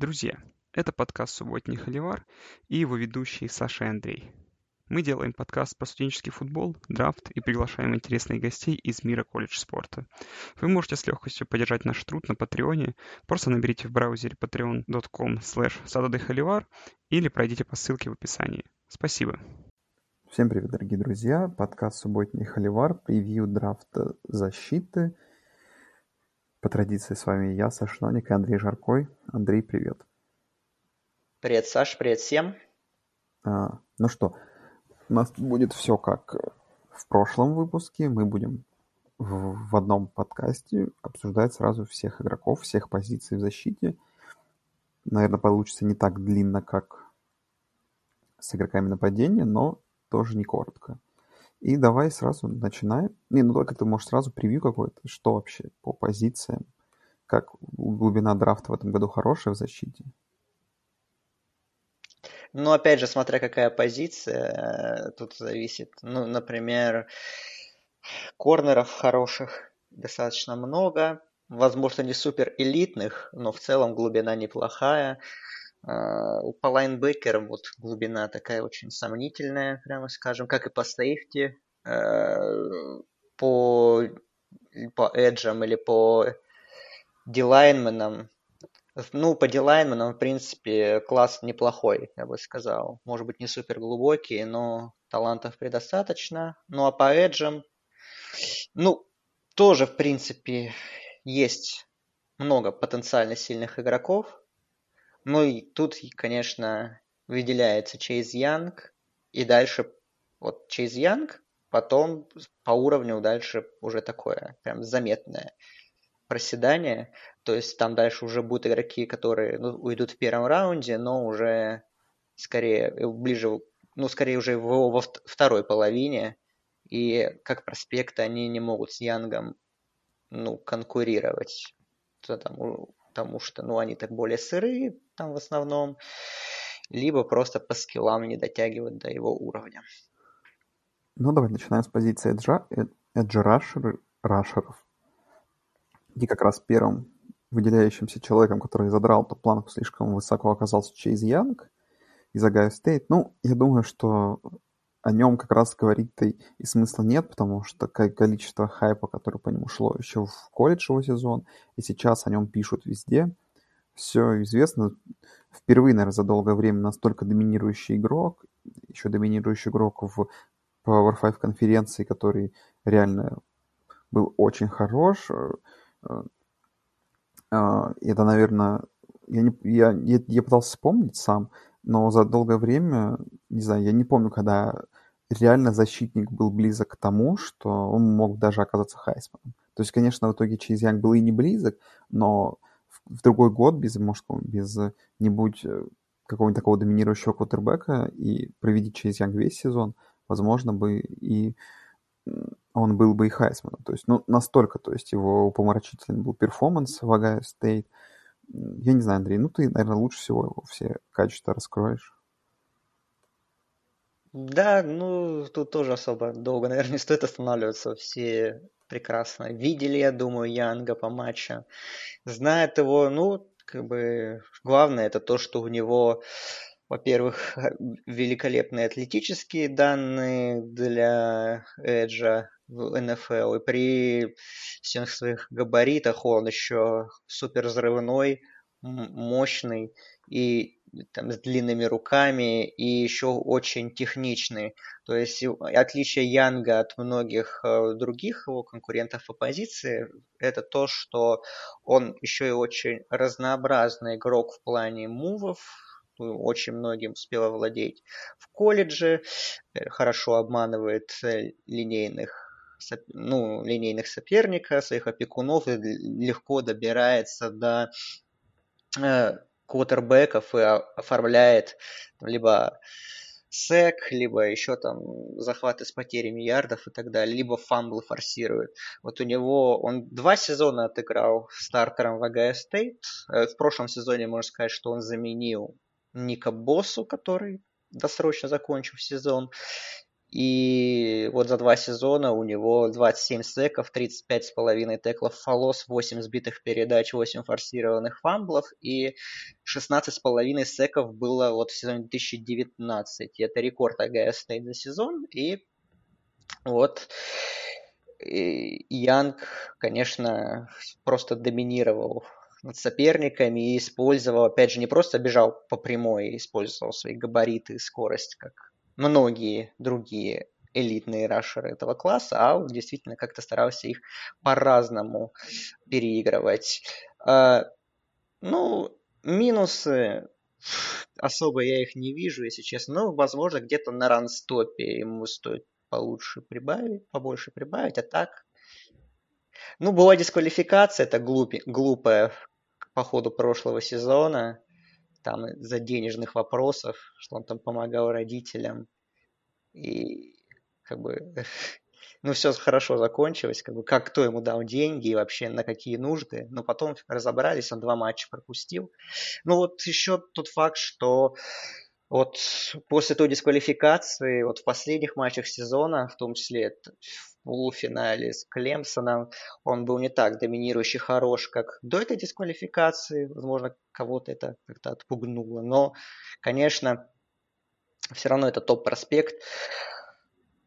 Друзья, это подкаст «Субботний Холивар» и его ведущий Саша и Андрей. Мы делаем подкаст про студенческий футбол, драфт и приглашаем интересных гостей из мира колледж спорта. Вы можете с легкостью поддержать наш труд на Патреоне. Просто наберите в браузере patreon.com slash или пройдите по ссылке в описании. Спасибо. Всем привет, дорогие друзья. Подкаст «Субботний Холивар», превью драфта защиты. По традиции с вами я, Саша Ноник и Андрей Жаркой. Андрей, привет. Привет, Саш, привет всем. А, ну что, у нас будет все как в прошлом выпуске. Мы будем в, в одном подкасте обсуждать сразу всех игроков, всех позиций в защите. Наверное, получится не так длинно, как с игроками нападения, но тоже не коротко. И давай сразу начинаем. Не, ну как ты можешь сразу превью какое-то, что вообще по позициям, как глубина драфта в этом году хорошая в защите? Ну, опять же, смотря какая позиция, э, тут зависит. Ну, например, корнеров хороших достаточно много. Возможно, не супер элитных, но в целом глубина неплохая. Э, по лайнбекерам вот глубина такая очень сомнительная, прямо скажем, как и по сейфти. Э, по, по эджам или по дилайнменам ну, по дилайнменам, в принципе, класс неплохой, я бы сказал. Может быть, не супер глубокий, но талантов предостаточно. Ну, а по эджам, ну, тоже, в принципе, есть много потенциально сильных игроков. Ну и тут, конечно, выделяется Чейз Янг. И дальше вот Чейз Янг, потом по уровню дальше уже такое прям заметное проседание. То есть там дальше уже будут игроки, которые ну, уйдут в первом раунде, но уже скорее э, ближе, ну, скорее уже во, во второй половине. И как проспекты они не могут с Янгом ну, конкурировать. Потому, потому что ну, они так более сырые там в основном, либо просто по skill ам не дотягивают до его уровня. Ну, давай начинаем с позиции edge а, edge rusher ов. И как раз первым выделяющимся человеком, который задрал эту планку слишком высоко, оказался Чейз Янг из Ohio State. Ну, я думаю, что о нем как раз говорить-то и смысла нет, потому что количество хайпа, которое по нему шло еще в колледж его сезон, и сейчас о нем пишут везде. Все известно. Впервые, наверное, за долгое время настолько доминирующий игрок, еще доминирующий игрок в Power 5 конференции, который реально был очень хорош. Э, а, это, наверное, я, не, я, я, я пытался вспомнить сам, но за долгое время, не знаю, я не помню, когда реально защитник был близок к тому, что он мог даже оказаться Хайсманом. То есть, конечно, в итоге Чейз Янг был и не близок, но в, в другой год без, может, без не будь э, какого-нибудь такого доминирующего квотербека и проведи Чейз Янг весь сезон, возможно бы и он был бы и Хайсманом. То есть, ну, настолько, то есть, его умопомрачительный был перформанс в Ohio State. Я не знаю, Андрей, ну, ты, наверное, лучше всего его все качества раскроешь. Да, ну, тут тоже особо долго, наверное, не стоит останавливаться. Все прекрасно видели, я думаю, Янга по матчам. Знает его, ну, как бы, главное это то, что у него во-первых, великолепные атлетические данные для Эджа в НФЛ, и при всех своих габаритах он еще супер взрывной, мощный и там, с длинными руками и еще очень техничный. То есть отличие Янга от многих э, других его конкурентов по позиции это то, что он еще и очень разнообразный игрок в плане мувов, очень многим успел овладеть в колледже, э, хорошо обманывает э, линейных ну, линейных соперника, своих опекунов и легко добирается до э, квотербеков и оформляет либо sack, либо еще там захваты с потерями ярдов и так далее, либо fumble ы форсирует. Вот у него, он два сезона отыграл стартером в Ohio State. В прошлом сезоне можно сказать, что он заменил Ника Боссу, который досрочно закончил сезон. И вот за два сезона у него 27 sack ов, 35,5 tackle ов for loss, 8 сбитых передач, 8 форсированных fumble ов и 16,5 sack ов было вот в сезоне 2019. Это рекорд Ohio State за сезон. И вот Янг, конечно, просто доминировал над соперниками и использовал, опять же, не просто бежал по прямой, использовал свои габариты и скорость, как многие другие элитные rusher ы этого класса, а действительно как-то старался их по-разному переигрывать. А, ну, минусы особо я их не вижу, если честно. Но, возможно, где-то на ранстопе ему стоит получше прибавить, побольше прибавить, а так... Ну, была дисквалификация, это глупи, глупая по ходу прошлого сезона, там из-за денежных вопросов, что он там помогал родителям. И как бы, ну, все хорошо закончилось, как бы, как кто ему дал деньги и вообще на какие нужды. Но потом разобрались, он два матча пропустил. Ну, вот еще тот факт, что вот после той дисквалификации, вот в последних матчах сезона, в том числе полуфинале с Клемсоном, он был не так доминирующий хорош, как до этой дисквалификации. Возможно, кого-то это как-то отпугнуло. Но, конечно, все равно это топ- prospect.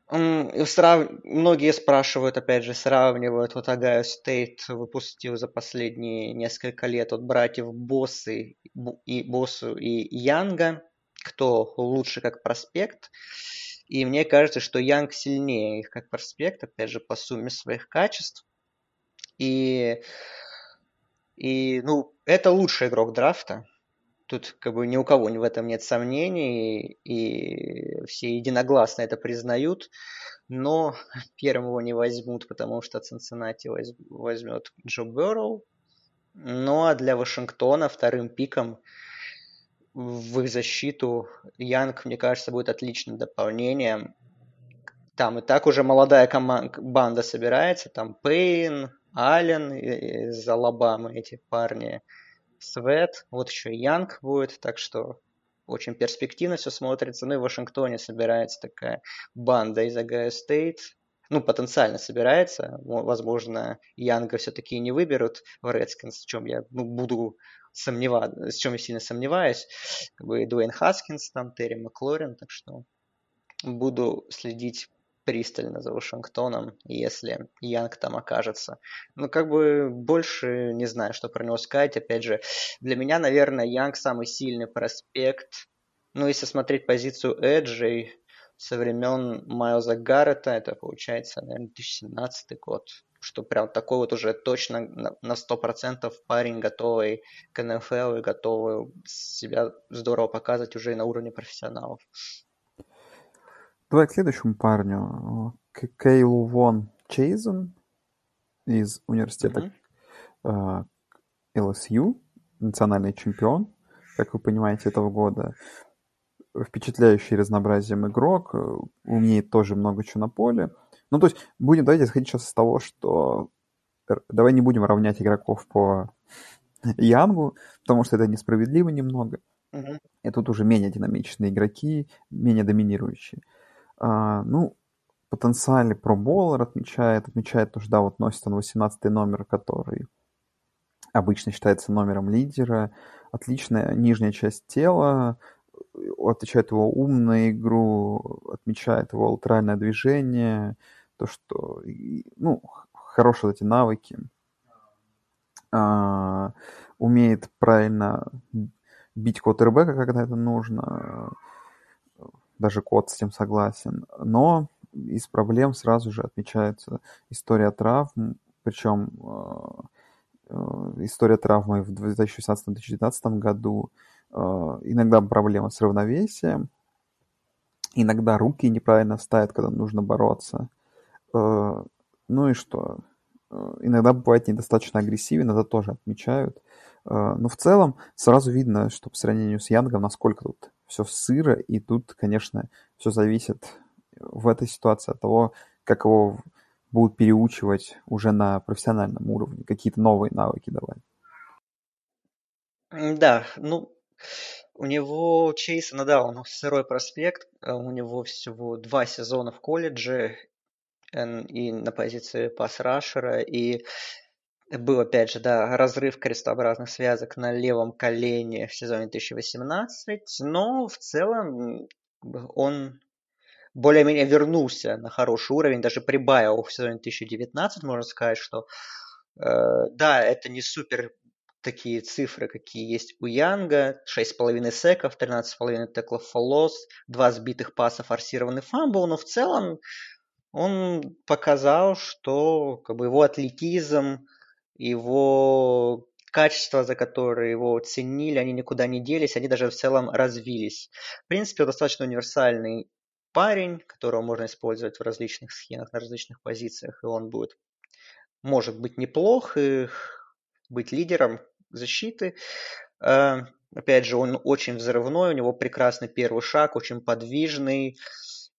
Срав... Многие спрашивают, опять же, сравнивают, вот Ohio State выпустил за последние несколько лет от братьев Боссы и Боссу и Янга, кто лучше как проспект. И мне кажется, что Янг сильнее их как проспект, опять же, по сумме своих качеств. И, и ну, это лучший игрок драфта. Тут как бы ни у кого в этом нет сомнений, и все единогласно это признают. Но первым его не возьмут, потому что Цинциннати возьмет Джо Берроу. Ну а для Вашингтона вторым пиком в их защиту Янг, мне кажется, будет отличным дополнением. Там и так уже молодая команда, банда собирается, там Пейн, Аллен из Алабамы, эти парни, Свет, вот еще Янг будет, так что очень перспективно все смотрится. Ну и в Вашингтоне собирается такая банда из Ohio State, ну, потенциально собирается. Возможно, Янга все-таки не выберут в Редскинс, в чем я ну, буду сомневаться, с чем я сильно сомневаюсь. Как бы Дуэйн Хаскинс, там Терри Маклорин, так что буду следить пристально за Вашингтоном, если Янг там окажется. Ну, как бы больше не знаю, что про него сказать. Опять же, для меня, наверное, Янг самый сильный prospect. Ну, если смотреть позицию Эджей со времен Майлза Гаррета, это получается, наверное, 2017 год что прям такой вот уже точно на сто процентов парень, готовый к НФЛ и готовый себя здорово показывать уже на уровне профессионалов. Давай к следующему парню. К Кейлу Вон Чейзен из университета mm-hmm. LSU, национальный чемпион, как вы понимаете, этого года. Впечатляющий разнообразием игрок, умеет тоже много чего на поле. Ну, то есть, будем, давайте исходить сейчас с того, что давай не будем равнять игроков по Янгу, потому что это несправедливо немного. Uh-huh. И тут уже менее динамичные игроки, менее доминирующие. А, ну, потенциале проболлер отмечает, отмечает, что да, вот носит он 18 номер, который обычно считается номером лидера. Отличная нижняя часть тела, отвечает его ум на игру, отмечает его латеральное движение, то, что, ну, хорошие эти навыки, а, умеет правильно бить квотербека, когда это нужно, даже кот с этим согласен, но из проблем сразу же отмечается история травм, причем э, история травмы в 2016-2019 году, э, иногда проблема с равновесием, иногда руки неправильно ставят, когда нужно бороться – Э, ну и что? Э, иногда бывает недостаточно агрессивен, это тоже отмечают. Э, но в целом сразу видно, что по сравнению с Янгом, насколько тут все сыро, и тут, конечно, все зависит в этой ситуации от того, как его будут переучивать уже на профессиональном уровне, какие-то новые навыки давать. Да, ну, у него Чейсона, да, он сырой проспект, у него всего два сезона в колледже и на позиции пас-рашера, и был, опять же, да, разрыв крестообразных связок на левом колене в сезоне 2018, но в целом он более-менее вернулся на хороший уровень, даже прибавил в сезоне 2019, можно сказать, что э, да, это не супер такие цифры, какие есть у Янга. 6,5 sack ов, 13,5 tackle ов for loss, 2 сбитых паса, форсированный fumble. Но в целом он показал, что как бы, его атлетизм, его качества, за которые его ценили, они никуда не делись, они даже в целом развились. В принципе, он достаточно универсальный парень, которого можно использовать в различных схемах, на различных позициях, и он будет, может быть, неплох, и быть лидером защиты. Э, опять же, он очень взрывной, у него прекрасный первый шаг, очень подвижный,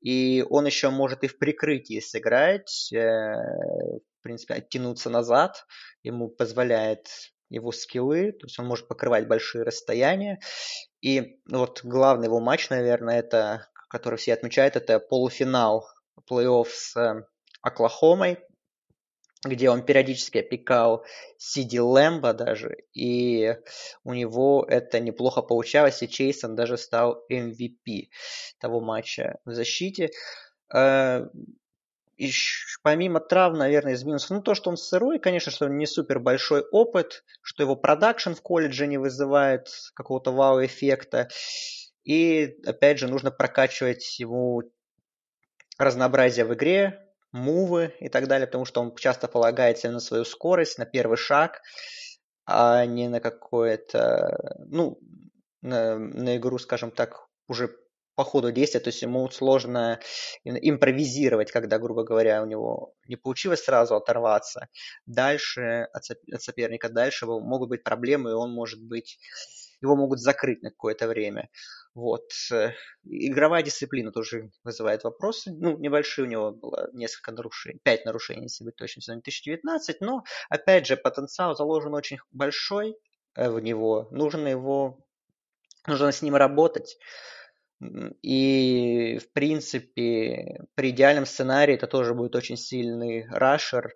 и он еще может и в прикрытии сыграть, э, в принципе, оттянуться назад, ему позволяет его скиллы, то есть он может покрывать большие расстояния. И вот главный его матч, наверное, это, который все отмечают, это полуфинал плей-офф с э, Оклахомой, где он периодически опекал Сиди Лэмбо даже, и у него это неплохо получалось, и Чейсон даже стал MVP того матча в защите. Э, и помимо травм, наверное, из минусов, ну то, что он сырой, конечно, что он не супер большой опыт, что его продакшн в колледже не вызывает какого-то вау-эффекта. И, опять же, нужно прокачивать ему разнообразие в игре, мувы и так далее, потому что он часто полагается на свою скорость, на первый шаг, а не на какое-то, ну, на, на игру, скажем так, уже по ходу действия, то есть ему сложно импровизировать, когда, грубо говоря, у него не получилось сразу оторваться. Дальше от, соперника, дальше могут быть проблемы, и он может быть, его могут закрыть на какое-то время. Вот. Э, игровая дисциплина тоже вызывает вопросы. Ну, небольшие у него было несколько нарушений, пять нарушений, если быть точным, в сезоне 2019, но, опять же, потенциал заложен очень большой э, в него. Нужно его, нужно с ним работать. И, в принципе, при идеальном сценарии это тоже будет очень сильный рашер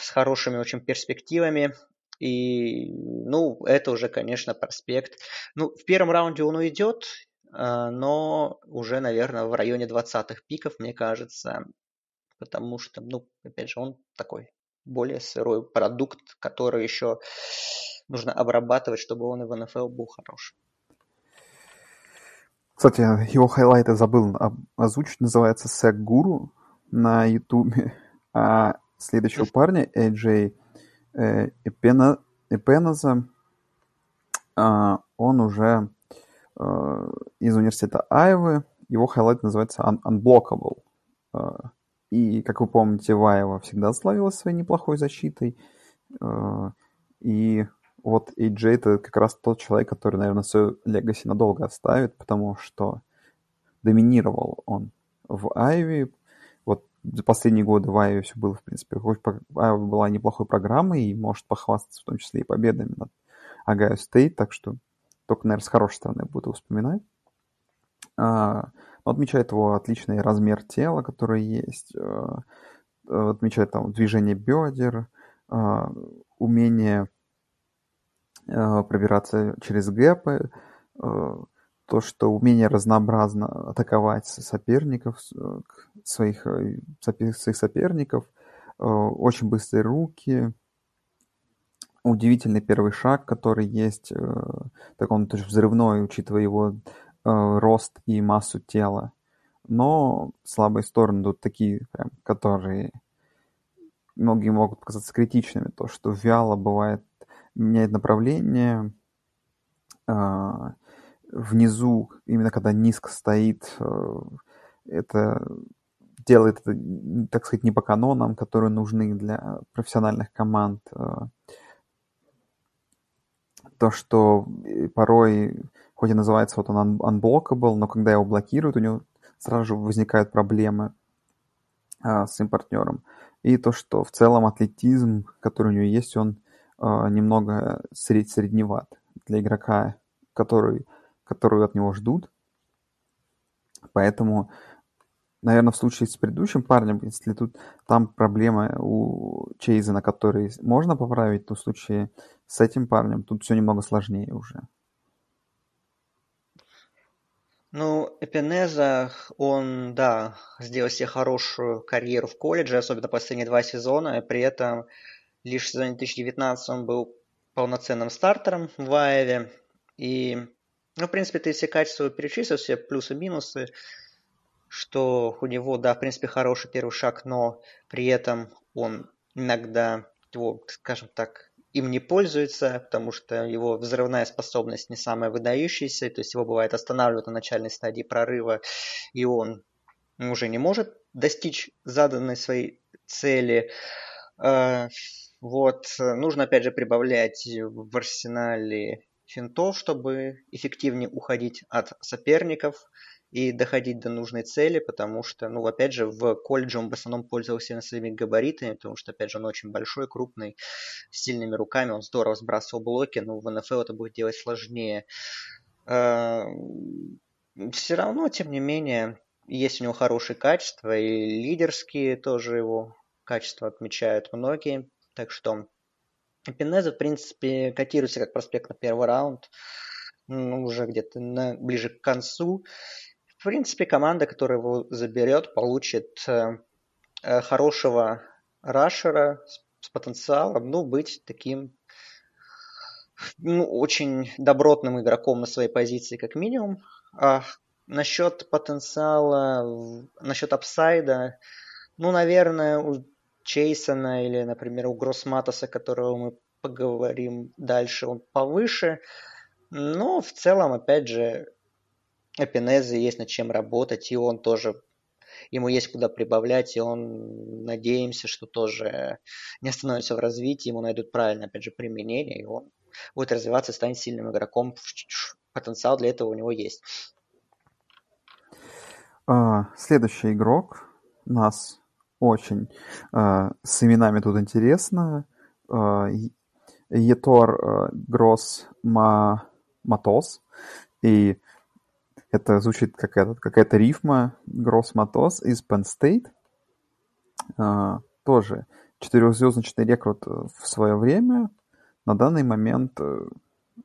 с хорошими очень перспективами. И, ну, это уже, конечно, проспект. Ну, в первом раунде он уйдет, а, но уже, наверное, в районе 20-х пиков, мне кажется, потому что, ну, опять же, он такой более сырой продукт, который еще нужно обрабатывать, чтобы он и в НФЛ был хороший. Кстати, его хайлайты забыл озвучить, называется Сек Гуру на Ютубе. А следующего парня, AJ э, Эпене, Эпенеза, э, он уже э, из университета Айвы, его highlight называется Un Unblockable. Э, и, как вы помните, Айова всегда славилась своей неплохой защитой. Э, и вот AJ это как раз тот человек, который, наверное, свою legacy надолго оставит, потому что доминировал он в Айве, за последние годы в Айове все было, в принципе, Айова была неплохой программой и может похвастаться в том числе и победами над Ohio State, так что только, наверное, с хорошей стороны буду вспоминать. А, отмечает его отличный размер тела, который есть, а, отмечает там движение бедер, а, умение а, пробираться через gap ы, а, то, что умение разнообразно атаковать соперников, э, своих, э, своих соперников, э, очень быстрые руки, удивительный первый шаг, который есть, так он тоже взрывной, учитывая его рост и массу тела. Но слабые стороны тут такие, прям, которые многие могут показаться критичными. То, что вяло бывает, меняет направление, внизу, именно когда низко стоит, э, это делает это, так сказать, не по канонам, которые нужны для профессиональных команд. Э. То, что порой, хоть и называется вот он unblockable, но когда его блокируют, у него сразу же возникают проблемы с своим партнером. И то, что в целом атлетизм, который у него есть, он немного сред, средневат для игрока который, которую от него ждут. Поэтому, наверное, в случае с предыдущим парнем, если тут там проблема у Чейза, на которой можно поправить, то в случае с этим парнем тут все немного сложнее уже. Ну, Эпинеза, он, да, сделал себе хорошую карьеру в колледже, особенно последние два сезона, и при этом лишь в сезоне 2019 он был полноценным стартером в Аеве. И, ну, в принципе, ты все качества перечислил, все плюсы-минусы, что у него, да, в принципе, хороший первый шаг, но при этом он иногда, его, скажем так, им не пользуется, потому что его взрывная способность не самая выдающаяся, то есть его бывает останавливают на начальной стадии прорыва, и он уже не может достичь заданной своей цели. А, вот, нужно опять же прибавлять в арсенале финтов, чтобы эффективнее уходить от соперников и доходить до нужной цели, потому что, ну, опять же, в колледже он в основном пользовался своими габаритами, потому что, опять же, он очень большой, крупный, с сильными руками, он здорово сбрасывал блоки, но в НФЛ это будет делать сложнее. А, Все равно, тем не менее, есть у него хорошие качества, и лидерские тоже его качества отмечают многие, так что Пинеза, в принципе, котируется как проспект на первый раунд, ну, уже где-то на, ближе к концу. В принципе, команда, которая его заберет, получит э, э, хорошего рашера с, с потенциалом, ну, быть таким ну, очень добротным игроком на своей позиции, как минимум. А насчет потенциала, насчет апсайда, ну, наверное, Чейсона или, например, у Гроссматоса, которого мы поговорим дальше, он повыше. Но в целом, опять же, Эпинезе есть над чем работать, и он тоже ему есть куда прибавлять, и он, надеемся, что тоже не остановится в развитии, ему найдут правильное, опять же, применение, и он будет развиваться, станет сильным игроком. Потенциал для этого у него есть. А, следующий игрок нас очень э, с именами тут интересно. Э, Етор Гросс Матос. И это звучит как этот, какая-то рифма Гросс Матос из Penn State. Э, тоже четырехзвездочный рекрут в свое время. На данный момент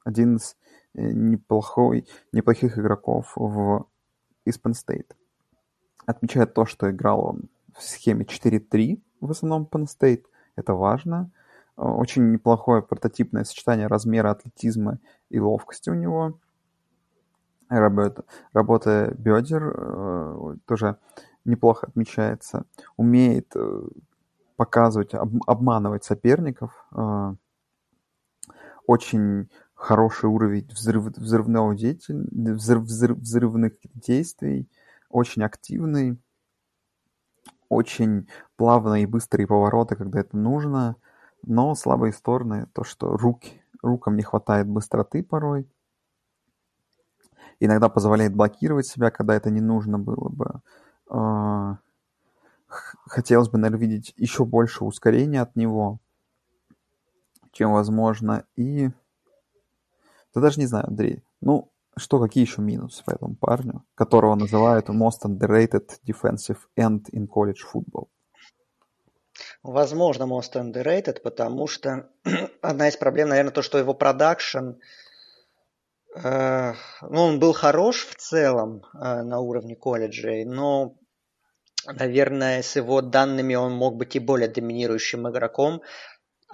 один из неплохой, неплохих игроков в, из Penn State. Отмечает то, что играл он в схеме 4-3 в основном Penn State. Это важно. Очень неплохое прототипное сочетание размера атлетизма и ловкости у него. Работа, работа бедер э, тоже неплохо отмечается. Умеет э, показывать, обманывать соперников. Э, очень хороший уровень взрыв, взрывного деятель, взрыв, взрыв, взрывных действий. Очень активный очень плавные и быстрые повороты, когда это нужно, но слабые стороны, то, что руки, рукам не хватает быстроты порой, иногда позволяет блокировать себя, когда это не нужно было бы. А, хотелось бы, наверное, видеть еще больше ускорения от него, чем возможно. И... Да даже не знаю, Андрей. Ну, что, какие еще минусы по этому парню, которого называют most underrated defensive end in college football? Возможно, most underrated, потому что одна из проблем, наверное, то, что его продакшн, э, ну, он был хорош в целом э, на уровне колледжей, но, наверное, с его данными он мог быть и более доминирующим игроком,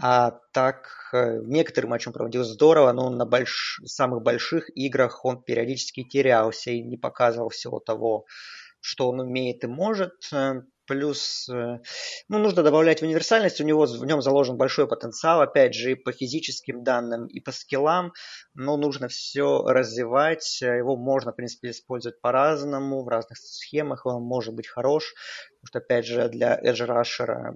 а так, э, некоторые матчи он проводил здорово, но на больш... самых больших играх он периодически терялся и не показывал всего того, что он умеет и может. Э, плюс, э, ну, нужно добавлять универсальность, у него в нем заложен большой потенциал, опять же, и по физическим данным, и по скиллам, но нужно все развивать, его можно, в принципе, использовать по-разному, в разных схемах, он может быть хорош, потому что, опять же, для Edge Rusher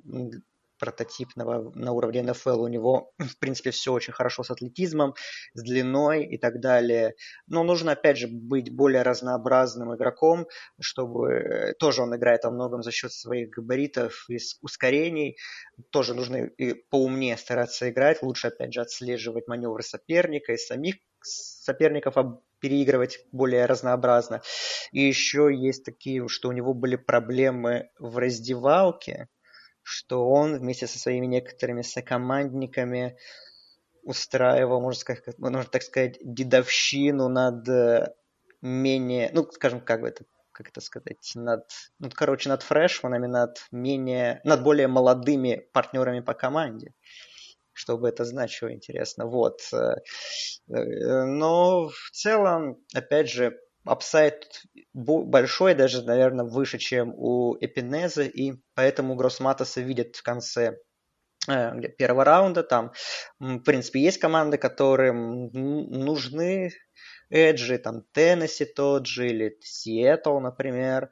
прототипного на уровне НФЛ. У него, в принципе, все очень хорошо с атлетизмом, с длиной и так далее. Но нужно, опять же, быть более разнообразным игроком, чтобы э, тоже он играет во многом за счет своих габаритов и ускорений. Тоже нужно и поумнее стараться играть. Лучше, опять же, отслеживать маневры соперника и самих соперников переигрывать более разнообразно. И еще есть такие, что у него были проблемы в раздевалке, что он вместе со своими некоторыми сокомандниками устраивал, можно, сказать, можно так сказать, дедовщину над э, менее, ну, скажем, как бы это как это сказать, над, ну, короче, над фрешманами, над менее, над более молодыми партнерами по команде. Что бы это значило, интересно. Вот. Э, э, но в целом, опять же, upside большой, даже, наверное, выше, чем у Эпенеза, и поэтому Гроссматоса видят в конце э, первого раунда. Там, в принципе, есть команды, которым нужны edge и, там Теннесси тот же, или Сиэтл, например.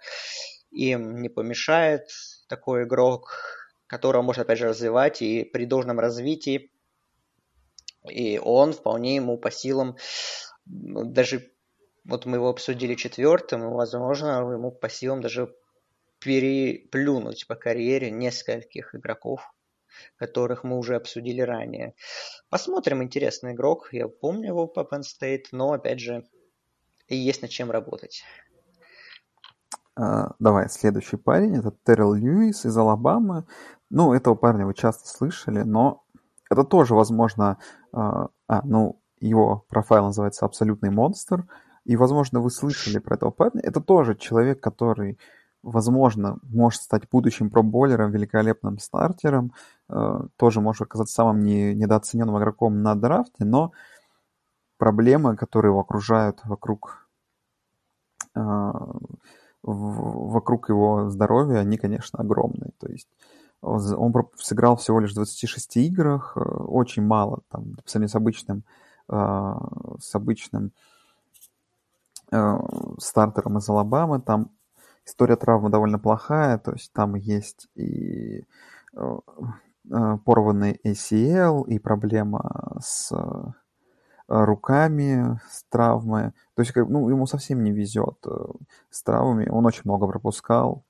Им не помешает такой игрок, которого можно, опять же, развивать, и при должном развитии, и он вполне ему по силам, даже вот мы его обсудили четвертым, и, возможно, ему по силам даже переплюнуть по карьере нескольких игроков, которых мы уже обсудили ранее. Посмотрим, интересный игрок. Я помню его по Penn State, но, опять же, есть над чем работать. Uh, давай, следующий парень. Это Террел Льюис из Алабамы. Ну, этого парня вы часто слышали, но это тоже, возможно... Uh, а, ну, его профайл называется «Абсолютный монстр». И, возможно, вы слышали про этого парня. Это тоже человек, который возможно, может стать будущим проболером, великолепным стартером, э, тоже может оказаться самым не, недооцененным игроком на драфте, но проблемы, которые его окружают вокруг, э, вокруг его здоровья, они, конечно, огромные. То есть он сыграл всего лишь в 26 играх, э, очень мало, там, с обычным, с обычным стартером из Алабамы, там история травмы довольно плохая, то есть там есть и э, э, порванный ACL, и проблема с э, руками, с травмой. То есть, ну, ему совсем не везет с травмами, он очень много пропускал.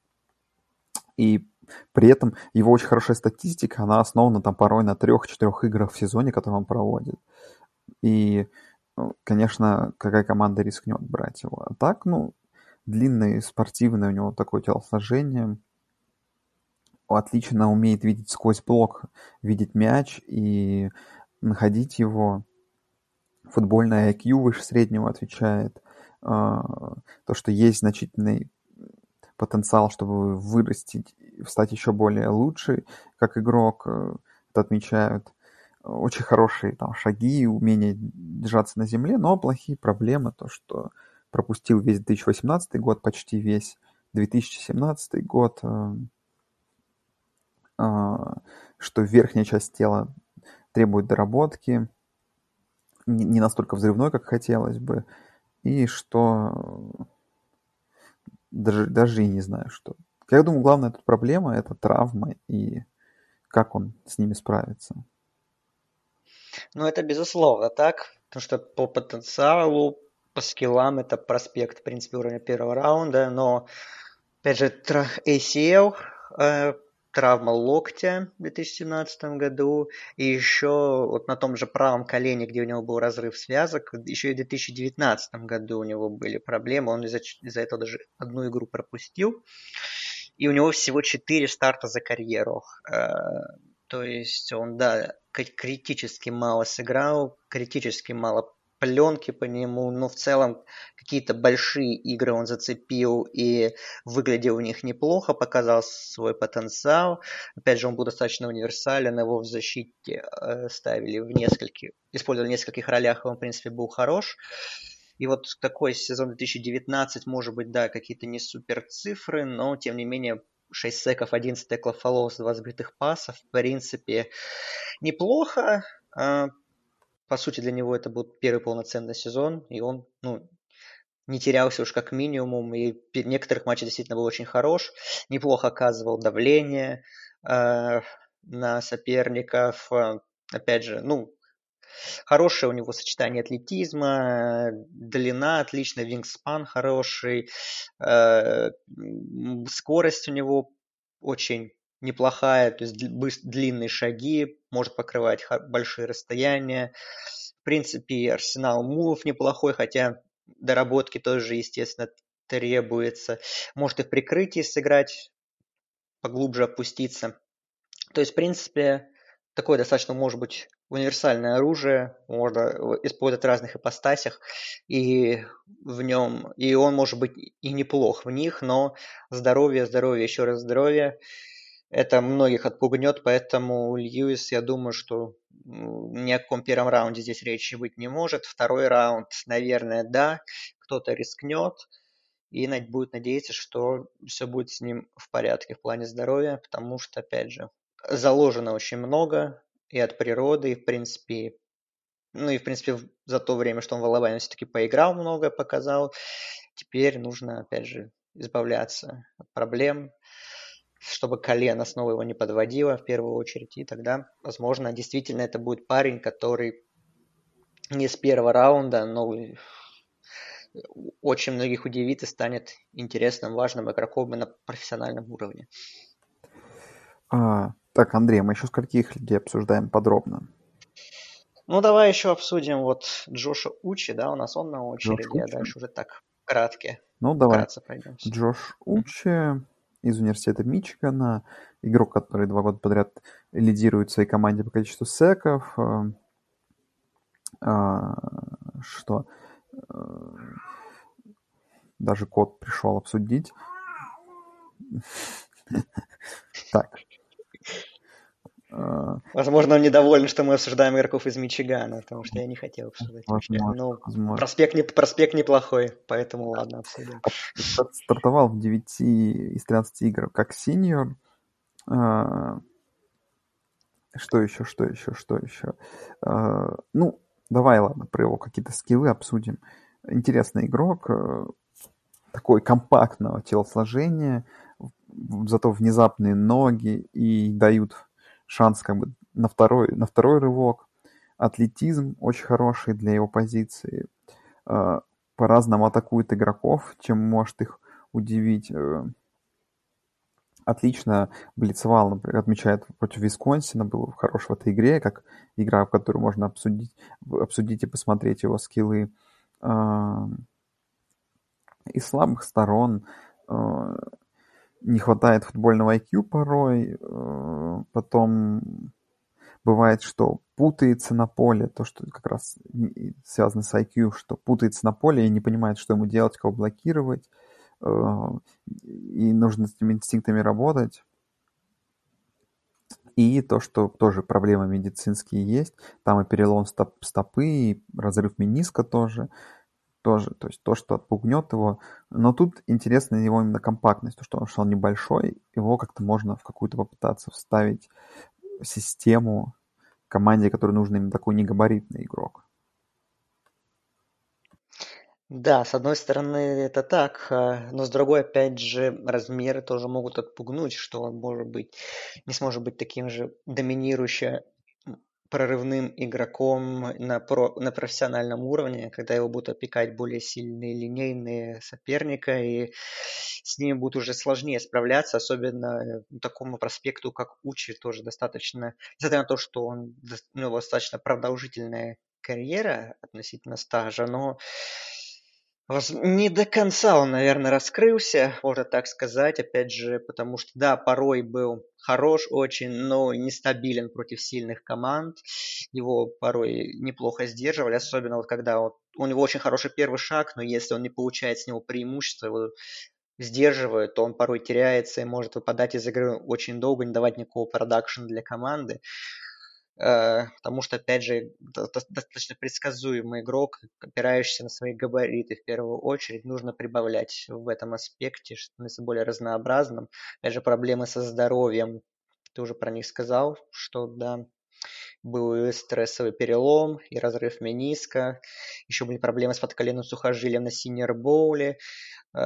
И при этом его очень хорошая статистика, она основана там порой на трех-четырех играх в сезоне, которые он проводит. И, конечно, какая команда рискнет брать его. А так, ну, длинный, спортивный у него такое телосложение. Отлично умеет видеть сквозь блок, видеть мяч и находить его. Футбольный IQ выше среднего отвечает. А, то, что есть значительный потенциал, чтобы вырастить, стать еще более лучший, как игрок, э, это отмечают. Очень хорошие там шаги, умение держаться на земле, но плохие проблемы, то, что пропустил весь 2018 год, почти весь 2017 год, э, э, что верхняя часть тела требует доработки, не настолько взрывной, как хотелось бы, и что даже, даже и не знаю, что. Я думаю, главная тут проблема – это травма и как он с ними справится. Ну, это безусловно так, потому что по потенциалу по скиллам это проспект, в принципе, уровня первого раунда, но, опять же, ACL, э, травма локтя в 2017 году, и еще вот на том же правом колене, где у него был разрыв связок, еще и в 2019 году у него были проблемы, он из-за, из этого даже одну игру пропустил, и у него всего 4 старта за карьеру. Э, то есть он, да, критически мало сыграл, критически мало пленки по нему, но в целом какие-то большие игры он зацепил и выглядел в них неплохо, показал свой потенциал. Опять же, он был достаточно универсален, его в защите э, ставили в нескольких, использовали в нескольких ролях, и он, в принципе, был хорош. И вот такой сезон 2019, может быть, да, какие-то не супер цифры, но, тем не менее, 6 секов, 11 теклов фоллоус, 2 сбитых пасов, в принципе, неплохо. А, по сути, для него это был первый полноценный сезон, и он, ну, не терялся уж как минимум, и в некоторых матчах действительно был очень хорош, неплохо оказывал давление э, на соперников, опять же, ну, хорошее у него сочетание атлетизма, длина отличная, вингспан хороший, э, скорость у него очень неплохая, то есть длинные шаги, может покрывать большие расстояния. принципе, арсенал мувов неплохой, хотя доработки тоже, естественно, требуется. Может и в прикрытии сыграть, поглубже опуститься. То есть, в принципе, такое достаточно может быть универсальное оружие, можно использовать в разных ипостасях, и в нем, и он может быть и неплох в них, но здоровье, здоровье, еще раз здоровье, это многих отпугнет, поэтому Льюис, я думаю, что ни о каком первом раунде здесь речи быть не может. Второй раунд, наверное, да, кто-то рискнет, и будет надеяться, что все будет с ним в порядке в плане здоровья, потому что, опять же, заложено очень много и от природы, и в принципе, ну и в принципе за то время, что он в Алабаме все-таки поиграл много, показал, теперь нужно, опять же, избавляться от проблем, чтобы колено снова его не подводило в первую очередь, и тогда, возможно, действительно это будет парень, который не с первого раунда, но очень многих удивит и станет интересным, важным игроком на профессиональном уровне. А, так, Андрей, мы еще скольких людей обсуждаем подробно? Ну, давай еще обсудим вот Джоша Учи, да, у нас он на очереди, а дальше уже так, кратко. Ну, давай. Джош Учи из университета Мичигана, игрок, который два года подряд лидирует в своей команде по количеству секов. А, а, что? А, даже код пришел обсудить. Так. Возможно, он недоволен, что мы обсуждаем игроков из Мичигана, потому что я не хотел обсуждать. Возможно, ну, проспект, не, проспект неплохой, поэтому ладно, обсудим. Стартовал в 9 из 13 игр как синьор. А, что еще, что еще, что еще? А, ну, давай, ладно, про его какие-то скиллы обсудим. Интересный игрок, э, такой компактного телосложения, зато внезапные ноги и дают шанс как бы на второй, на второй рывок. Атлетизм очень хороший для его позиции. Э, по-разному атакует игроков, чем может их удивить. Э, отлично блицевал, например, отмечает против Висконсина, был хорош в этой игре, как игра, в которую можно обсудить, обсудить и посмотреть его скиллы. Э, из слабых сторон не хватает футбольного IQ порой, э, потом бывает, что путается на поле, то, что как раз связано с IQ, что путается на поле и не понимает, что ему делать, кого блокировать, э, и нужно с этими инстинктами работать. И то, что тоже проблемы медицинские есть, там и перелом стоп, стопы, и разрыв мениска тоже тоже, то есть то, что отпугнет его. Но тут интересна его именно компактность, то, что он, он небольшой, его как-то можно в какую-то попытаться вставить систему команде, которой нужен именно такой негабаритный игрок. Да, с одной стороны это так, а, но с другой, опять же, размеры тоже могут отпугнуть, что он может быть, не сможет быть таким же доминирующим прорывным игроком на, про, на профессиональном уровне, когда его будут опекать более сильные линейные соперника, и с ними будет уже сложнее справляться, особенно э, такому проспекту, как Учи, тоже достаточно, несмотря на то, что он, у него достаточно продолжительная карьера относительно стажа, но не до конца он, наверное, раскрылся, можно так сказать, опять же, потому что, да, порой был хорош очень, но нестабилен против сильных команд. Его порой неплохо сдерживали, особенно вот когда вот, у него очень хороший первый шаг, но если он не получает с него преимущества, его сдерживают, то он порой теряется и может выпадать из игры очень долго, не давать никакого продакшена для команды. Э, потому что, опять же, достаточно предсказуемый игрок, опирающийся на свои габариты в первую очередь, нужно прибавлять в этом аспекте, становиться более разнообразным. Опять же, проблемы со здоровьем, ты уже про них сказал, что, да, был и стрессовый перелом, и разрыв мениска, еще были проблемы с подколенным сухожилием на синер боуле, э,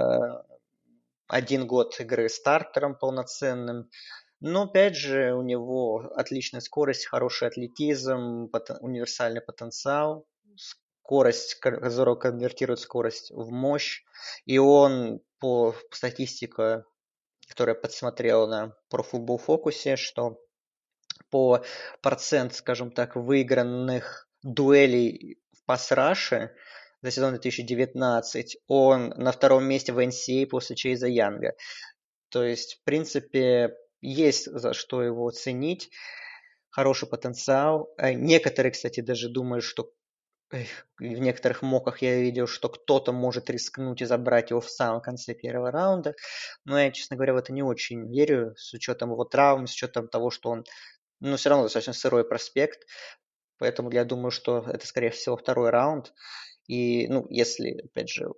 один год игры стартером полноценным, но опять же у него отличная скорость, хороший атлетизм, универсальный потенциал, скорость, Зоро конвертирует скорость в мощь, и он по статистике, которую я подсмотрел на Football Focus, что по процент, скажем так, выигранных дуэлей в пас-раше за сезон 2019, он на втором месте в NCAA после Чейза Янга. То есть, в принципе, есть за что его ценить. Хороший потенциал. Э, некоторые, кстати, даже думают, что в некоторых моках я видел, что кто-то может рискнуть и забрать его в самом конце первого раунда. Но я, честно говоря, в это не очень верю, с учетом его травм, с учетом того, что он, ну, все равно достаточно сырой проспект. Поэтому я думаю, что это, скорее всего, второй раунд. И, ну, если, опять же,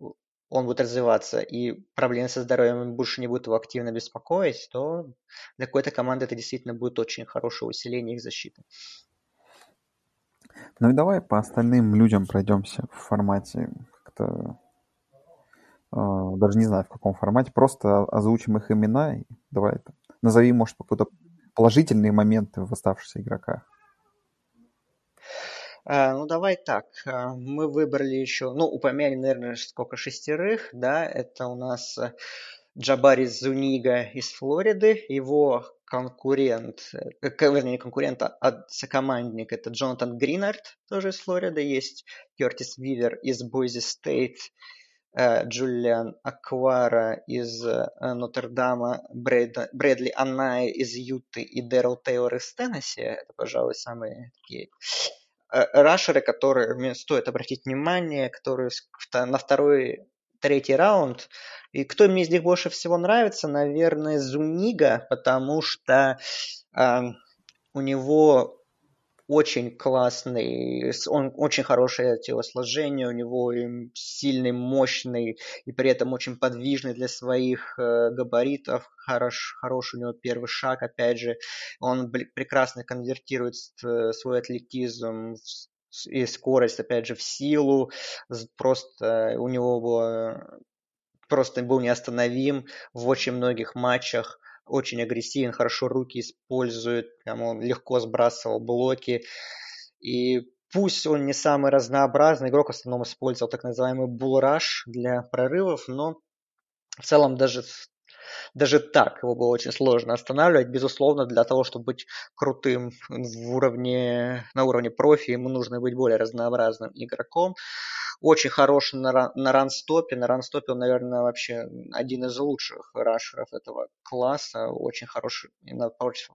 он будет развиваться и проблемы со здоровьем больше не будут его активно беспокоить, то для какой-то команды это действительно будет очень хорошее усиление их защиты. Ну и давай по остальным людям пройдемся в формате как-то э, даже не знаю в каком формате, просто озвучим их имена и давай это. Назови, может, какие-то положительные моменты в оставшихся игроках. А, ну, давай так. А, мы выбрали еще, ну, упомянули, наверное, сколько шестерых, да, это у нас э, Джабари Зунига из Флориды, его конкурент, э, вернее, не конкурент, а сокомандник, это Джонатан Гринард, тоже из Флориды, есть Кертис Вивер из Бойзи Стейт, э, Джулиан Аквара из Нотр-Дама, Брэдли Аннай из Юты и Дэрил Тейлор из Теннесси. Это, пожалуй, самые такие рашеры, которые стоит обратить внимание, которые на второй, третий раунд. И кто мне из них больше всего нравится, наверное, Зунига, потому что э, у него очень классный, он очень хорошее телосложение, у него сильный, мощный и при этом очень подвижный для своих э, габаритов. Хорош, хороший у него первый шаг, опять же, он прекрасно конвертирует э, свой атлетизм и скорость, опять же, в силу. Просто у него было просто был неостановим в очень многих матчах очень агрессивен, хорошо руки использует, прям он легко сбрасывал блоки. И пусть он не самый разнообразный игрок, в основном использовал так называемый булраш для прорывов, но в целом даже даже так его было очень сложно останавливать. Безусловно, для того, чтобы быть крутым в уровне, на уровне профи, ему нужно быть более разнообразным игроком. Очень хороший на, на ранстопе. На ранстопе он, наверное, вообще один из лучших рашеров этого класса. Очень хороший на против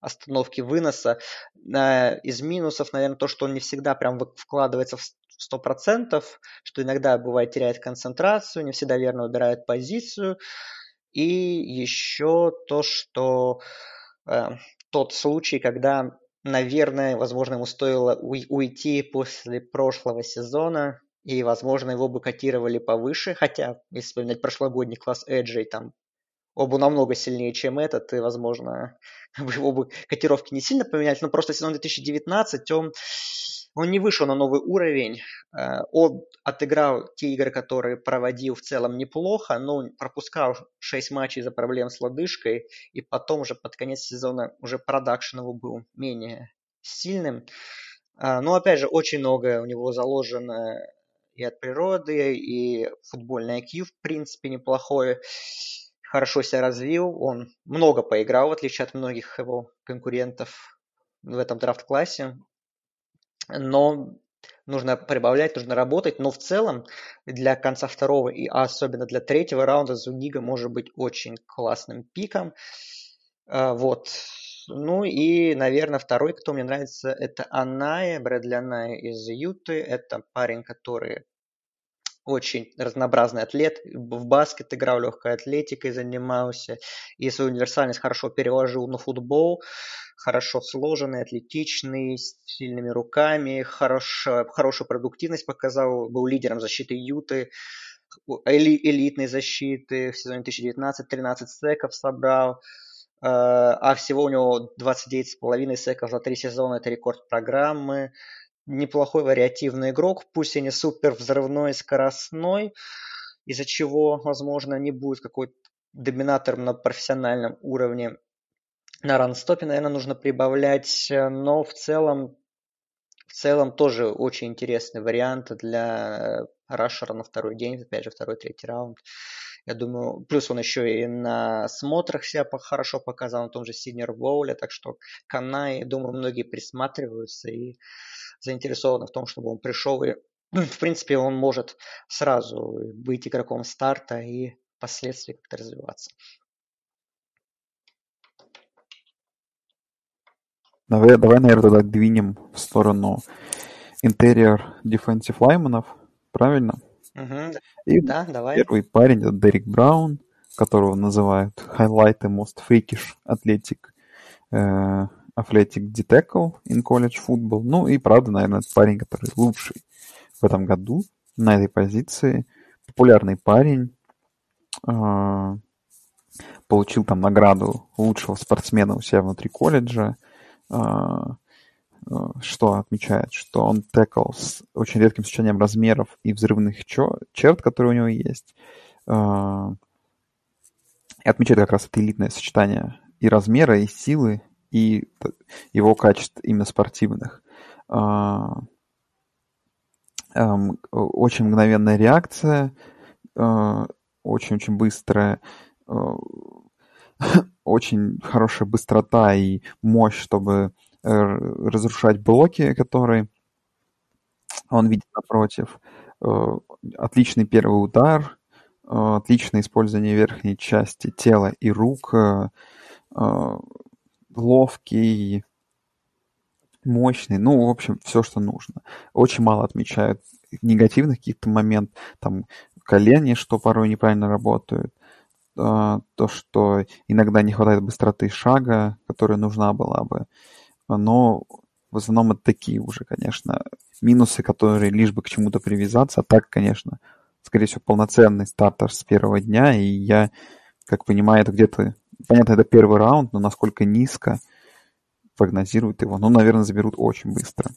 остановки выноса. Из минусов, наверное, то, что он не всегда прям вкладывается в сто процентов, что иногда бывает теряет концентрацию, не всегда верно выбирает позицию. И еще то, что э, тот случай, когда, наверное, возможно, ему стоило уйти после прошлого сезона, и, возможно, его бы котировали повыше, хотя, если вспоминать прошлогодний класс Эджей, там оба намного сильнее, чем этот, и, возможно, его бы котировки не сильно поменялись, но просто сезон 2019, он он не вышел на новый уровень. Э, он отыграл те игры, которые проводил в целом неплохо, но пропускал 6 матчей из-за проблем с лодыжкой, и потом уже под конец сезона уже продакшн его был менее сильным. Э, но опять же, очень многое у него заложено и от природы, и футбольный IQ, в принципе, неплохой. Хорошо себя развил, он много поиграл, в отличие от многих его конкурентов в этом драфт-классе но нужно прибавлять, нужно работать, но в целом для конца второго и особенно для третьего раунда Зунига может быть очень классным пиком. А, вот. Ну и, наверное, второй, кто мне нравится, это Аная, Брэдли Аная из Юты. Это парень, который очень разнообразный атлет. В баскет играл, легкой атлетикой занимался. И свою универсальность хорошо переложил на футбол. Хорошо сложенный, атлетичный, с сильными руками. Хорошо, хорошую продуктивность показал. Был лидером защиты Юты. Эли, элитной защиты. В сезоне 2019 13 секов собрал. Э, а всего у него 29,5 секов за три сезона. Это рекорд программы неплохой вариативный игрок, пусть и не супер взрывной, скоростной, из-за чего, возможно, не будет какой-то доминатором на профессиональном уровне. На ранстопе, наверное, нужно прибавлять, но в целом, в целом тоже очень интересный вариант для рашера на второй день, опять же, второй, третий раунд. Я думаю, плюс он еще и на смотрах себя хорошо показал, на том же Синер Боуле, так что Канай, думаю, многие присматриваются и заинтересованы в том, чтобы он пришел и в принципе, он может сразу быть игроком старта и впоследствии как-то развиваться. Давай, давай, наверное, тогда двинем в сторону интерьер defensive лайманов, правильно? Угу. И да, давай. первый парень это Дерек Браун, которого называют Highlight the Most Freakish Athletic, э, Athletic Detective in College Football. Ну и правда, наверное, это парень, который лучший в этом году на этой позиции. Популярный парень. Э, получил там награду лучшего спортсмена у себя внутри колледжа. А, а, что отмечает, что он текл с очень редким сочетанием размеров и взрывных черт, которые у него есть. А, и отмечает как раз это элитное сочетание и размера, и силы, и его качеств именно спортивных. Эм, очень мгновенная реакция, очень-очень быстрая очень хорошая быстрота и мощь, чтобы э, разрушать блоки, которые он видит напротив. Э, отличный первый удар, э, отличное использование верхней части тела и рук, ловкий, мощный, ну, в общем, все, что нужно. Очень мало отмечают негативных каких-то моментов, там, колени, что порой неправильно работают, то, что иногда не хватает быстроты шага, которая нужна была бы. Но в основном это такие уже, конечно, минусы, которые лишь бы к чему-то привязаться. А так, конечно, скорее всего, полноценный стартер с первого дня. И я, как понимаю, это где-то... Понятно, это первый раунд, но насколько низко прогнозируют его. Ну, наверное, заберут очень быстро.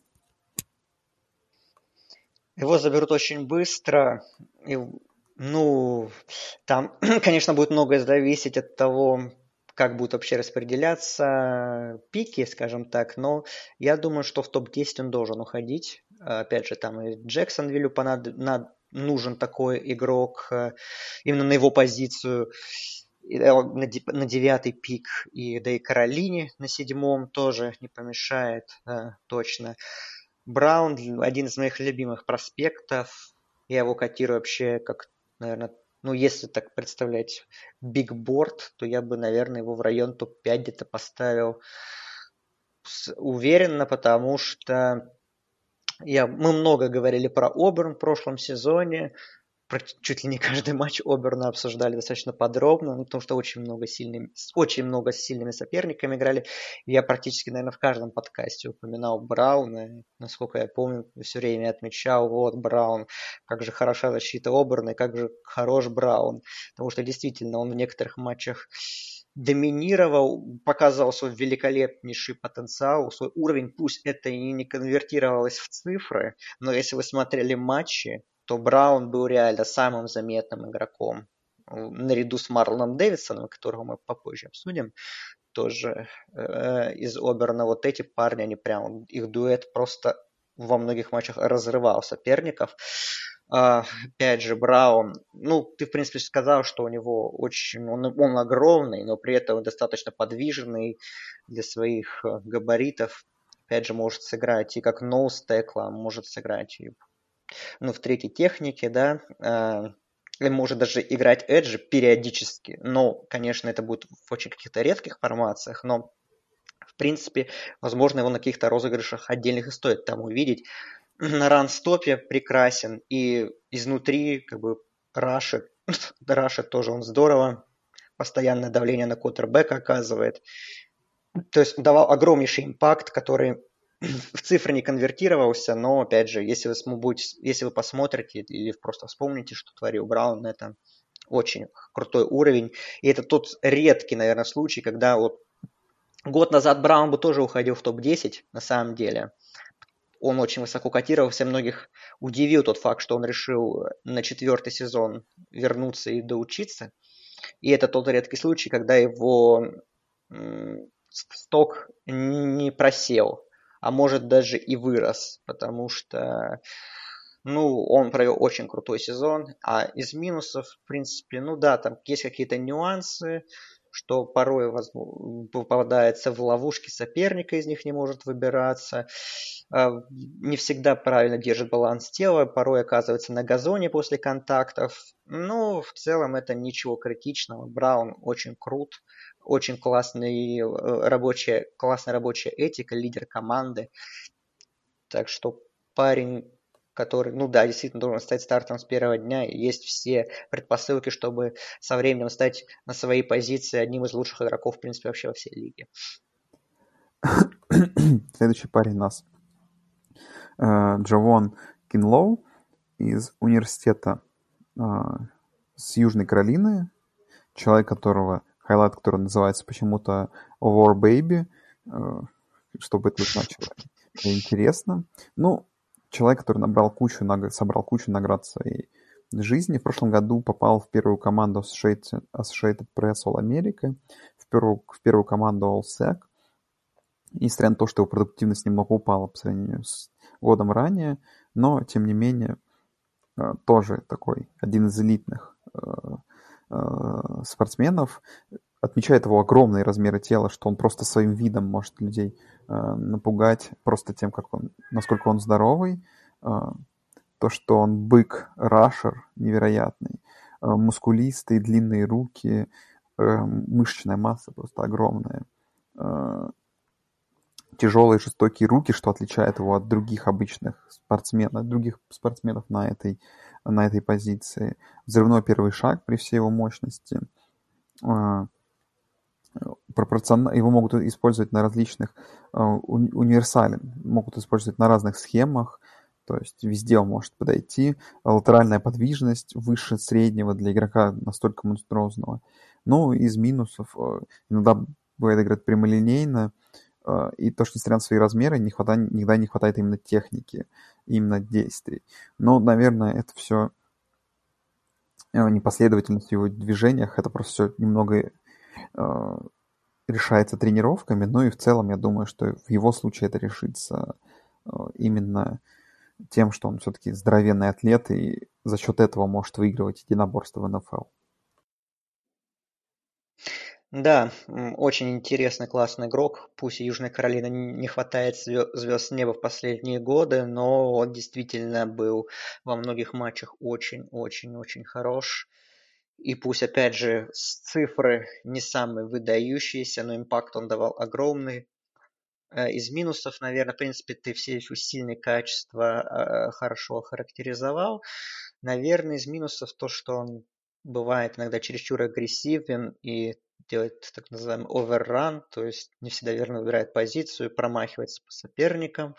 Его заберут очень быстро. И ну, там, конечно, будет многое зависеть от того, как будут вообще распределяться пики, скажем так, но я думаю, что в топ-10 он должен уходить. Опять же, там и Джексонвиллю понад... над... нужен такой игрок э, именно на его позицию э, на девятый пик, и да и Каролине на седьмом тоже не помешает, да, точно. Браун один из моих любимых проспектов. Я его котирую вообще как наверное, ну, если так представлять бигборд, то я бы, наверное, его в район топ-5 где-то поставил уверенно, потому что я, мы много говорили про Оберн в прошлом сезоне чуть ли не каждый матч Оберна обсуждали достаточно подробно, ну, потому что очень много, сильными, очень много с сильными соперниками играли. Я практически, наверное, в каждом подкасте упоминал Брауна. Насколько я помню, все время отмечал, вот, Браун, как же хороша защита Оберна, и как же хорош Браун. Потому что действительно он в некоторых матчах доминировал, показывал свой великолепнейший потенциал, свой уровень, пусть это и не конвертировалось в цифры, но если вы смотрели матчи, то Браун был реально самым заметным игроком наряду с Марлоном Дэвидсоном, которого мы попозже обсудим, тоже э, из Оберна. Вот эти парни, они прям, их дуэт просто во многих матчах разрывал соперников. Uh, опять же, Браун, ну, ты, в принципе, сказал, что у него очень, он, он огромный, но при этом достаточно подвижный для своих э, габаритов. Опять же, может сыграть и как ноустекла, может сыграть и ну, в третьей технике, да, э, может даже играть Эджи периодически. Но, конечно, это будет в очень каких-то редких формациях, но в принципе, возможно, его на каких-то розыгрышах отдельных и стоит там увидеть. На ранстопе прекрасен, и изнутри, как бы, рашит, рашит тоже он здорово, постоянное давление на кутербэк оказывает. То есть давал огромнейший импакт, который в цифры не конвертировался, но, опять же, если вы, будете, если вы посмотрите или просто вспомните, что творил Браун, это очень крутой уровень. И это тот редкий, наверное, случай, когда вот год назад Браун бы тоже уходил в топ-10, на самом деле. Он очень высоко котировался, многих удивил тот факт, что он решил на четвертый сезон вернуться и доучиться. И это тот редкий случай, когда его сток не просел а может даже и вырос, потому что ну, он провел очень крутой сезон, а из минусов, в принципе, ну да, там есть какие-то нюансы, что порой попадается в ловушки соперника, из них не может выбираться, а, не всегда правильно держит баланс тела, порой оказывается на газоне после контактов. Ну, в целом это ничего критичного. Браун очень крут, очень классный э, рабочая, классная рабочая этика, лидер команды. Так что парень который, ну да, действительно должен стать стартером с первого дня. Есть все предпосылки, чтобы со временем стать на своей позиции одним из лучших игроков, в принципе, вообще во всей лиге. Следующий парень у нас э, Джавон Кинлоу из университета э, с Южной Каролины. Человек, которого, highlight которого называется почему-то War Baby. Э, что бы это значило? Интересно. Ну, человек, который набрал кучу, собрал кучу наград своей жизни. В прошлом году попал в первую команду Associated, Associated Press All America, в первую, в первую команду All Sec. Несмотря на то, что его продуктивность немного упала по сравнению с годом ранее, но, тем не менее, э, тоже такой один из элитных э, спортсменов. Отмечает его огромные размеры тела, что он просто своим видом может людей Э, напугать просто тем, как он, насколько он здоровый. Э, то, что он бык, рашер невероятный, э, мускулистый, длинные руки, мышечная масса просто огромная. Тяжелые жестокие руки, что отличает его от других обычных спортсменов, от других спортсменов на этой, на этой позиции. Взрывной первый шаг при всей его мощности пропорционально, его могут использовать на различных уни, универсален, могут использовать на разных схемах, то есть везде он может подойти. Латеральная подвижность выше среднего для игрока настолько монструозного. Ну, из минусов э, иногда бывает играть прямолинейно, и то, что несмотря на свои размеры, не хватает, никогда не хватает именно техники, именно действий. Но, наверное, это все непоследовательность в его движениях, это просто все немного Э, решается тренировками, но и в целом я думаю, что в его случае это решится э, именно тем, что он все-таки здоровенный атлет и за счет этого может выигрывать единоборство в НФЛ. Да, очень интересный, классный игрок. Пусть Южной Каролины не хватает звезд неба в последние годы, но он действительно был во многих матчах очень-очень-очень хорош. И пусть, опять же, цифры не самые выдающиеся, но импакт он давал огромный. Э, из минусов, наверное, в принципе, ты все сильные качества э, хорошо охарактеризовал. Наверное, из минусов то, что он бывает иногда чересчур агрессивен и делает так называемый overrun, то есть не всегда верно выбирает позицию, промахивается по соперникам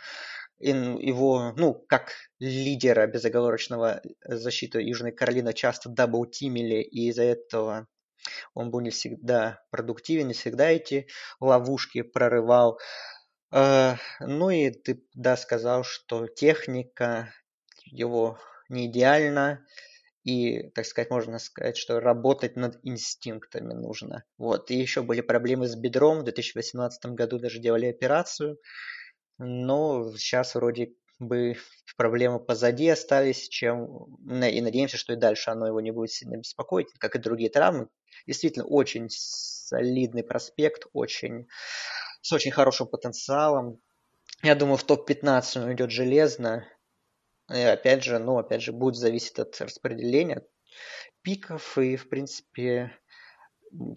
его, ну, как лидера безоговорочного э, защиты Южной Каролины часто даблтимили, и из-за этого он был не всегда продуктивен, не всегда эти ловушки прорывал. Э, ну и ты, да, сказал, что техника его не идеальна, и, так сказать, можно сказать, что работать над инстинктами нужно. Вот. И еще были проблемы с бедром. В 2018 году даже делали операцию. Но сейчас вроде бы проблемы позади остались, чем и надеемся, что и дальше оно его не будет сильно беспокоить, как и другие травмы. Действительно, очень солидный проспект, очень с очень хорошим потенциалом. Я думаю, в топ-15 он идет железно. И опять же, ну, опять же, будет зависеть от распределения пиков и, в принципе,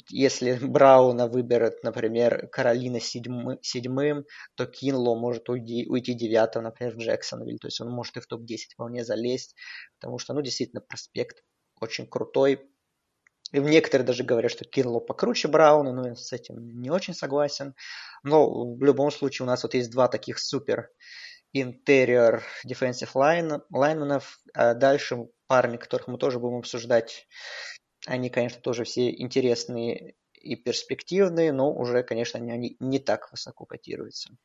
если Брауна выберет, например, Каролина седьмым, седьмым то Кинло может уйти, уйти девятым, например, в Джексонвиль. То есть он может и в топ-10 вполне залезть, потому что, ну, действительно, проспект очень крутой. И некоторые даже говорят, что Кинло покруче Брауна, но я с этим не очень согласен. Но в любом случае у нас вот есть два таких супер интерьер defensive line, лайнменов, а дальше парни, которых мы тоже будем обсуждать они, конечно, тоже все интересные и перспективные, но уже, конечно, они не так высоко котируются.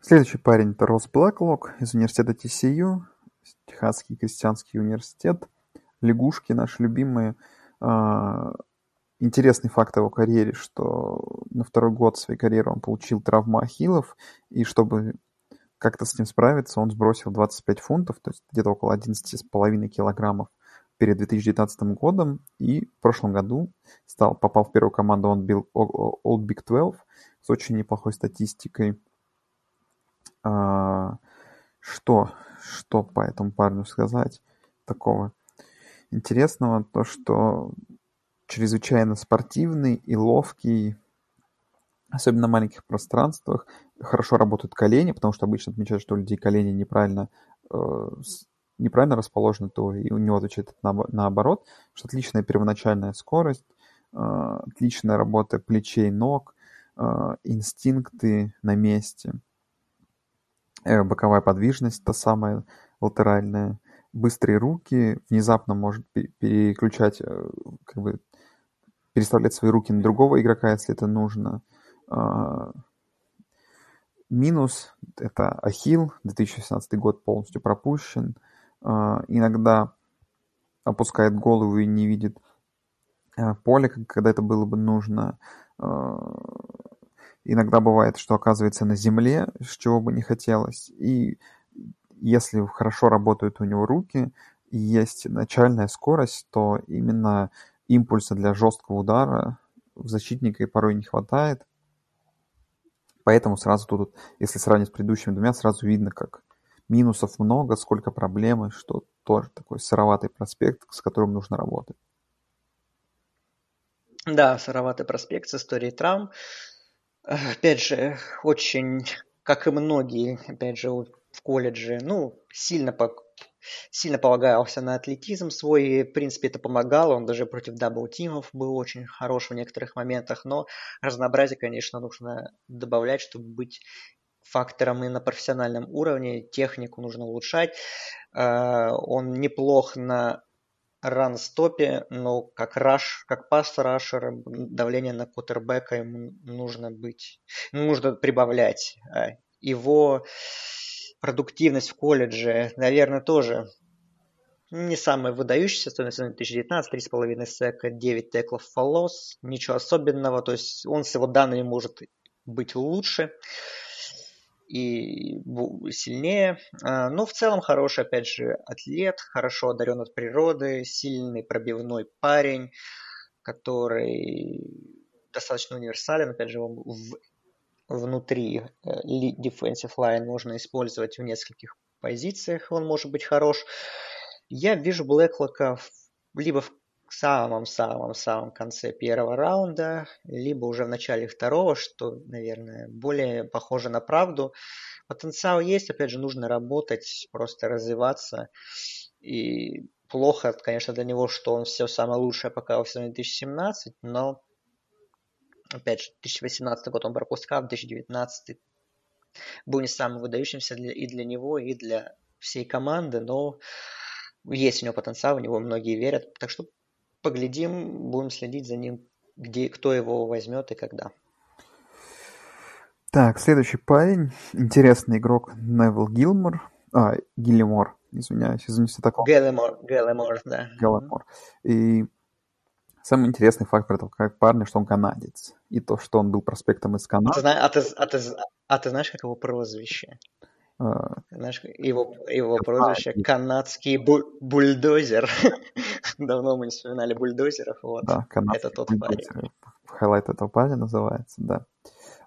Следующий парень это Росс Блэклок из университета TCU, Техасский крестьянский университет. Лягушки наши любимые. Интересный факт о его карьере, что на второй год своей карьеры он получил травму ахиллов, и чтобы как-то с ним справиться. Он сбросил 25 фунтов, то есть где-то около 11,5 килограммов перед 2019 годом, и в прошлом году стал, попал в первую команду, Old Big 12 с очень неплохой статистикой. А, что, что по этому парню сказать такого интересного? То, что чрезвычайно спортивный и ловкий, особенно на маленьких пространствах. Хорошо работают колени, потому что обычно отмечают, что у людей колени неправильно, э, неправильно расположены, то и у него отвечает на, наоборот, что отличная первоначальная скорость, э, отличная работа плечей, ног, э, инстинкты на месте, э, боковая подвижность, та самая латеральная, быстрые руки, внезапно может переключать, э, как бы переставлять свои руки на другого игрока, если это нужно. А, минус — это Ахилл, 2016 год полностью пропущен. А, иногда опускает голову и не видит а, поле, когда это было бы нужно. Иногда бывает, что оказывается на земле, с чего бы не хотелось. И если хорошо работают у него руки, и есть начальная скорость, то именно импульса для жесткого удара в защитника и порой не хватает. Поэтому сразу тут, если сравнить с предыдущими двумя, сразу видно, как минусов много, сколько проблем, что тоже такой сыроватый проспект, с которым нужно работать. Да, сыроватый проспект с историей травм. Опять же, очень, как и многие, опять же, в колледже, ну, сильно по сильно полагался на атлетизм свой, и, в принципе, это помогало, он даже против double-team ов был очень хорош в некоторых моментах, но разнообразие, конечно, нужно добавлять, чтобы быть фактором и на профессиональном уровне, технику нужно улучшать. А, он неплох на ран-стопе, но как раш, как пас-рашер, давление на кутербека ему нужно быть, нужно прибавлять. А, его продуктивность в колледже, наверное, тоже не самая выдающаяся, стоимость. 2019, 3,5 сека, 9 теклов фолос, ничего особенного, то есть он с его данными может быть лучше и сильнее. А, но в целом хороший, опять же, атлет, хорошо одарен от природы, сильный пробивной парень, который достаточно универсален, опять же, в внутри э, defensive line можно использовать в нескольких позициях, он может быть хорош. Я вижу Блэклока либо в самом-самом-самом конце первого раунда, либо уже в начале второго, что, наверное, более похоже на правду. Потенциал есть, опять же, нужно работать, просто развиваться. И плохо, конечно, для него, что он все самое лучшее пока в 2017, но Опять же, 2018 год он пропускал, 2019 был не самым выдающимся для, и для него, и для всей команды, но есть у него потенциал, у него многие верят. Так что поглядим, будем следить за ним, где, кто его возьмет и когда. Так, следующий парень. Интересный игрок Невил Гилмор. А, Гиллимор, извиняюсь, извините, такого. Геллимор, Геллимор, да. Геллимор. И Самый интересный факт про этого как парня, что он канадец. И то, что он был проспектом из Канады. А ты, а ты, а ты, а ты знаешь, как его прозвище? А... Знаешь, его, его прозвище а, канадский бу- бульдозер. Давно мы не вспоминали бульдозеров. Вот. Да, Это тот бульдозер. парень. Highlight этого парня называется, да.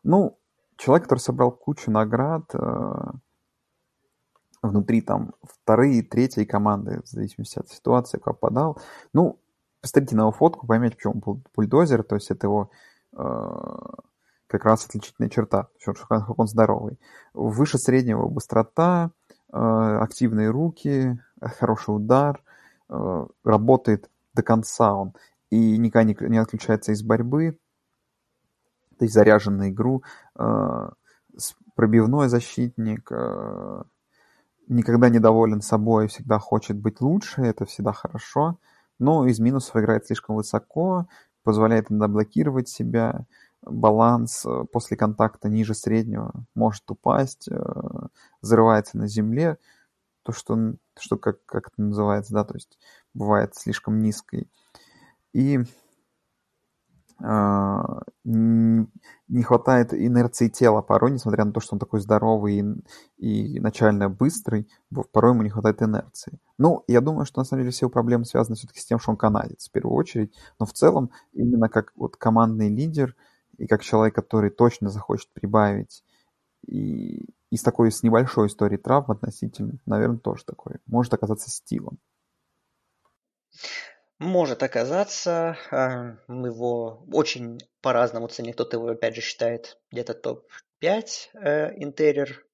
Ну, человек, который собрал кучу наград, э, внутри там вторые, третьи команды, в зависимости от ситуации, попадал. Ну, посмотрите на его фотку, поймете, почему он бульдозер, то есть это его э, как раз отличительная черта, как он здоровый. Выше среднего быстрота, э, активные руки, хороший удар, э, работает до конца он и никогда не, не отключается из борьбы, то есть заряжен на игру, э, пробивной защитник, э, никогда недоволен собой, всегда хочет быть лучше, это всегда хорошо но из минусов играет слишком высоко, позволяет иногда блокировать себя, баланс э, после контакта ниже среднего может упасть, э, взрывается на земле, то, что, что как, как это называется, да, то есть бывает слишком низкой. И не хватает инерции тела порой, несмотря на то, что он такой здоровый и, и начально быстрый, порой ему не хватает инерции. Ну, я думаю, что на самом деле все проблемы связаны все-таки с тем, что он канадец в первую очередь, но в целом именно как вот командный лидер и как человек, который точно захочет прибавить и, и с такой, с небольшой историей травм относительно, наверное, тоже такой, может оказаться стилом. Может оказаться. А, мы его очень по-разному ценим. Кто-то его, опять же, считает где-то топ-5 э, интерьер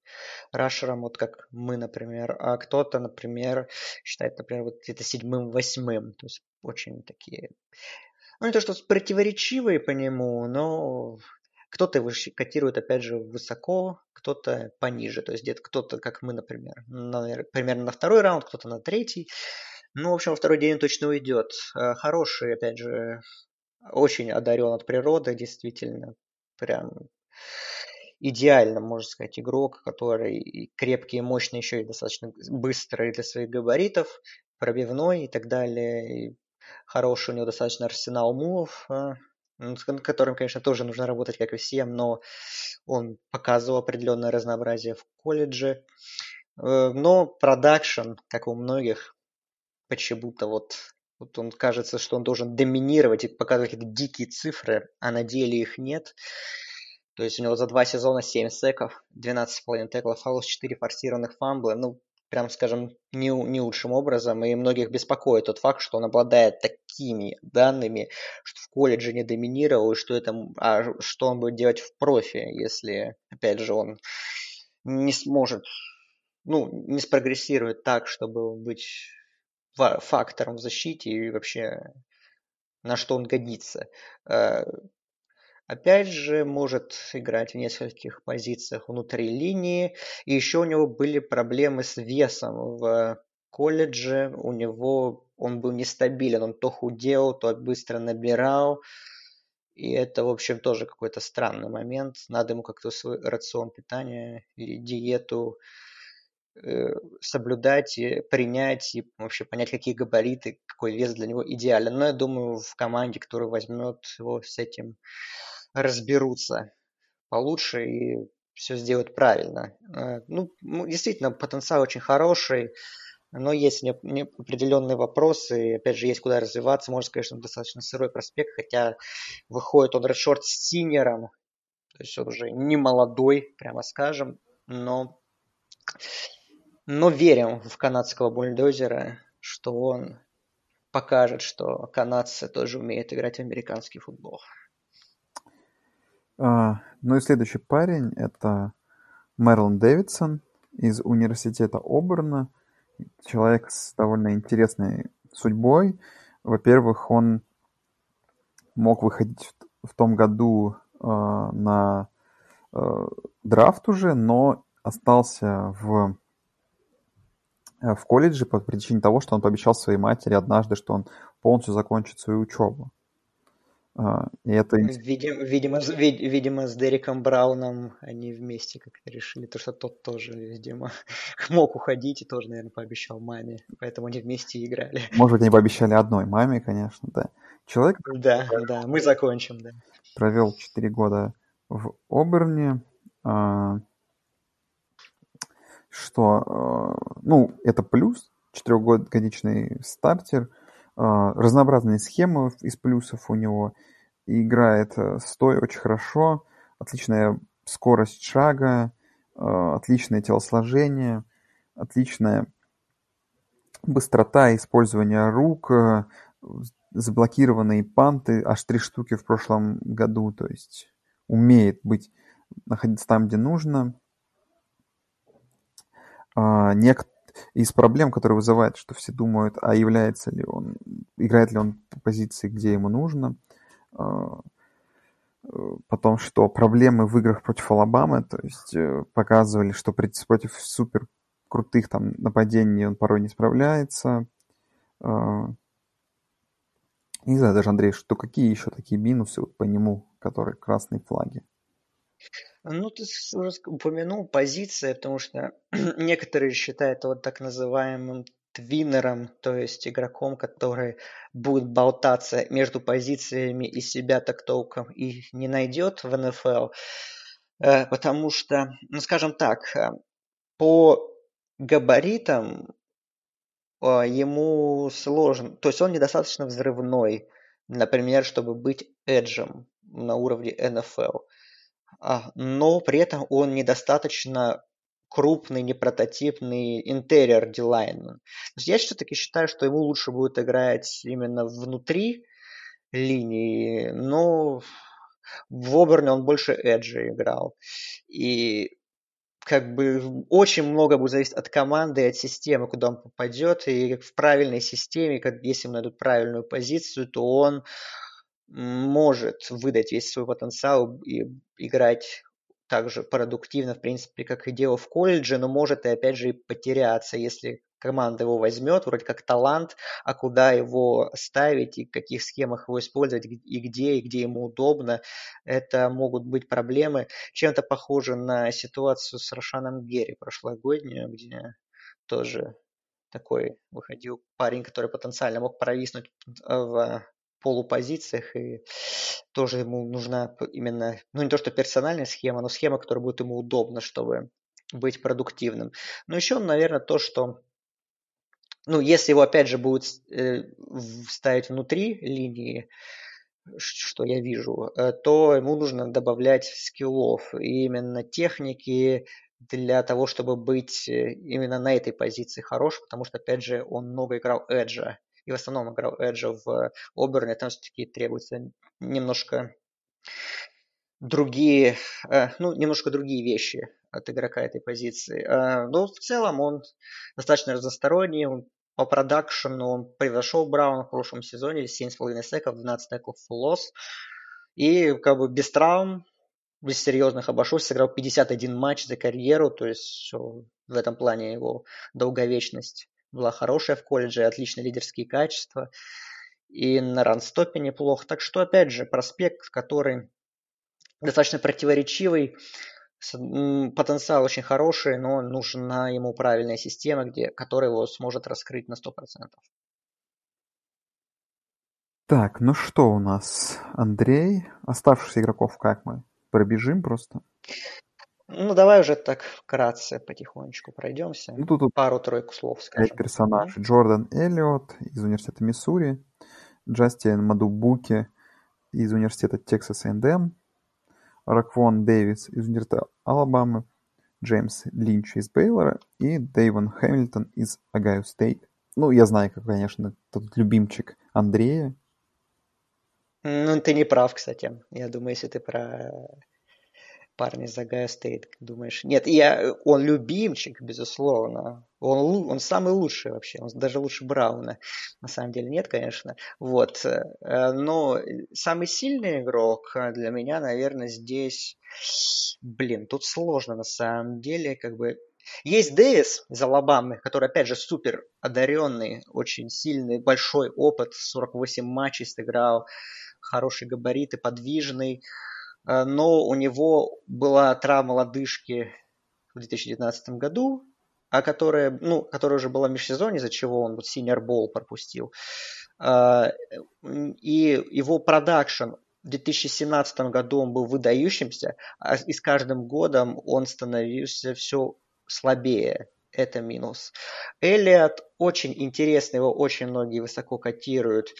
рашером, вот как мы, например, а кто-то, например, считает, например, вот где-то седьмым-восьмым, то есть очень такие, ну не то что противоречивые по нему, но кто-то его котирует, опять же, высоко, кто-то пониже, то есть где-то кто-то, как мы, например, наверное, примерно на второй раунд, кто-то на третий, ну, в общем, второй день точно уйдет. Э, хороший, опять же, очень одарен от природы, действительно. Прям идеально, можно сказать, игрок, который крепкий мощный, еще и достаточно быстрый для своих габаритов, пробивной и так далее. И хороший у него достаточно арсенал мувов, э, над которым, конечно, тоже нужно работать, как и всем, но он показывал определенное разнообразие в колледже. Э, но продакшн, как у многих, почему-то вот, вот он кажется, что он должен доминировать и показывать какие-то дикие цифры, а на деле их нет. То есть у него за два сезона 7 секов, 12,5 теклов, фаулов, 4 форсированных фамбла. Ну, прям скажем, не, не лучшим образом. И многих беспокоит тот факт, что он обладает такими данными, что в колледже не доминировал, и что, это, а что он будет делать в профи, если, опять же, он не сможет, ну, не спрогрессирует так, чтобы быть фактором в защите и вообще на что он годится. Э, опять же, может играть в нескольких позициях внутри линии. И еще у него были проблемы с весом в колледже. У него он был нестабилен. Он то худел, то быстро набирал. И это, в общем, тоже какой-то странный момент. Надо ему как-то свой рацион питания или диету соблюдать, и принять и вообще понять, какие габариты, какой вес для него идеален. Но я думаю, в команде, которая возьмет его с этим, разберутся получше и все сделают правильно. Э, ну, действительно, потенциал очень хороший, но есть определенные вопросы, опять же, есть куда развиваться. Можно сказать, что он достаточно сырой проспект, хотя выходит он редшорт с синером, то есть он уже не молодой, прямо скажем, но но верим в канадского бульдозера, что он покажет, что канадцы тоже умеют играть в американский футбол. А, ну и следующий парень это Мерлон Дэвидсон из университета Оберна. Человек с довольно интересной судьбой. Во-первых, он мог выходить в, в том году э, на э, драфт уже, но остался в в колледже по причине того, что он пообещал своей матери однажды, что он полностью закончит свою учебу. А, и это... Видимо, видимо, видимо, с Дереком Брауном они вместе как-то решили, то что тот тоже, видимо, мог уходить и тоже, наверное, пообещал маме, поэтому они вместе играли. Может быть, они пообещали одной маме, конечно, да. Человек... Да, да, мы закончим, да. Провел 4 года в Оберне, а, что, э, ну, это плюс, четырехгодичный стартер, э, разнообразные схемы из плюсов у него, играет э, стоя очень хорошо, отличная скорость шага, отличное телосложение, отличная быстрота использования рук, заблокированные панты, аж три штуки в прошлом году, то есть умеет быть, находиться там, где нужно, нек... из проблем, которые вызывает, что все думают, а является ли он, играет ли он по позиции, где ему нужно. А, потом, что проблемы в играх против Алабамы, то есть э, показывали, что против супер крутых там нападений он порой не справляется. А, не знаю даже, Андрей, что какие еще такие минусы вот по нему, которые красные флаги? Ну, ты уже упомянул позиция, потому что некоторые считают его так называемым твиннером, то есть игроком, который будет болтаться между позициями и себя так толком и не найдет в НФЛ. Э, потому что, ну скажем так, э, по габаритам э, ему сложно, то есть он недостаточно взрывной, например, чтобы быть эджем на уровне НФЛ. А, но при этом он недостаточно крупный, непрототипный интерьер дилайн. Я все-таки считаю, что ему лучше будет играть именно внутри линии, но в Оберне он больше эджи играл. И как бы очень много будет зависеть от команды и от системы, куда он попадет. И в правильной системе, если ему найдут правильную позицию, то он может выдать весь свой потенциал и играть так же продуктивно, в принципе, как и делал в колледже, но может и опять же и потеряться, если команда его возьмет, вроде как талант, а куда его ставить и в каких схемах его использовать, и где, и где ему удобно, это могут быть проблемы. Чем-то похоже на ситуацию с Рошаном Герри прошлогоднюю, где тоже такой выходил парень, который потенциально мог провиснуть в полупозициях, и тоже ему нужна именно, ну не то что персональная схема, но схема, которая будет ему удобна, чтобы быть продуктивным. Но еще, наверное, то, что ну, если его, опять же, будут э, ставить внутри линии, что я вижу, э, то ему нужно добавлять скиллов и именно техники для того, чтобы быть э, именно на этой позиции хорош, потому что, опять же, он много играл эджа, и в основном играл эджа в Оберне, там все-таки требуется немножко другие, ну, немножко другие вещи от игрока этой позиции. Но в целом он достаточно разносторонний, он по продакшену он превзошел Брауна в прошлом сезоне, 7,5 секов, 12 теклов лосс. И как бы без травм, без серьезных обошелся, сыграл 51 матч за карьеру, то есть в этом плане его долговечность была хорошая в колледже, отличные лидерские качества. И на ранстопе неплохо. Так что, опять же, проспект, который достаточно противоречивый, потенциал очень хороший, но нужна ему правильная система, где, которая его сможет раскрыть на 100%. Так, ну что у нас, Андрей? Оставшихся игроков как мы? Пробежим просто? Ну, давай уже так вкратце потихонечку пройдемся. Ну, тут Пару-тройку слов скажем. персонажи. Джордан Эллиот из университета Миссури, Джастин Мадубуки из университета Техас A&M, Раквон Дэвис из университета Алабамы, Джеймс Линч из Бейлора и Дэйвон Хэмилтон из Огайо Стейт. Ну, я знаю, как, конечно, тот любимчик Андрея. Ну, ты не прав, кстати. Я думаю, если ты про парня из Огайо Стейт, думаешь. Нет, я, он любимчик, безусловно. Он, он самый лучший вообще, он даже лучше Брауна. На самом деле нет, конечно. Вот. Э, но самый сильный игрок для меня, наверное, здесь... Блин, тут сложно на самом деле, как бы... Есть Дэвис из Алабамы, который, опять же, супер одаренный, очень сильный, большой опыт, 48 матчей сыграл, хорошие габариты, подвижный. Э, но у него была травма лодыжки в 2019 году, а которая, ну, которая уже была в межсезонье, из-за чего он вот senior bowl пропустил. Э, и его продакшн в 2017 году он был выдающимся, а и с каждым годом он становился все слабее. Это минус. Элliot очень интересный, его очень многие высоко котируют,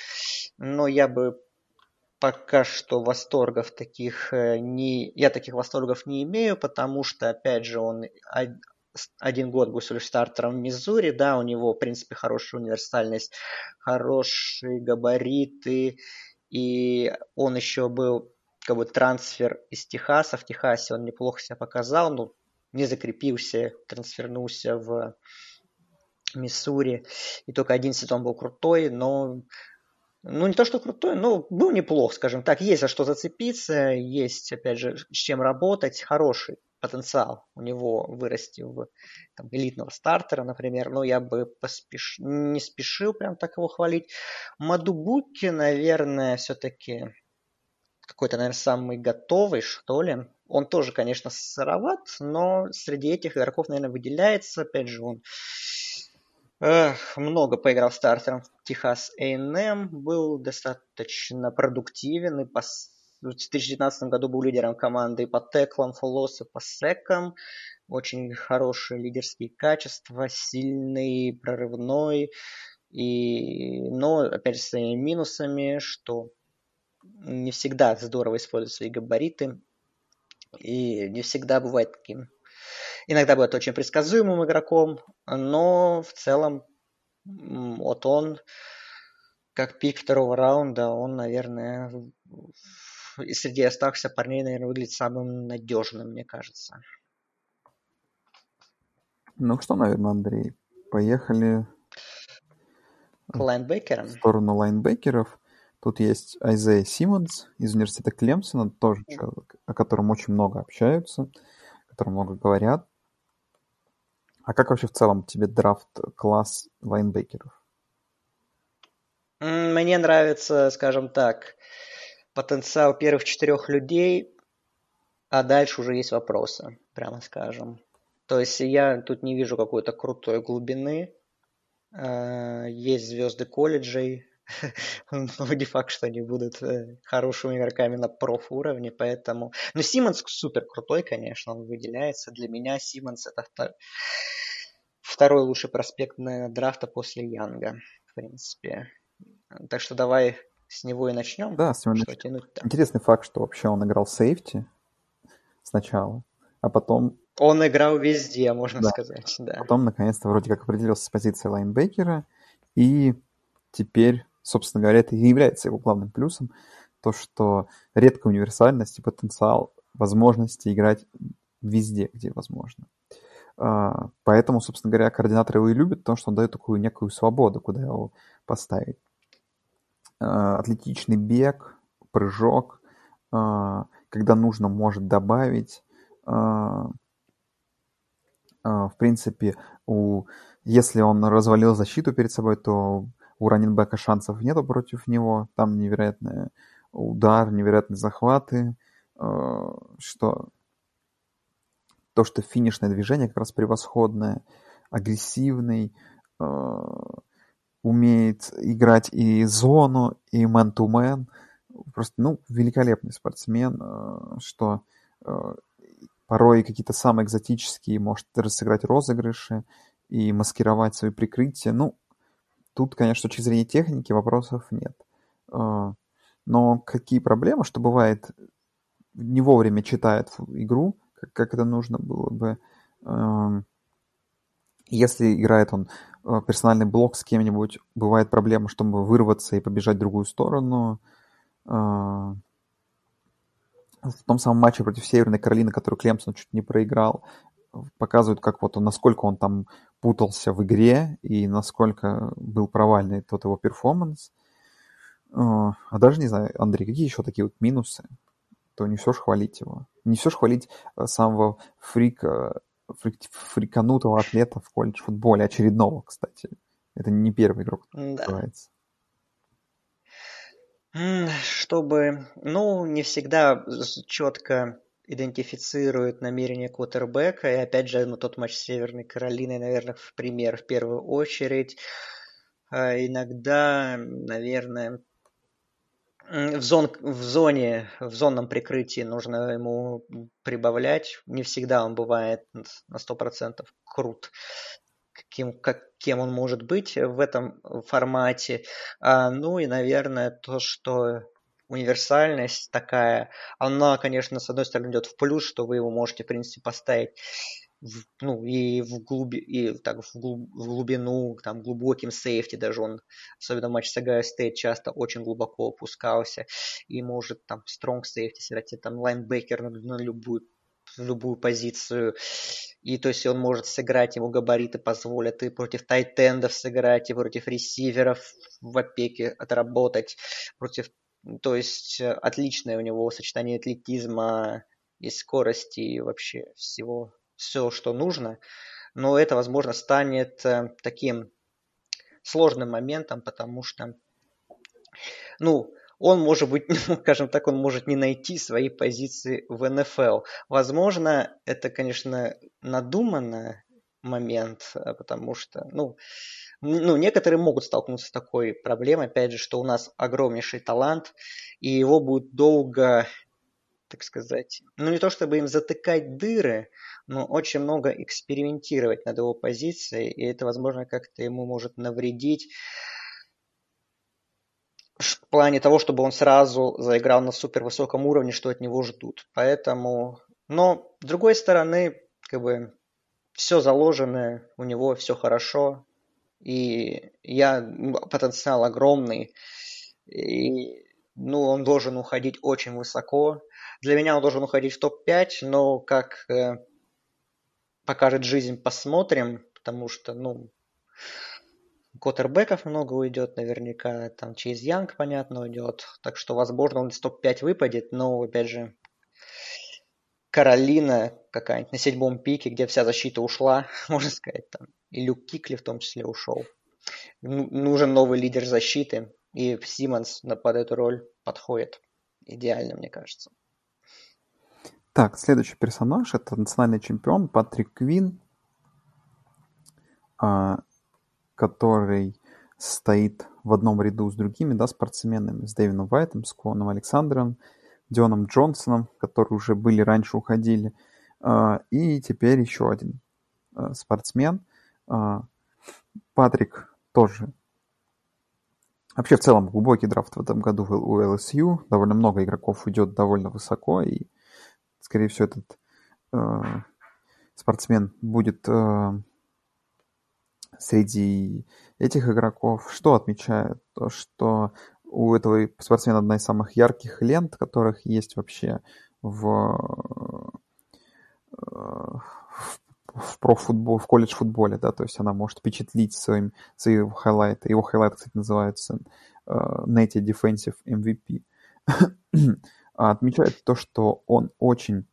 но я бы пока что восторгов таких э, не... Я таких восторгов не имею, потому что, опять же, он один год был стартером в Миссури, да, у него, в принципе, хорошая универсальность, хорошие габариты, и он еще был как бы трансфер из Техаса. В Техасе он неплохо себя показал, но не закрепился, трансфернулся в Миссури. И только один сезон был крутой, но ну, не то, что крутой, но был неплох, скажем так. Есть за что зацепиться, есть, опять же, с чем работать. Хороший потенциал у него вырасти в там, элитного стартера, например. Но я бы поспеш... не спешил прям так его хвалить. Мадубуки, наверное, все-таки какой-то, наверное, самый готовый, что ли. Он тоже, конечно, сыроват, но среди этих игроков, наверное, выделяется. Опять же, он Эх, много поиграл стартером в Техас A&M, был достаточно продуктивен и по... в 2019 году был лидером команды по теклам, фоллосу, по секам. Очень хорошие лидерские качества, сильный, прорывной. И... Но, опять же, с своими минусами, что не всегда здорово используют свои габариты. И не всегда бывает таким Иногда бывает очень предсказуемым игроком, но в целом вот он, как пик второго раунда, он, наверное, среди оставшихся парней, наверное, выглядит самым надежным, мне кажется. Ну что, наверное, Андрей, поехали к лайнбекерам. В сторону лайнбекеров. Тут есть Айзея Симмонс из университета Клемсона, тоже человек, о котором очень много общаются, о котором много говорят. А как вообще в целом тебе драфт класс лайнбекеров? Мне нравится, скажем так, потенциал первых четырех людей, а дальше уже есть вопросы, прямо скажем. То есть я тут не вижу какой-то крутой глубины. А, есть звезды колледжей, но не факт, что они будут э, хорошими игроками на проф уровне, поэтому... Ну, Симмонс супер крутой, конечно, он выделяется. Для меня Симмонс это второй лучший проспект на драфта после Янга, в принципе. Так что давай с него и начнем. Да, с него что нач... тянуть-то? Интересный факт, что вообще он играл сейфти сначала, а потом... Он играл везде, можно да. сказать, да. Потом, наконец-то, вроде как определился с позиции лайнбекера, и теперь, собственно говоря, это и является его главным плюсом, то, что редкая универсальность и потенциал возможности играть везде, где возможно. А, поэтому, собственно говоря, координаторы его и любят, потому что он дает такую некую свободу, куда его поставить. А, атлетичный бег, прыжок, а, когда нужно, может добавить. В принципе, у, если он развалил защиту перед собой, то у раненбека шансов нету против него. Там невероятный удар, невероятные захваты, что то, что финишное движение как раз превосходное, агрессивный, э, умеет играть и зону, и мэн-ту-мэн. Просто, ну, великолепный спортсмен, э, что э, порой какие-то самые экзотические может разыграть розыгрыши и маскировать свои прикрытия. Ну, тут, конечно, с точки зрения техники вопросов нет. Э, но какие проблемы, что бывает, не вовремя читает игру, как, как это нужно было бы. Эм, если играет он э, персональный блок с кем-нибудь, бывает проблема, чтобы вырваться и побежать в другую сторону. Э, в том самом матче против Северной Каролины, который Клемсон чуть не проиграл, показывают, как вот он, насколько он там путался в игре и насколько был провальный тот его перформанс. Э, а даже не знаю, Андрей, какие еще такие вот минусы? То не все ж хвалить его. Не все ж хвалить э, самого фрика, фрик, фриканутого атлета в колледж футболе, очередного, кстати. Это не первый игрок, да. называется. Чтобы, ну, не всегда четко идентифицирует намерение квотербека. И опять же, ну, тот матч с Северной Каролиной, наверное, в пример в первую очередь. А иногда, наверное, в, зон, в зоне, в зонном прикрытии нужно ему прибавлять. Не всегда он бывает на 100% крут, каким, как, кем он может быть в этом формате. А, ну и, наверное, то, что универсальность такая, она, конечно, с одной стороны идет в плюс, что вы его можете, в принципе, поставить в, ну, и в, глуби, и так, в, глуб, в глубину, там, глубоким safety даже он, особенно в матче с Огайо Стейт, часто очень глубоко опускался и может там strong safety сыграть, там linebacker на, на любую любую позицию. И то есть он может сыграть, ему габариты позволят и против tight end ов сыграть, и против ресиверов в опеке отработать, против... То есть э, отличное у него сочетание атлетизма и скорости и вообще всего все, что нужно, но это, возможно, станет э, таким сложным моментом, потому что, ну, он может быть, ну, скажем так, он может не найти свои позиции в НФЛ. Возможно, это, конечно, надуманно, момент, э, потому что, ну, ну, некоторые могут столкнуться с такой проблемой, опять же, что у нас огромнейший талант, и его будет долго, так сказать, ну не то чтобы им затыкать дыры, но очень много экспериментировать над его позицией, и это, возможно, как-то ему может навредить в плане того, чтобы он сразу заиграл на супер высоком уровне, что от него ждут. Поэтому, но с другой стороны, как бы все заложено, у него все хорошо, и я потенциал огромный, и ну, он должен уходить очень высоко. Для меня он должен уходить в топ-5, но как э, покажет жизнь, посмотрим, потому что, ну, Коттербеков много уйдет наверняка, там Чейз Янг, понятно, уйдет. Так что, возможно, он из топ-5 выпадет, но, опять же, Каролина какая-нибудь на седьмом пике, где вся защита ушла, можно сказать, там. И Люк Кикли в том числе ушел. Нужен новый лидер защиты, и Симмонс под эту роль подходит идеально, мне кажется. Так, следующий персонаж это национальный чемпион Патрик Квин. А, который стоит в одном ряду с другими да, спортсменами, с Дэвином Вайтом, с Коном Александром, Дионом Джонсоном, которые уже были раньше, уходили, а, и теперь еще один а, спортсмен. А, Патрик тоже. Вообще, в целом, глубокий драфт в этом году у LSU. Довольно много игроков уйдет довольно высоко, и, скорее всего, этот спортсмен будет среди этих игроков. Что отмечает? То, что у этого спортсмена одна из самых ярких лент, которых есть вообще в, э, в профутбол, в колледж футболе, да, то есть она может впечатлить своим, своим highlight. Его highlight, кстати, называется э, Natty Defensive MVP. Отмечает то, что он очень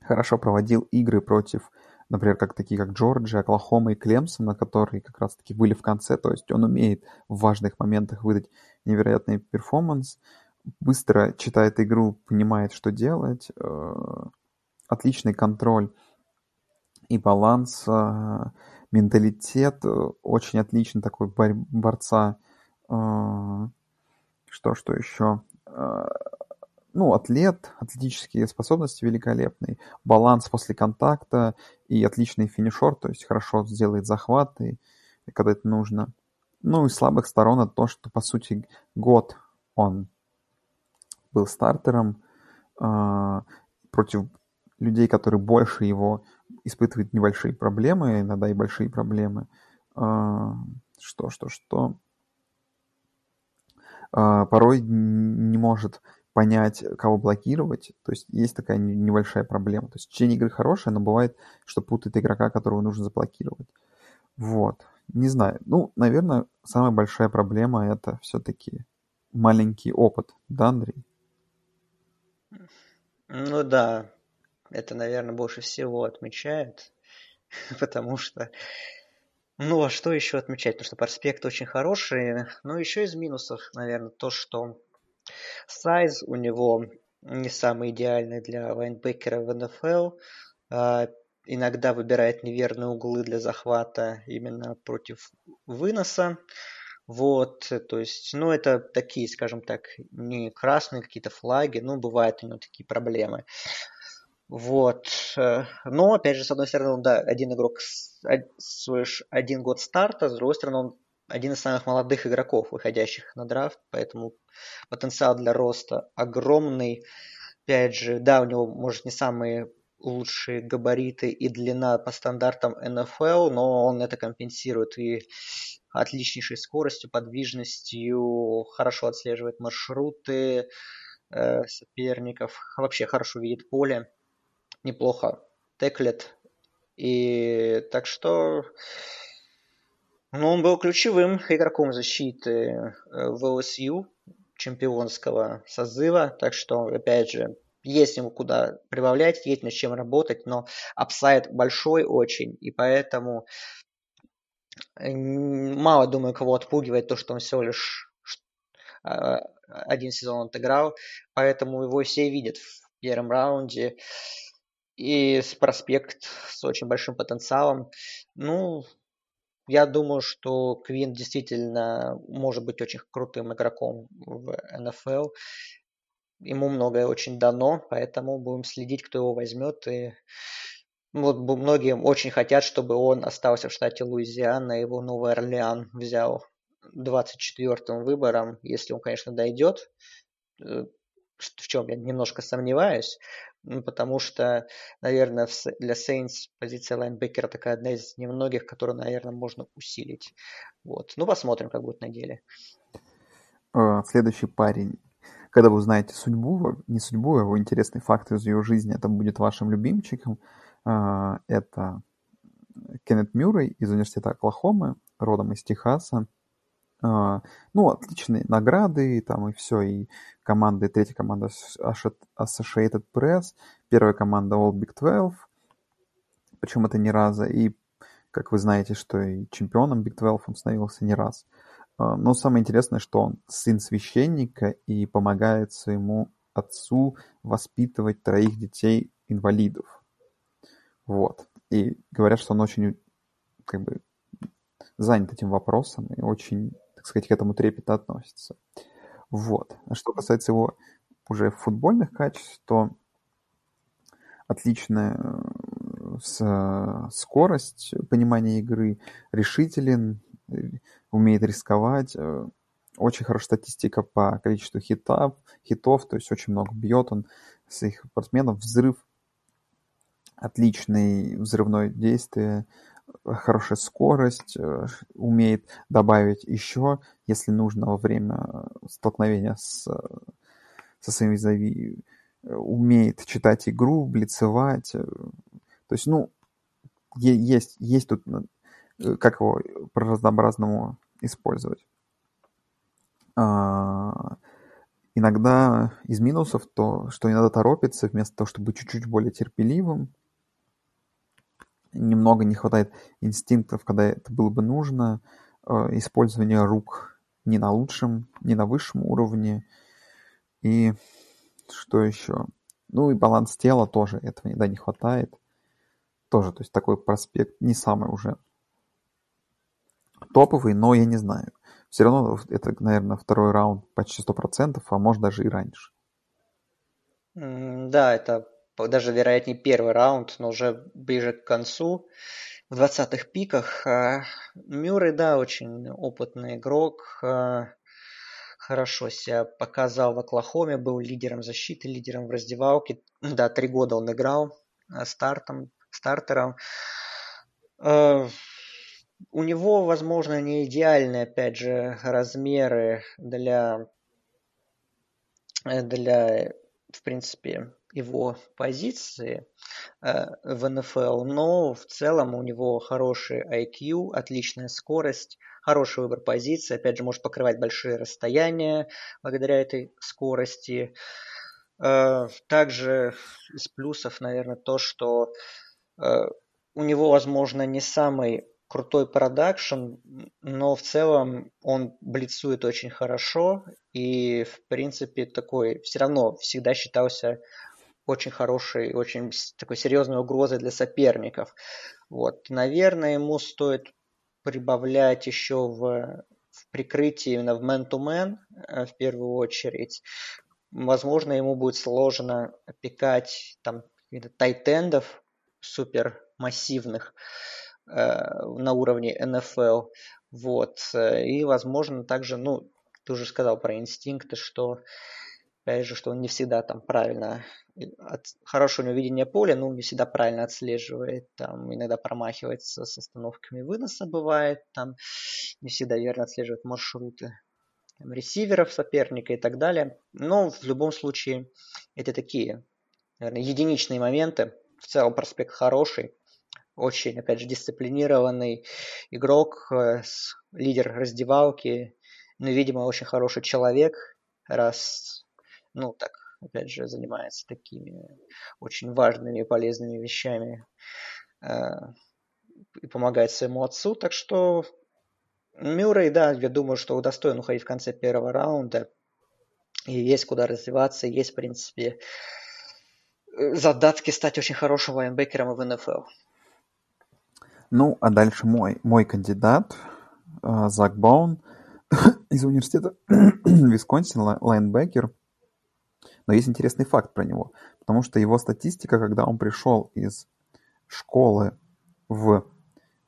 хорошо проводил игры против например, как такие, как Джорджия, Оклахома и Клемсон, которые как раз-таки были в конце. То есть он умеет в важных моментах выдать невероятный перформанс, быстро читает игру, понимает, что делать, э, отличный контроль и баланс, э, менталитет, очень отличный такой борца. Э, что, что еще? Ну, атлет, атлетические способности великолепные, баланс после контакта и отличный финишер, то есть хорошо сделает захваты, когда это нужно. Ну и слабых сторон это то, что, по сути, год он был стартером э, против людей, которые больше его испытывают небольшие проблемы, иногда и большие проблемы. Э, что, что, что. Э, порой не может понять, кого блокировать. То есть есть такая небольшая проблема. То есть течение игры хорошее, но бывает, что путает игрока, которого нужно заблокировать. Вот. Не знаю. Ну, наверное, самая большая проблема это все-таки маленький опыт, да, Андрей? Ну да, это, наверное, больше всего отмечает, потому что ну, а что еще отмечать? Потому что проспект очень хороший. Но еще из минусов, наверное, то, что Сайз у него не самый идеальный для лайнбекера в НФЛ. А, иногда выбирает неверные углы для захвата именно против выноса. Вот, то есть, ну, это такие, скажем так, не красные какие-то флаги, ну, бывают у него такие проблемы. Вот. Э, но, опять же, с одной стороны, да, один игрок, один год старта, с другой стороны, он один из самых молодых игроков, выходящих на драфт, поэтому потенциал для роста огромный. Опять же, да, у него, может, не самые лучшие габариты и длина по стандартам НФЛ, но он это компенсирует и отличнейшей скоростью, подвижностью, хорошо отслеживает маршруты э, соперников, вообще хорошо видит поле, неплохо теклет. И так что ну, он был ключевым игроком защиты э, в ЛСЮ, чемпионского созыва, так что, опять же, есть ему куда прибавлять, есть над чем работать, но апсайд большой очень, и поэтому мало, думаю, кого отпугивает то, что он всего лишь а, один сезон отыграл, поэтому его все видят в первом раунде. и с проспект с очень большим потенциалом. Ну, я думаю, что Квин действительно может быть очень крутым игроком в НФЛ. Ему многое очень дано, поэтому будем следить, кто его возьмет. И вот многие очень хотят, чтобы он остался в штате Луизиана, его Новый Орлеан взял 24-м выбором, если он, конечно, дойдет, э, в чем я немножко сомневаюсь, потому что, наверное, для Saints позиция лайнбекера такая одна из немногих, которую, наверное, можно усилить. Вот. Ну, посмотрим, как будет на деле. Э, следующий парень. Когда вы узнаете судьбу, не судьбу, а его интересные факты из ее жизни, это будет вашим любимчиком. Э, это Кеннет Мюррей из университета Оклахомы, родом из Техаса. А, ну, отличные награды, там и все, и команды, третья команда Associated Press, первая команда All Big 12, причем это не раза, и как вы знаете, что и чемпионом Big 12 он становился не раз. А, но самое интересное, что он сын священника и помогает своему отцу воспитывать троих детей-инвалидов. Вот. И говорят, что он очень как бы занят этим вопросом и очень так сказать, к этому трепетно относится. Вот. А что касается его уже футбольных качеств, то отличная э, скорость, понимание игры, решителен, э, умеет рисковать, э, очень хорошая статистика по количеству хитов, хитов, то есть очень много бьет он своих спортсменов, взрыв, отличный взрывное действие, хорошая скорость, э, умеет добавить еще, если нужно во время столкновения с, со своим визави, э, умеет читать игру, блицевать. Э, то есть, ну, есть, есть тут, как его по-разнообразному использовать. А, иногда из минусов то, что иногда торопится, вместо того, чтобы чуть-чуть более терпеливым, немного не хватает инстинктов, когда это было бы нужно, э, использование рук не на лучшем, не на высшем уровне. И что еще? Ну и баланс тела тоже этого иногда не хватает. Тоже, то есть такой проспект не самый уже топовый, но я не знаю. Все равно это, наверное, второй раунд почти 100%, а может даже и раньше. Да, это даже, вероятнее, первый раунд, но уже ближе к концу, в 20-х пиках. А, Мюррей, да, очень опытный игрок, а, хорошо себя показал в Оклахоме, был лидером защиты, лидером в раздевалке. Да, три года он играл а, стартом, стартером. У него, возможно, не идеальные, опять же, размеры для, для в принципе, его позиции э, в НФЛ, но в целом у него хороший IQ, отличная скорость, хороший выбор позиции, опять же, может покрывать большие расстояния благодаря этой скорости. Э, также из плюсов, наверное, то, что э, у него, возможно, не самый крутой продакшн, но в целом он блицует очень хорошо и, в принципе, такой все равно всегда считался очень хорошей, очень такой серьезной угрозой для соперников. Вот. Наверное, ему стоит прибавлять еще в, в прикрытии именно в man-to-man э, в первую очередь. Возможно, ему будет сложно опекать там тайтендов супер массивных, Э, на уровне НФЛ. Вот. Э, и, возможно, также, ну, ты уже сказал про инстинкты, что, опять же, что он не всегда там правильно, от, хорошее у него видение поля, но не всегда правильно отслеживает, там, иногда промахивается с остановками выноса бывает, там, не всегда верно отслеживает маршруты там, ресиверов соперника и так далее. Но в любом случае это такие, наверное, единичные моменты. В целом проспект хороший, очень, опять же, дисциплинированный игрок, э, лидер раздевалки, ну, видимо, очень хороший человек, раз, ну, так, опять же, занимается такими очень важными и полезными вещами э, и помогает своему отцу. Так что Мюррей, да, я думаю, что удостоен уходить в конце первого раунда. И есть куда развиваться, есть, в принципе, задатки стать очень хорошим лайнбекером в НФЛ. Ну, а дальше мой, мой кандидат, э, Зак Баун из университета Висконсин, лайнбекер. Но есть интересный факт про него, потому что его статистика, когда он пришел из школы в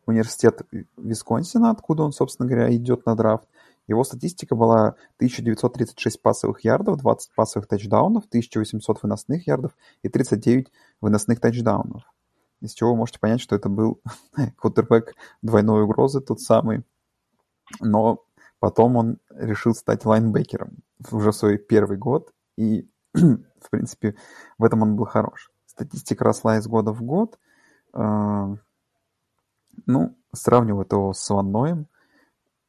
университет Висконсина, откуда он, собственно говоря, идет на драфт, его статистика была 1936 пасовых ярдов, 20 пасовых тачдаунов, 1800 выносных ярдов и 39 выносных тачдаунов. Из чего вы можете понять, что это был квотербек двойной угрозы, тот самый. Но потом он решил стать лайнбекером уже в свой первый год, и, в принципе, в этом он был хорош. Статистика росла из года в год. А, ну, сравнивают его с Ванноем.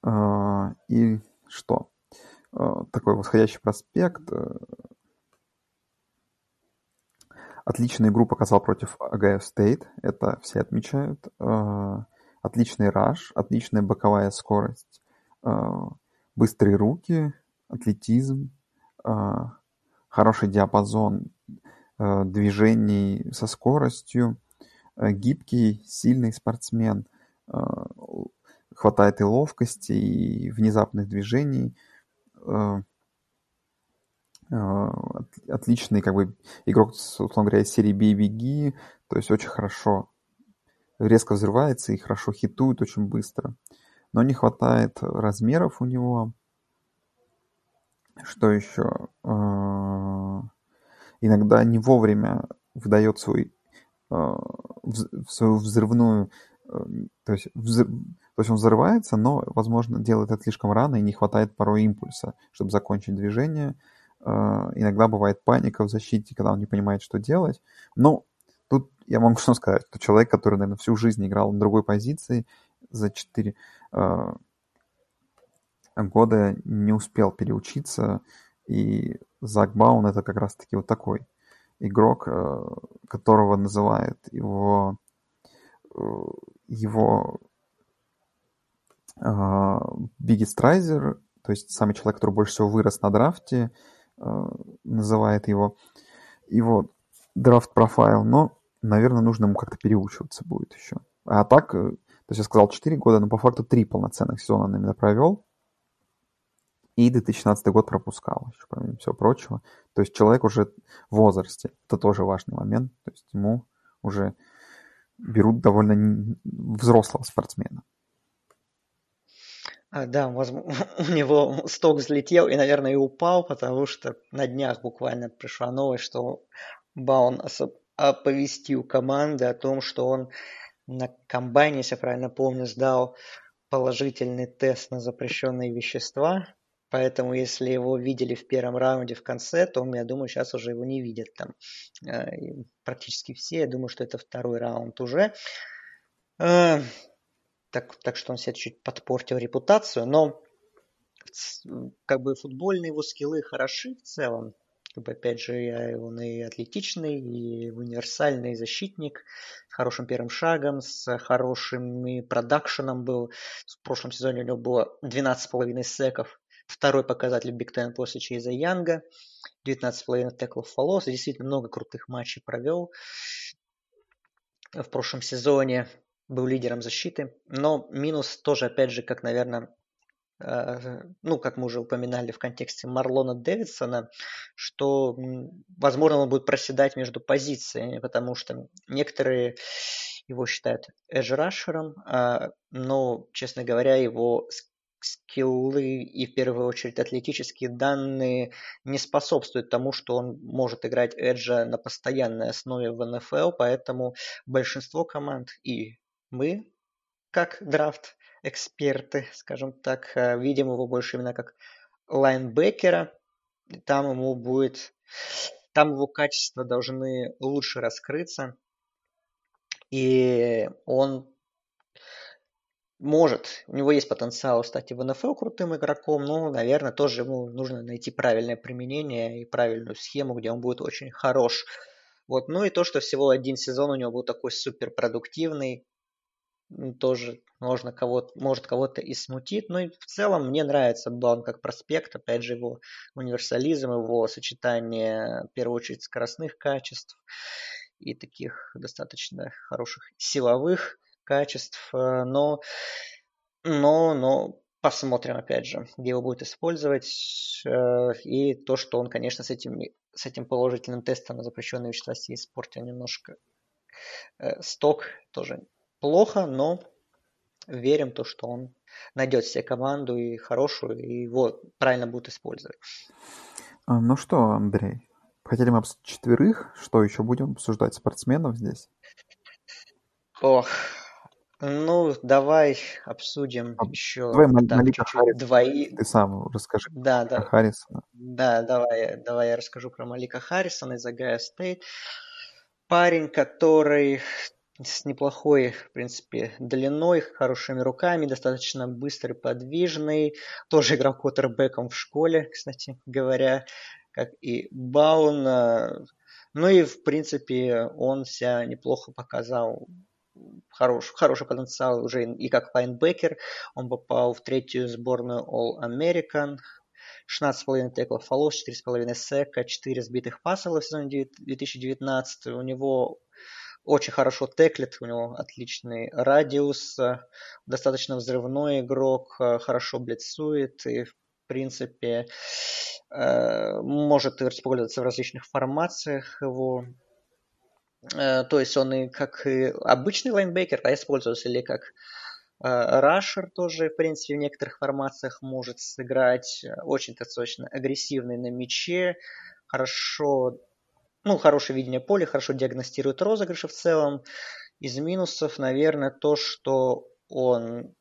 А, и что? А, такой восходящий проспект. Э, отличную игру показал против Огайо Стейт. Это все отмечают. А, отличный rush, отличная боковая скорость, быстрые руки, атлетизм, хороший диапазон движений со скоростью, гибкий, сильный спортсмен – хватает и ловкости, и внезапных движений. Э, э, отличный как бы игрок, условно говоря, из серии «Бей, беги», то есть очень хорошо резко взрывается и хорошо хитует очень быстро. Но не хватает размеров у него. Что еще? Э, иногда не вовремя выдает свой, свою взрывную, то есть то есть он взрывается, но, возможно, делает это слишком рано и не хватает порой импульса, чтобы закончить движение. Иногда бывает паника в защите, когда он не понимает, что делать. Но тут я могу что сказать, что человек, который, наверное, всю жизнь играл на другой позиции, за 4 э, года не успел переучиться, и Зак Баун это как раз-таки вот такой игрок, э, которого называют его его Бигги Страйзер, то есть самый человек, который больше всего вырос на драфте, называет его, его драфт профайл, но, наверное, нужно ему как-то переучиваться будет еще. А так, э, то есть я сказал 4 года, но по факту 3 полноценных сезона он именно провел. И 2016 год пропускал, еще помимо всего прочего. То есть человек уже в возрасте. Это тоже важный момент. То есть ему уже берут довольно взрослого спортсмена. А, да, у него сток взлетел и, наверное, и упал, потому что на днях буквально пришла новость, что Баун оповестил команды о том, что он на комбайне, если я правильно помню, сдал положительный тест на запрещенные вещества. Поэтому, если его видели в первом раунде в конце, то, я думаю, сейчас уже его не видят там э, практически все. Я думаю, что это второй раунд уже. Э, так, так что он себе чуть подпортил репутацию, но как бы футбольные его скиллы хороши в целом. Как бы, опять же, он и атлетичный, и универсальный защитник, с хорошим первым шагом, с хорошим продакшеном был. В прошлом сезоне у него было 12,5 секов. Второй показатель Биг Тен после Чейза Янга. 19,5 теклов фолос. Действительно много крутых матчей провел в прошлом сезоне был лидером защиты. Но минус тоже, опять же, как, наверное, э, ну, как мы уже упоминали в контексте Марлона Дэвидсона, что, возможно, он будет проседать между позициями, потому что некоторые его считают эдж-рашером, а, но, честно говоря, его скиллы и в первую очередь атлетические данные не способствуют тому, что он может играть эджа на постоянной основе в НФЛ, поэтому большинство команд и мы, как драфт-эксперты, скажем так, э, видим его больше именно как лайнбекера. Там ему будет, там его качества должны лучше раскрыться. И он может, у него есть потенциал стать и в НФЛ крутым игроком, но, наверное, тоже ему нужно найти правильное применение и правильную схему, где он будет очень хорош. Вот. Ну и то, что всего один сезон у него был такой супер продуктивный, тоже можно кого может кого-то и смутить. Но и в целом мне нравится Баун как проспект, опять же, его универсализм, его сочетание, в первую очередь, скоростных качеств и таких достаточно хороших силовых качеств. Э, но, но, но посмотрим, опять же, где его будет использовать. Э, и то, что он, конечно, с этим, с этим положительным тестом на запрещенные вещества испортил немножко э, сток, тоже плохо, но верим то, что он найдет себе команду и хорошую, и его правильно будут использовать. А, ну что, Андрей, хотели мы четверых, что еще будем обсуждать спортсменов здесь? Ох, ну, давай обсудим а, еще давай так, Малика Харрис. двоих. Ты сам расскажи да, да. Харрисона. Да, давай, давай я расскажу про Малика Харрисона из Агая Стейт. Парень, который с неплохой, в принципе, длиной, хорошими руками, достаточно быстрый, подвижный. Тоже играл квотербеком в школе, кстати говоря, как и Баун. Ну и, в принципе, он себя неплохо показал. Хорош, хороший потенциал уже и как лайнбекер. Он попал в третью сборную All-American. 16,5 теклов фолов, 4,5 сека, 4 сбитых паса в сезоне 2019. У него очень хорошо теклит, у него отличный радиус, э, достаточно взрывной игрок, э, хорошо блицует и, в принципе, э, может использоваться в различных формациях его. То есть он и как и обычный лайнбекер, а используется или как Рашер тоже, в принципе, в некоторых формациях может сыграть. Очень достаточно агрессивный на мяче, хорошо ну, хорошее видение поля, хорошо диагностирует розыгрыши в целом. Из минусов, наверное, то, что он,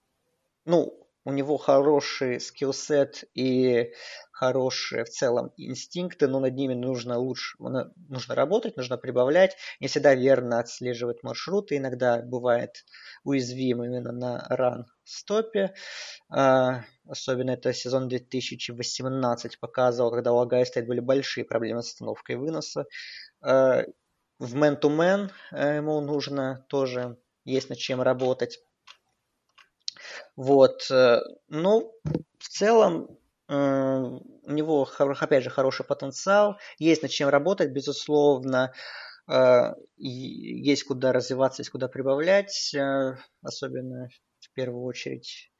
ну, у него хороший скиллсет и хорошие в целом инстинкты, но над ними нужно лучше, нужно работать, нужно прибавлять. Не всегда верно отслеживать маршруты, иногда бывает уязвим именно на ран-стопе. А, особенно это сезон 2018 показывал, когда у Агая стоит были большие проблемы с остановкой выноса. А, в man-to-man э, ему нужно тоже, есть над чем работать. Вот. Э, ну, в целом, э, у него, опять же, хороший потенциал, есть над чем работать, безусловно, э, есть куда развиваться, есть куда прибавлять, особенно в первую очередь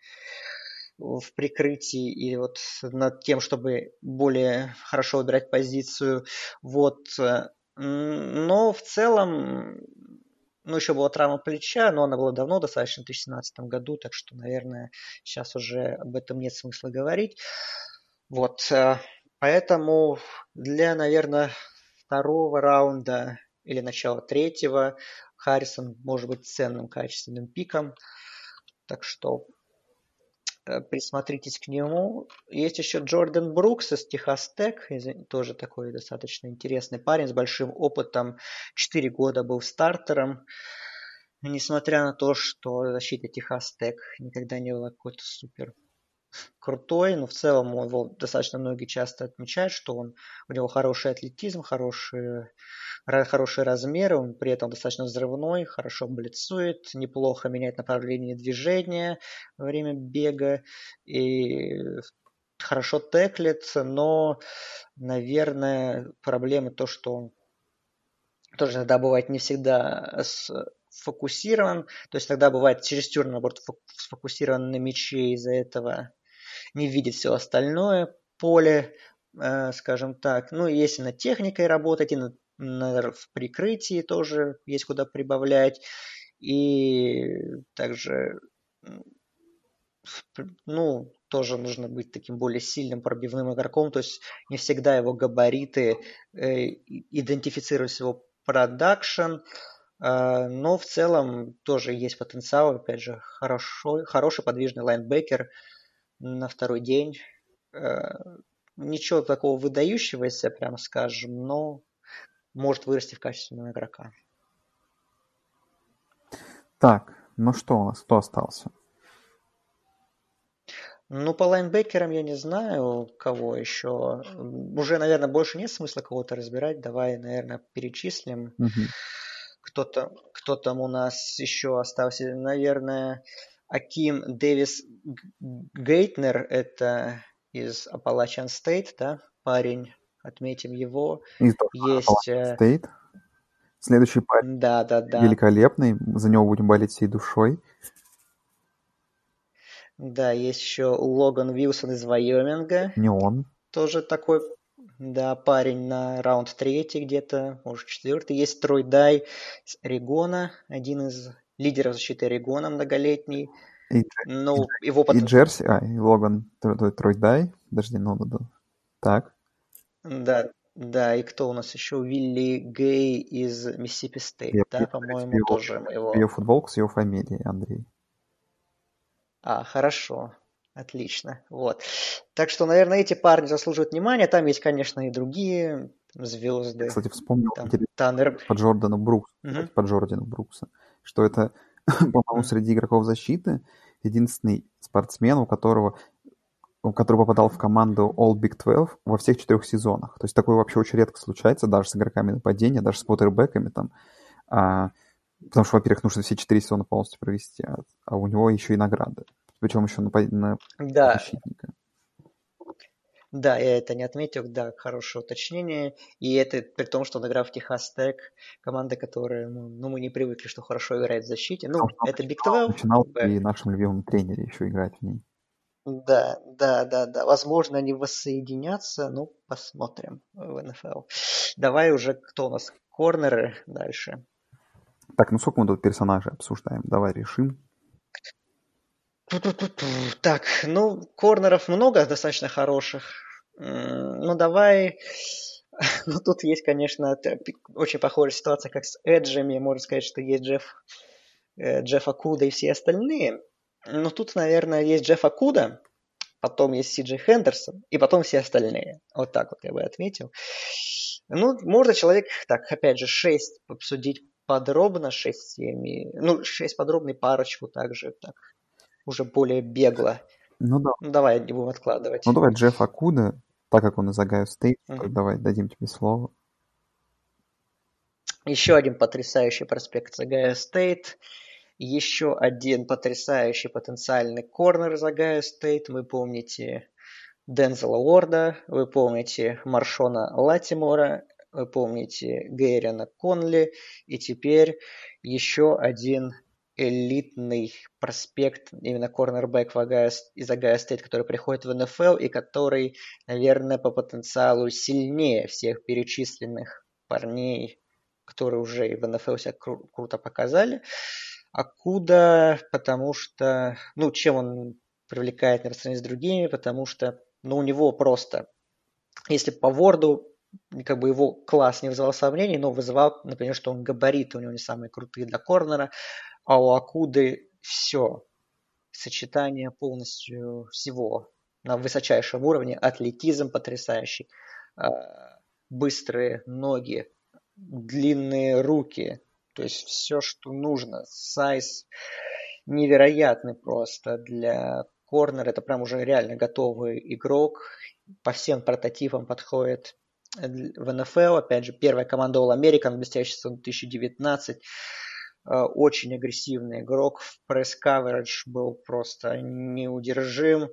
в прикрытии и вот над тем, чтобы более хорошо выбирать позицию. Вот. Но в целом ну, еще была травма плеча, но она была давно, достаточно в 2017 году, так что, наверное, сейчас уже об этом нет смысла говорить. Вот, э, поэтому для, наверное, второго раунда или начала третьего Харрисон может быть ценным качественным пиком. Так что присмотритесь к нему. Есть еще Джордан Брукс из Техас Тек, тоже такой достаточно интересный парень с большим опытом. Четыре года был стартером. Несмотря на то, что защита Техас Тек никогда не была какой-то супер крутой, но в целом его достаточно многие часто отмечают, что он, у него хороший атлетизм, хорошие, хорошие размеры, он при этом достаточно взрывной, хорошо блицует, неплохо меняет направление движения во время бега и хорошо теклит, но, наверное, проблема то, что он тоже иногда бывает не всегда сфокусирован, то есть тогда бывает чересчур, наоборот, сфокусирован на мяче, из-за этого не видит все остальное поле, э, скажем так. Ну, если над техникой работать, и над, над, в прикрытии тоже есть куда прибавлять. И также, ну, тоже нужно быть таким более сильным пробивным игроком, то есть не всегда его габариты э, идентифицируют его продакшн, э, но в целом тоже есть потенциал, опять же, хорошо, хороший подвижный лайнбекер, на второй день. Э, ничего такого выдающегося, прямо скажем, но может вырасти в качественного игрока. Так, ну что у нас, кто остался? Ну, по лайнбекерам я не знаю, кого еще. Уже, наверное, больше нет смысла кого-то разбирать. Давай, наверное, перечислим. Угу. Кто-то Кто там у нас еще остался? Наверное, Аким Дэвис Гейтнер, это из Appalachian State, да, парень, отметим его. Из Есть... э, Стейт. Следующий парень Да, да, да. великолепный. За него будем болеть всей душой. Да, есть еще Логан Вилсон из Вайоминга. Не он. Тоже такой, да, парень на раунд третий где-то, может четвертый. Есть Трой Дай из Орегона, один из лидеров защиты Орегона многолетний. И, Ну, его и потом... Джерси, а, и Логан Тро- Тро- Трой Дай. Подожди, ну, ну. Так. Да, да, и кто у нас еще? Вилли Гей из Миссисипи Стейт, Я да, по-моему, его- тоже моего. Ее футболку с его фамилией, Андрей. А, хорошо. Отлично. Вот. Так что, наверное, эти парни заслуживают внимания. Там есть, конечно, и другие звезды. Кстати, вспомнил Там Таннер. по Джордану Бруксу, Мгм. кстати, по Джордану Брукса, что это, по-моему, среди игроков защиты единственный спортсмен, у которого который попадал в команду All Big 12 во всех четырех сезонах. То есть такое вообще очень редко случается, даже с игроками нападения, даже с квотербеками там. А, потому что, во-первых, нужно все четыре сезона полностью провести, а, а у него еще и награды. Причем еще на, на Да, защитника. Да, я это не отметил, да, хорошее уточнение. И это при том, что он играл в Техас Тек, команда, которая, ну, ну, мы не привыкли, что хорошо играет в защите. Ну, Потому это Big 12. Начинал при нашем любимом тренере еще играть в ней. Да, да, да, да. Возможно, они воссоединятся. Ну, посмотрим в НФЛ. Давай уже, кто у нас? Корнеры дальше. Так, ну сколько мы тут персонажей обсуждаем? Давай решим. Так, ну, корнеров много достаточно хороших. Ну, давай... Ну, тут есть, конечно, очень похожая ситуация, как с Эджами. Можно сказать, что есть Джефф, э, Джефф Акуда и все остальные. Но тут, наверное, есть Джефф Акуда, потом есть Си Джей Хендерсон, и потом все остальные. Вот так вот я бы отметил. Ну, можно человек, так, опять же, 6 обсудить подробно, 6 семьи, ну, 6 подробно и парочку также, так, уже более бегло. Ну да. Ну, давай не будем откладывать. Ну давай Джефф Окуда, так как он из Огайо Стейт, Мгм. давай дадим тебе слово. Еще один потрясающий проспект из Огайо Стейт. Еще один потрясающий потенциальный corner из Огайо Стейт. Вы помните Дензела Уорда, вы помните Маршона Латимора, вы помните Гэреона Конли. И теперь еще один элитный проспект, именно cornerback в Огайо- из Огайо Стейт, который приходит в НФЛ и который, наверное, по потенциалу сильнее всех перечисленных парней которые уже и в НФЛ себя кру- круто показали. Окуда, потому что, ну, чем он привлекает, наверное, сравнении с другими, потому что, ну, у него просто, если по Ворду, как бы его класс не вызывал сомнений, но вызывал, например, что он габариты у него не самые крутые для корнера, а у Акуды все, сочетание полностью всего на высочайшем уровне, атлетизм потрясающий, а, быстрые ноги, длинные руки, то есть все, что нужно. Сайз невероятный просто для корнера. Это прям уже реально готовый игрок. По всем прототипам подходит в НФЛ. Опять же, первая команда All American, блестящий сезон 2019. Э, Очень агрессивный игрок. В пресс-каверидж был просто неудержим.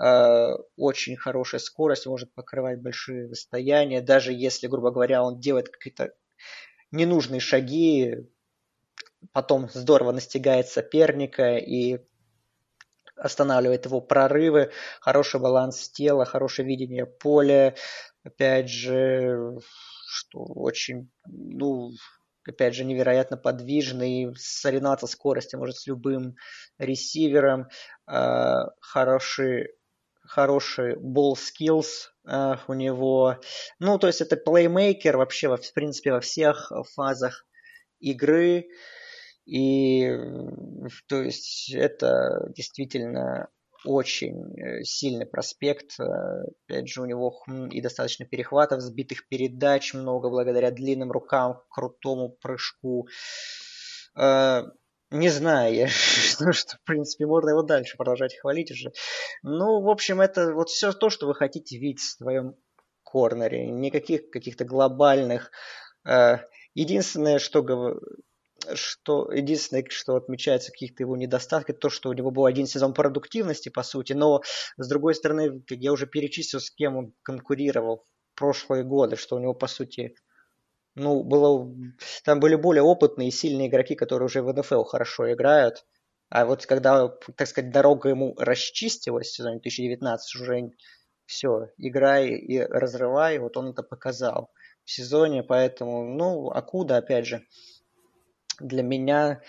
Э, Очень хорошая скорость, может покрывать большие расстояния. Даже если, грубо говоря, он делает какие-то ненужные шаги, потом здорово настигает соперника и останавливает его прорывы, хороший баланс тела, хорошее видение поля, опять же, что очень, ну, опять же, невероятно подвижный, соревноваться скорости может с любым ресивером, э, хороший хороший ball skills э, у него. Ну, то есть это плеймейкер вообще, во, в принципе, во всех фазах игры. И, то есть, это действительно очень э, сильный проспект. Опять же, у него хм, и достаточно перехватов, сбитых передач много благодаря длинным рукам, крутому прыжку. Э, Не знаю, я что, что, в принципе, можно его дальше продолжать хвалить уже. Ну, в общем, это вот все то, что вы хотите видеть в своем корнере. Никаких каких-то глобальных. э, Единственное, что что единственное, что отмечается каких-то его недостатки, то, что у него был один сезон продуктивности, по сути, но, с другой стороны, как я уже перечислил, с кем он конкурировал в прошлые годы, что у него, по сути, ну, было, там были более опытные и сильные игроки, которые уже в НФЛ хорошо играют, а вот когда, так сказать, дорога ему расчистилась в сезоне 2019, уже все, играй и разрывай, вот он это показал в сезоне, поэтому, ну, Акуда, опять же, для меня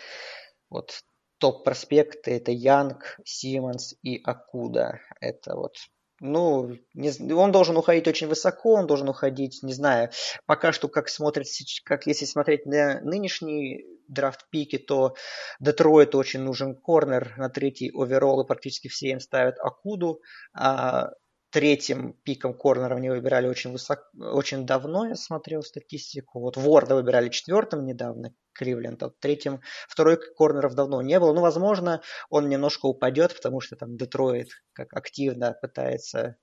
вот топ-проспекты это Янг, Симмонс и Акуда. Это вот ну, не, он должен уходить очень высоко, он должен уходить, не знаю, пока что как смотрит, как если смотреть на нынешний драфт пики, то Детройт очень нужен корнер на третий оверолл, и практически все им ставят Акуду, а третьим пиком корнера не выбирали очень, высоко, очень давно, я смотрел статистику. Вот Ворда выбирали четвертым недавно, Кривленд, а третьим, второй корнеров давно не было. Ну, возможно, он немножко упадет, потому что там Детройт как активно пытается,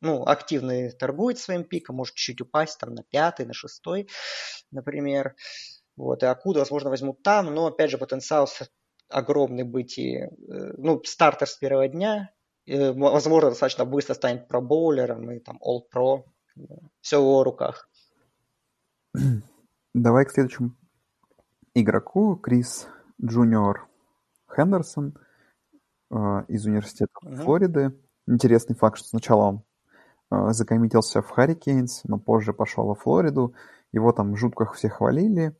ну, активно торгует своим пиком, может чуть-чуть упасть там на пятый, на шестой, например. Вот, и Акуда, возможно, возьмут там, но, опять же, потенциал огромный быть и, э, ну, стартер с первого дня, возможно, достаточно быстро станет пробоулером и там All-Pro. Все в его руках. Давай к следующему игроку. Крис Джуниор Хендерсон э, из университета угу. Флориды. Интересный факт, что сначала он э, закоммитился в Харрикейнс, но позже пошел во Флориду. Его там жутко все хвалили.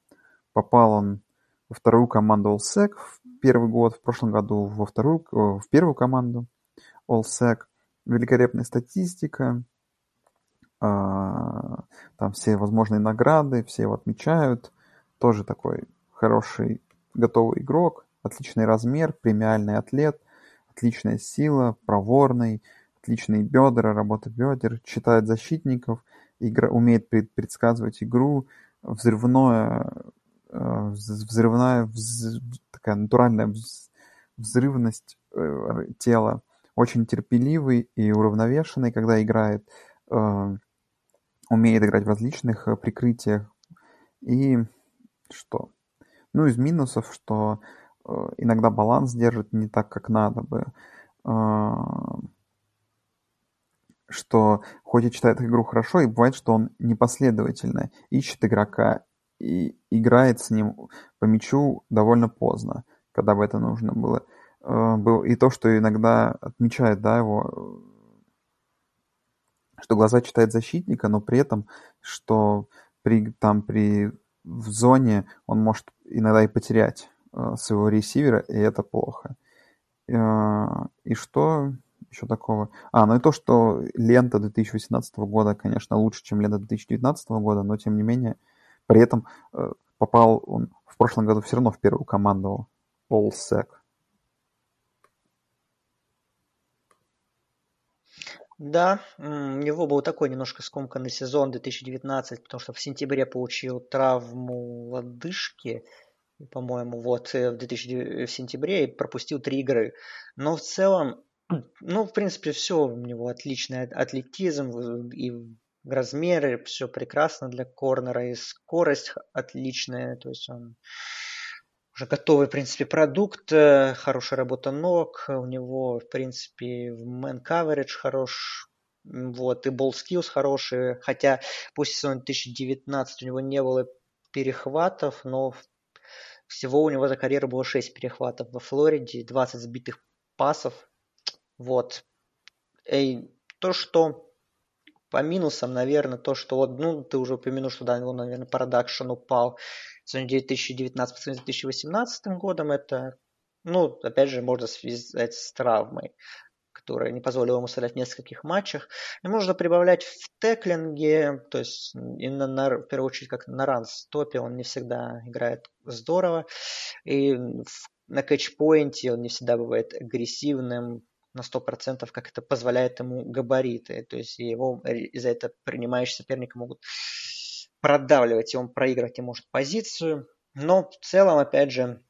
Попал он во вторую команду All-Sec в первый год, в прошлом году во вторую, э, в первую команду. Allsec, великолепная статистика, а, там все возможные награды, все его отмечают. Тоже такой хороший готовый игрок, отличный размер, премиальный атлет, отличная сила, проворный, отличные бедра, работа бедер, читает защитников, игра, умеет предсказывать игру, взрывное, э, взрывная, вз, такая натуральная взрывность э, тела, очень терпеливый и уравновешенный, когда играет, э, умеет играть в различных э, прикрытиях. И что? Ну, из минусов, что э, иногда баланс держит не так, как надо бы. Что хоть и читает игру хорошо, и бывает, что он непоследовательно ищет игрока и играет с ним по мячу довольно поздно, когда бы это нужно было. Э, был и то, что иногда отмечает, да, его, что глаза читает защитника, но при этом, что при, там при в зоне он может иногда и потерять э, своего ресивера, и это плохо. Э, и что еще такого? А, ну и то, что лента 2018 года, конечно, лучше, чем лента 2019 года, но тем не менее, при этом э, попал он в прошлом году все равно в первую команду All-Sec. Да, у него был такой немножко скомканный сезон 2019, потому что в сентябре получил травму лодыжки, по-моему, вот э, в, 2000, в сентябре и пропустил три игры. Но в целом, ну, в принципе, все у него отличный атлетизм и размеры, все прекрасно для корнера, и скорость отличная, то есть он уже готовый, в принципе, продукт, э, хорошая работа ног, у него, в принципе, man coverage хорош, вот, и ball skills хорошие, хотя после сезона 2019 у него не было перехватов, но всего у него за карьеру было 6 перехватов во Флориде, 20 сбитых пасов, вот. И то, что по минусам, наверное, то, что вот, ну, ты уже упомянул, что, да, он, наверное, продакшн упал сравнению 2019 с 2018 годом, это, ну, опять же, можно связать с травмой, которая не позволила ему сыграть в нескольких матчах. И можно прибавлять в теклинге, то есть именно на, в первую очередь как на ран-стопе он не всегда играет здорово. И в, на кэтчпоинте он не всегда бывает агрессивным, на 100%, как это позволяет ему габариты. То есть его из-за этого принимающие соперника могут продавливать, и он проигрывать не может позицию. Но в целом, опять же,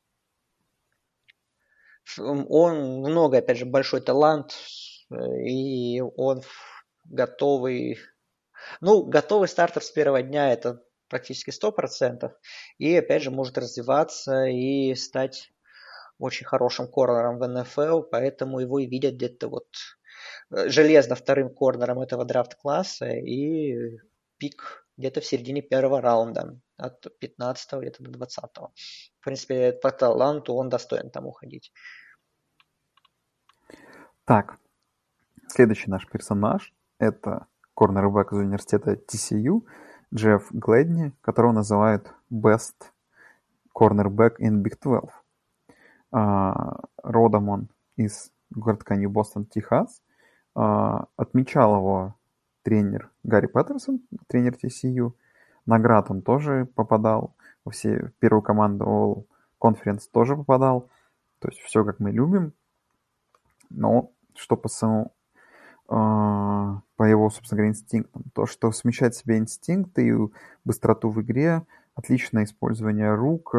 он много, опять же, большой талант, и он готовый, ну, готовый стартер с первого дня, это практически 100%. И, опять же, может развиваться и стать очень хорошим корнером в НФЛ, поэтому его и видят где-то вот э, железно вторым корнером этого драфт-класса и пик где-то в середине первого раунда, от 15 где-то до 20. -го. В принципе, по таланту он достоин там уходить. Так, следующий наш персонаж – это корнербэк из университета TCU Джефф Глэдни, которого называют Best Cornerback in Big 12. А, родом он из городка Нью-Бостон, Техас. А, отмечал его тренер Гарри Паттерсон, тренер TCU. Наград он тоже попадал. Во все первую команду All Conference тоже попадал. То есть все, как мы любим. Но что по самому а, по его, собственно говоря, инстинктам. То, что смещает в себе инстинкты и быстроту в игре, отличное использование рук,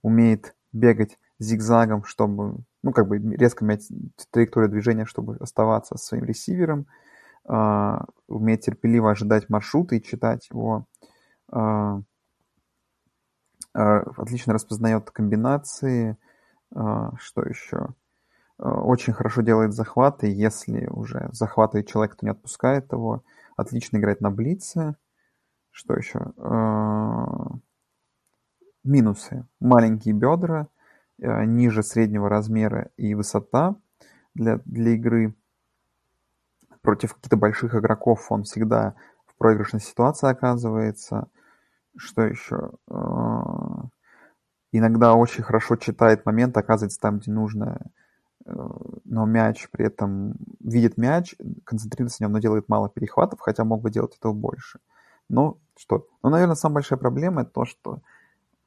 умеет бегать зигзагом, чтобы, ну, как бы резко менять траекторию движения, чтобы оставаться своим ресивером, э, умеет терпеливо ожидать маршрута и читать его, э, э, отлично распознает комбинации, э, что еще? Очень хорошо делает захваты, если уже захватывает человек, то не отпускает его. Отлично играет на блице. Что еще? Минусы. Маленькие бедра, ниже среднего размера и высота для, для игры. Против каких-то больших игроков он всегда в проигрышной ситуации оказывается. Что еще? Э, иногда очень хорошо читает момент, оказывается там, где нужно, э, но мяч при этом видит мяч, концентрируется на нем, но делает мало перехватов, хотя мог бы делать этого больше. Но что? Ну, наверное, самая большая проблема это то, что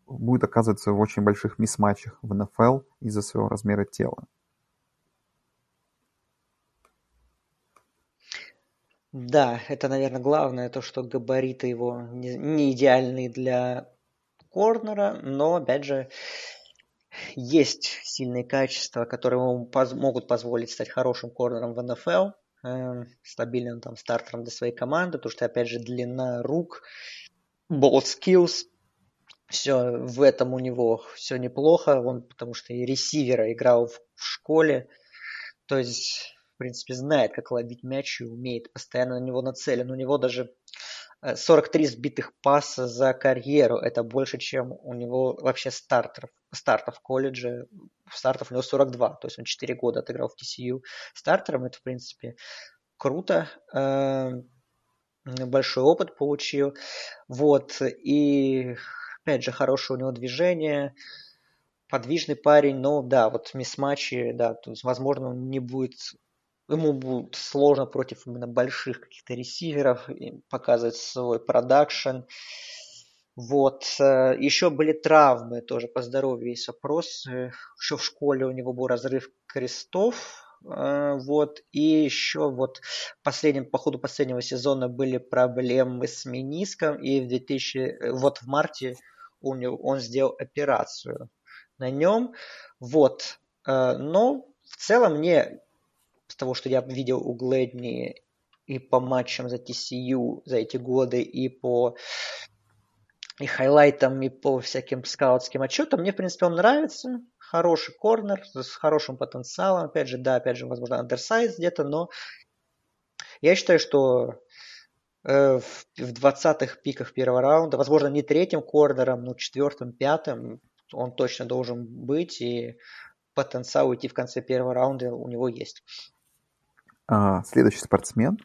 будет оказываться в очень больших мисс-матчах в НФЛ из-за своего размера тела. Да, это, наверное, главное, то, что габариты его не, идеальные для корнера, но, опять же, есть сильные качества, которые ему поз- могут позволить стать хорошим корнером в НФЛ, э, стабильным там стартером для своей команды, потому что, опять же, длина рук, ball skills, все в этом у него все неплохо, он потому что и ресивера играл в, в школе, то есть, принципе, знает, как ловить мяч и умеет постоянно на него нацелен. У него даже 43 э, сбитых паса за карьеру, это больше, чем у него вообще стартеров, стартов в колледже, стартов у него 42, то есть он 4 года отыграл в TCU стартером, это, в принципе, круто, э, большой опыт получил, вот, и Опять же, хорошее у него движение, подвижный парень, но да, вот мисс-матчи, да, то есть, возможно, он не будет, ему будет сложно против именно больших каких-то ресиверов показывать свой продакшн. Вот. Э, Еще были травмы, тоже по здоровью есть вопрос. Э, Еще в школе у него был разрыв крестов, э, вот. И еще вот последним, по ходу последнего сезона были проблемы с мениском. И в 2000, вот в марте у него, он сделал операцию на нем. Вот. Э, но в целом мне, того, что я видел у Глэдни и по матчам за TCU за эти годы, и по и хайлайтам, и по всяким скаутским отчетам, мне, в принципе, он нравится. Хороший корнер с хорошим потенциалом. Опять же, да, опять же, возможно, андерсайз где-то, но я считаю, что Э, в 20-х пиках первого раунда, возможно, не третьим корнером, но четвертым, пятым он точно должен быть, и потенциал уйти в конце первого раунда у него есть. А, следующий спортсмен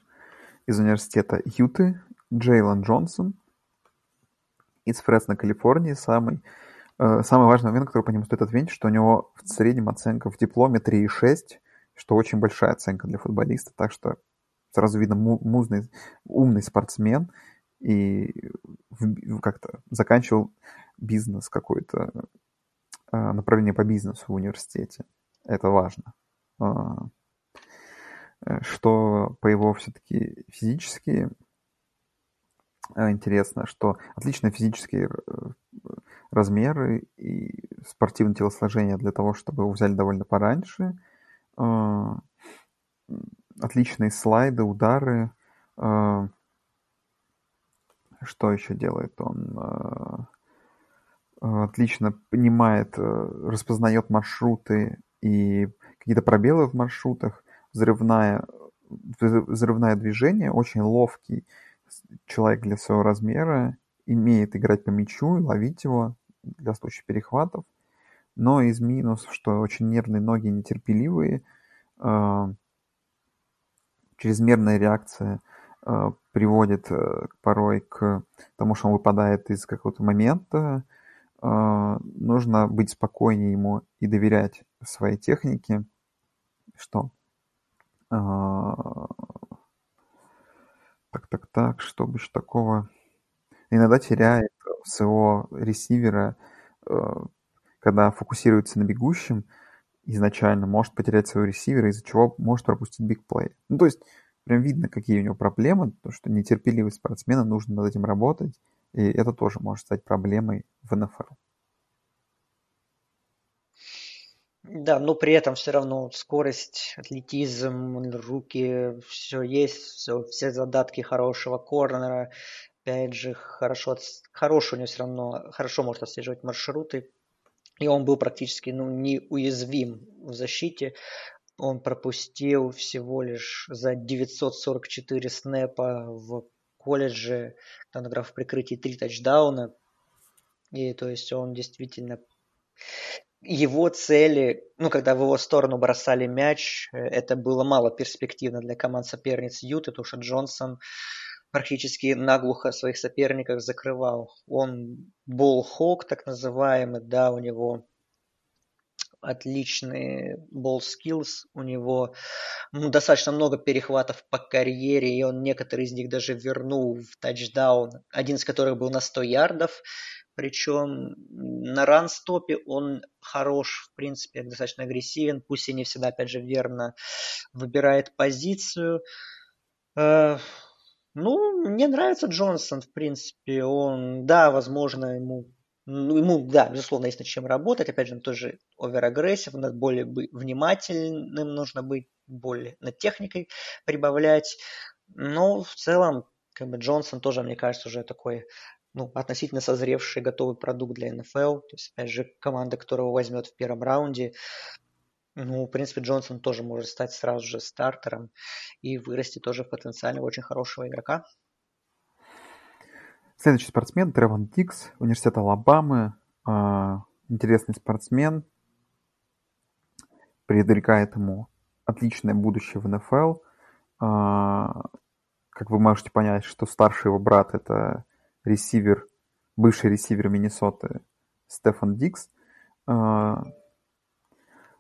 из университета Юты, Джейлон Джонсон из Фресно, Калифорнии. Самый, э, самый важный момент, который по нему стоит отметить, что у него в среднем оценка в дипломе 3,6, что очень большая оценка для футболиста, так что сразу видно музный, умный спортсмен и как-то заканчивал бизнес какой-то, а, направление по бизнесу в университете. Это важно. Э, что по его все-таки физически а, интересно, что отличные физические э, размеры и спортивное телосложение для того, чтобы его взяли довольно пораньше. Отличные слайды, удары, э, что еще делает? Он? Отлично понимает, распознает маршруты и какие-то пробелы в маршрутах, взрывная, взрывное движение, очень ловкий человек для своего размера, имеет играть по мячу и ловить его для случая перехватов. Но из минусов, что очень нервные ноги, нетерпеливые, э, чрезмерная реакция э, приводит э, порой к тому, что он выпадает из какого-то момента. Э, нужно быть спокойнее ему и доверять своей технике, что так, так, так, что бы еще такого? Иногда теряет своего ресивера, э, когда фокусируется на бегущем, изначально может потерять своего ресивера, из-за чего может пропустить бигплей. Ну, то есть, прям видно, какие у него проблемы, то, что нетерпеливость спортсмена, нужно над этим работать, и это тоже может стать проблемой в НФЛ. Да, но при этом все равно скорость, атлетизм, руки, все есть, все, все задатки хорошего корнера. Опять же, хорошо, хороший у него все равно, хорошо может отслеживать маршруты. И он был практически ну, неуязвим в защите. Он пропустил всего лишь за 944 снэпа в колледже, там играл в прикрытии три тачдауна. И то есть он действительно его цели, ну, когда в его сторону бросали мяч, э, это было мало перспективно для команд соперниц. Юты, потому что Джонсон практически наглухо своих соперников закрывал. Он болхок, так называемый, да, у него отличный ball skills, у него ну, достаточно много перехватов по карьере, и он некоторые из них даже вернул в тачдаун, один из которых был на 100 ярдов, причем на ранстопе он хорош, в принципе, достаточно агрессивен, пусть и не всегда, опять же, верно выбирает позицию. Э, ну, мне нравится Джонсон, в принципе. Он, да, возможно, ему ну, ему, да, безусловно, есть над чем работать. Опять же, он тоже оверагрессив, над более внимательным нужно быть, более над техникой прибавлять. Но в целом, как бы Джонсон тоже, мне кажется, уже такой ну, относительно созревший, готовый продукт для НФЛ. То есть, опять же, команда, которого возьмет в первом раунде, ну, в принципе, Джонсон тоже может стать сразу же стартером и вырасти тоже в потенциально очень хорошего игрока. Следующий спортсмен Тревон Дикс, университет Алабамы. Э, интересный спортсмен. Предрекает ему отличное будущее в НФЛ. А, как вы можете понять, что старший его брат это ресивер, бывший ресивер Миннесоты Стефан Дикс, а,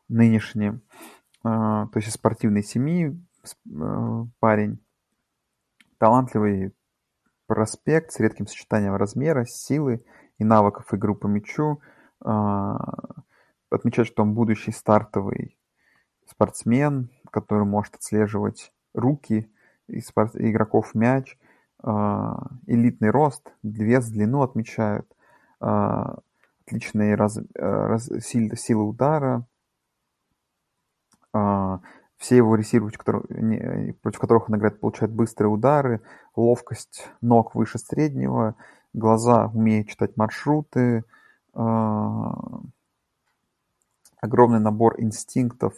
нынешний, а, то есть из спортивной семьи а, парень, талантливый проспект с редким сочетанием размера, силы и навыков игры по мячу. Отмечать, что он будущий стартовый спортсмен, который может отслеживать руки игроков мяч, элитный рост, вес, длину отмечают, а, отличные раз, а, раз, силы, силы удара, все его ресиверы, против которых он играет, получают быстрые удары, ловкость ног выше среднего, глаза умеют читать маршруты, огромный набор инстинктов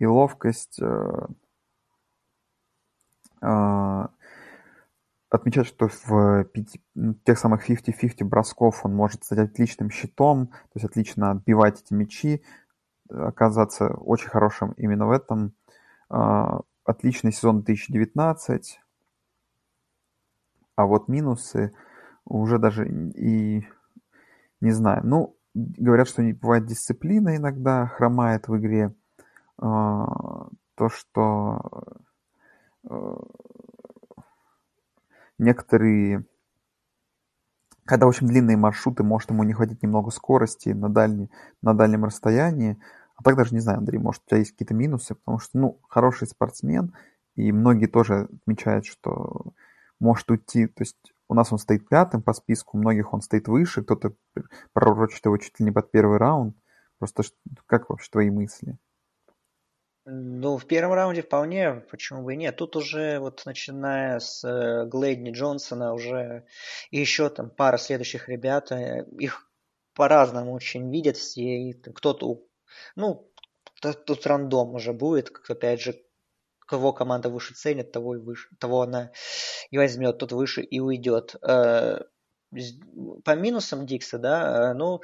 и ловкость, отмечать, что в пяти, тех самых 50-50 бросков он может стать отличным щитом, то есть отлично отбивать эти мячи, оказаться очень хорошим именно в этом. А, отличный сезон 2019. А вот минусы уже даже и не знаю. Ну, говорят, что не бывает дисциплина иногда, хромает в игре. А, то, что э, некоторые когда очень длинные маршруты, может ему не хватить немного скорости на, дальней, на дальнем расстоянии. А так даже не знаю, Андрей, может у тебя есть какие-то минусы, потому что, ну, хороший спортсмен, и многие тоже отмечают, что может уйти, то есть у нас он стоит пятым по списку, у многих он стоит выше, кто-то пророчит его чуть ли не под первый раунд. Просто как вообще твои мысли? Ну, в первом раунде вполне, почему бы и нет. Тут уже вот начиная с э, Глейдни Джонсона уже и еще там пара следующих ребят, э, их по-разному очень видят все. Кто-то, ну, тут рандом уже будет, опять же, кого команда выше ценит, того и выше, того она и возьмет, тот выше и уйдет. Э, по минусам Дикса, да, ну,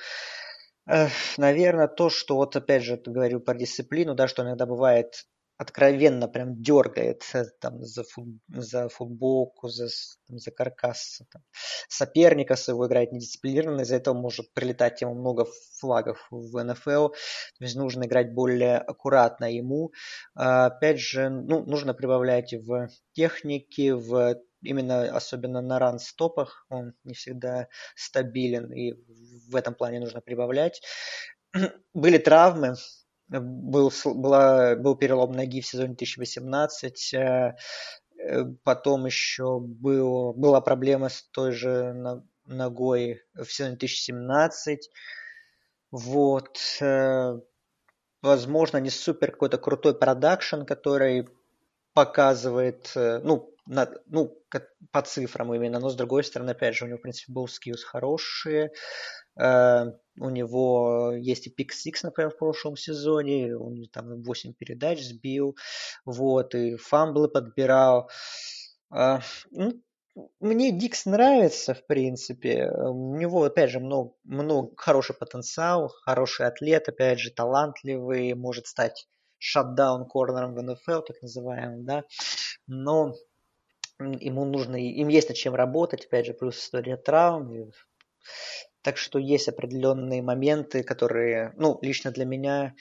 наверное, то, что вот опять же ты говорил про дисциплину, да, что иногда бывает откровенно прям дергает э, там, за, фут, за футболку, за, там, за каркас там, соперника своего играет недисциплинированно, из-за этого может прилетать ему много флагов в НФЛ, то есть нужно играть более аккуратно ему. А, опять же, ну, нужно прибавлять в технике, в именно особенно на ран-стопах он не всегда стабилен, и в этом плане нужно прибавлять. Были травмы, был, была, был перелом ноги в сезоне 2018, э, э, потом еще был, была проблема с той же ногой в сезоне 2017. Вот. Э, возможно, не супер какой-то крутой продакшн, который показывает, ну, на, ну, по цифрам именно, но с другой стороны, опять же, у него, в принципе, был skills хорошие, э, у него есть и pick six, например, в прошлом сезоне, он там 8 передач сбил, вот, и fumble ы подбирал. Э, ну, мне Дикс нравится, в принципе. У него, опять же, много, много хороший потенциал, хороший атлет, опять же, талантливый, может стать шатдаун корнером в НФЛ, так называемым, да. Но ему нужно, им есть над чем работать, опять же, плюс история травм. Так что есть определенные моменты, которые, ну, лично для меня,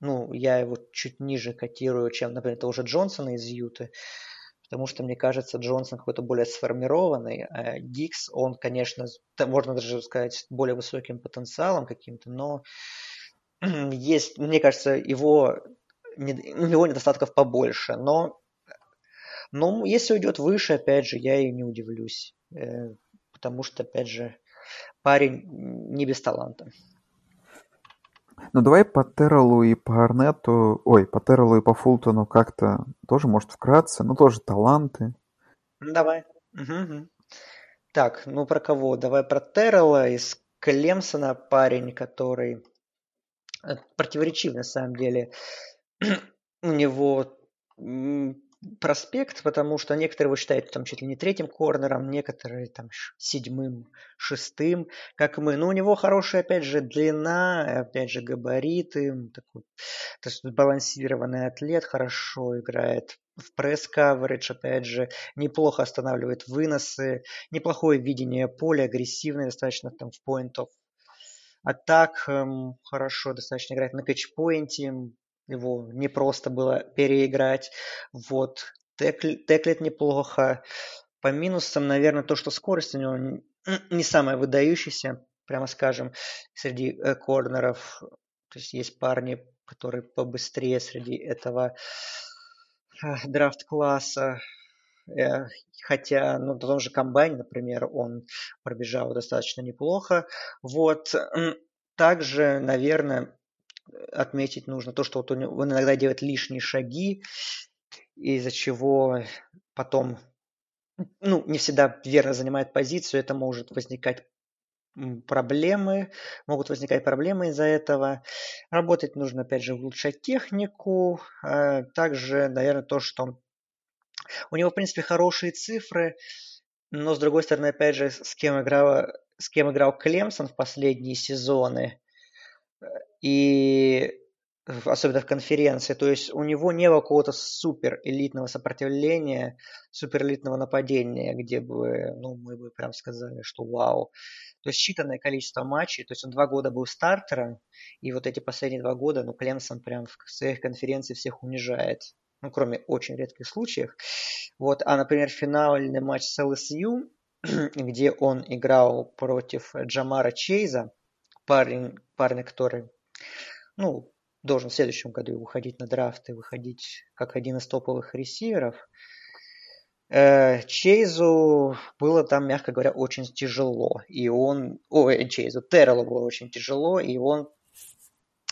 ну, я его чуть ниже котирую, чем, например, того же Джонсона из Юты, потому что, мне кажется, Джонсон какой-то более сформированный, а Дикс, он, конечно, можно даже сказать, более высоким потенциалом каким-то, но есть, мне кажется, его, у него недостатков побольше, но но если уйдет выше, опять же, я и не удивлюсь. Э, потому что, опять же, парень не без таланта. Ну давай по Террелу и по Арнету, ой, по Террелу и по Фултону как-то тоже, может, вкратце, ну тоже таланты. Давай. Угу, угу. Так, ну про кого? Давай про Террела из Клемсона, парень, который э, противоречив на самом деле. У него проспект, потому что некоторые его считают там чуть ли не третьим корнером, некоторые там седьмым, шестым, как мы. Но у него хорошая, опять же, длина, опять же, габариты, такой, то есть балансированный атлет, хорошо играет в пресс-каверидж, опять же, неплохо останавливает выносы, неплохое видение поля, агрессивный достаточно там в point of атак, эм, хорошо достаточно играет на кэтчпоинте, его не просто было переиграть. Вот. Текл, теклит неплохо. По минусам, наверное, то, что скорость у него не самая выдающаяся, прямо скажем, среди э, корнеров. То есть есть парни, которые побыстрее среди этого драфт-класса. Э, хотя, ну, на том же комбайне, например, он пробежал достаточно неплохо. Вот. Также, наверное, отметить нужно то, что вот он иногда делает лишние шаги, из-за чего потом ну, не всегда верно занимает позицию, это может возникать проблемы, могут возникать проблемы из-за этого. Работать нужно, опять же, улучшать технику. А также, наверное, то, что у него, в принципе, хорошие цифры, но, с другой стороны, опять же, с кем играл, с кем играл Клемсон в последние сезоны, и особенно в конференции, то есть у него не было какого-то супер элитного сопротивления, супер элитного нападения, где бы, ну, мы бы прям сказали, что вау. То есть считанное количество матчей, то есть он два года был стартером, и вот эти последние два года, ну, Клемсон прям в своих конференциях всех унижает. Ну, кроме очень редких случаев. Вот, а, например, финальный матч с ЛСЮ, где он играл против Джамара Чейза, парень, парня, который ну, должен в следующем году выходить на драфт и выходить как один из топовых ресиверов. Э, Чейзу было там, мягко говоря, очень тяжело. И он... Ой, Чейзу, Террелу было очень тяжело, и он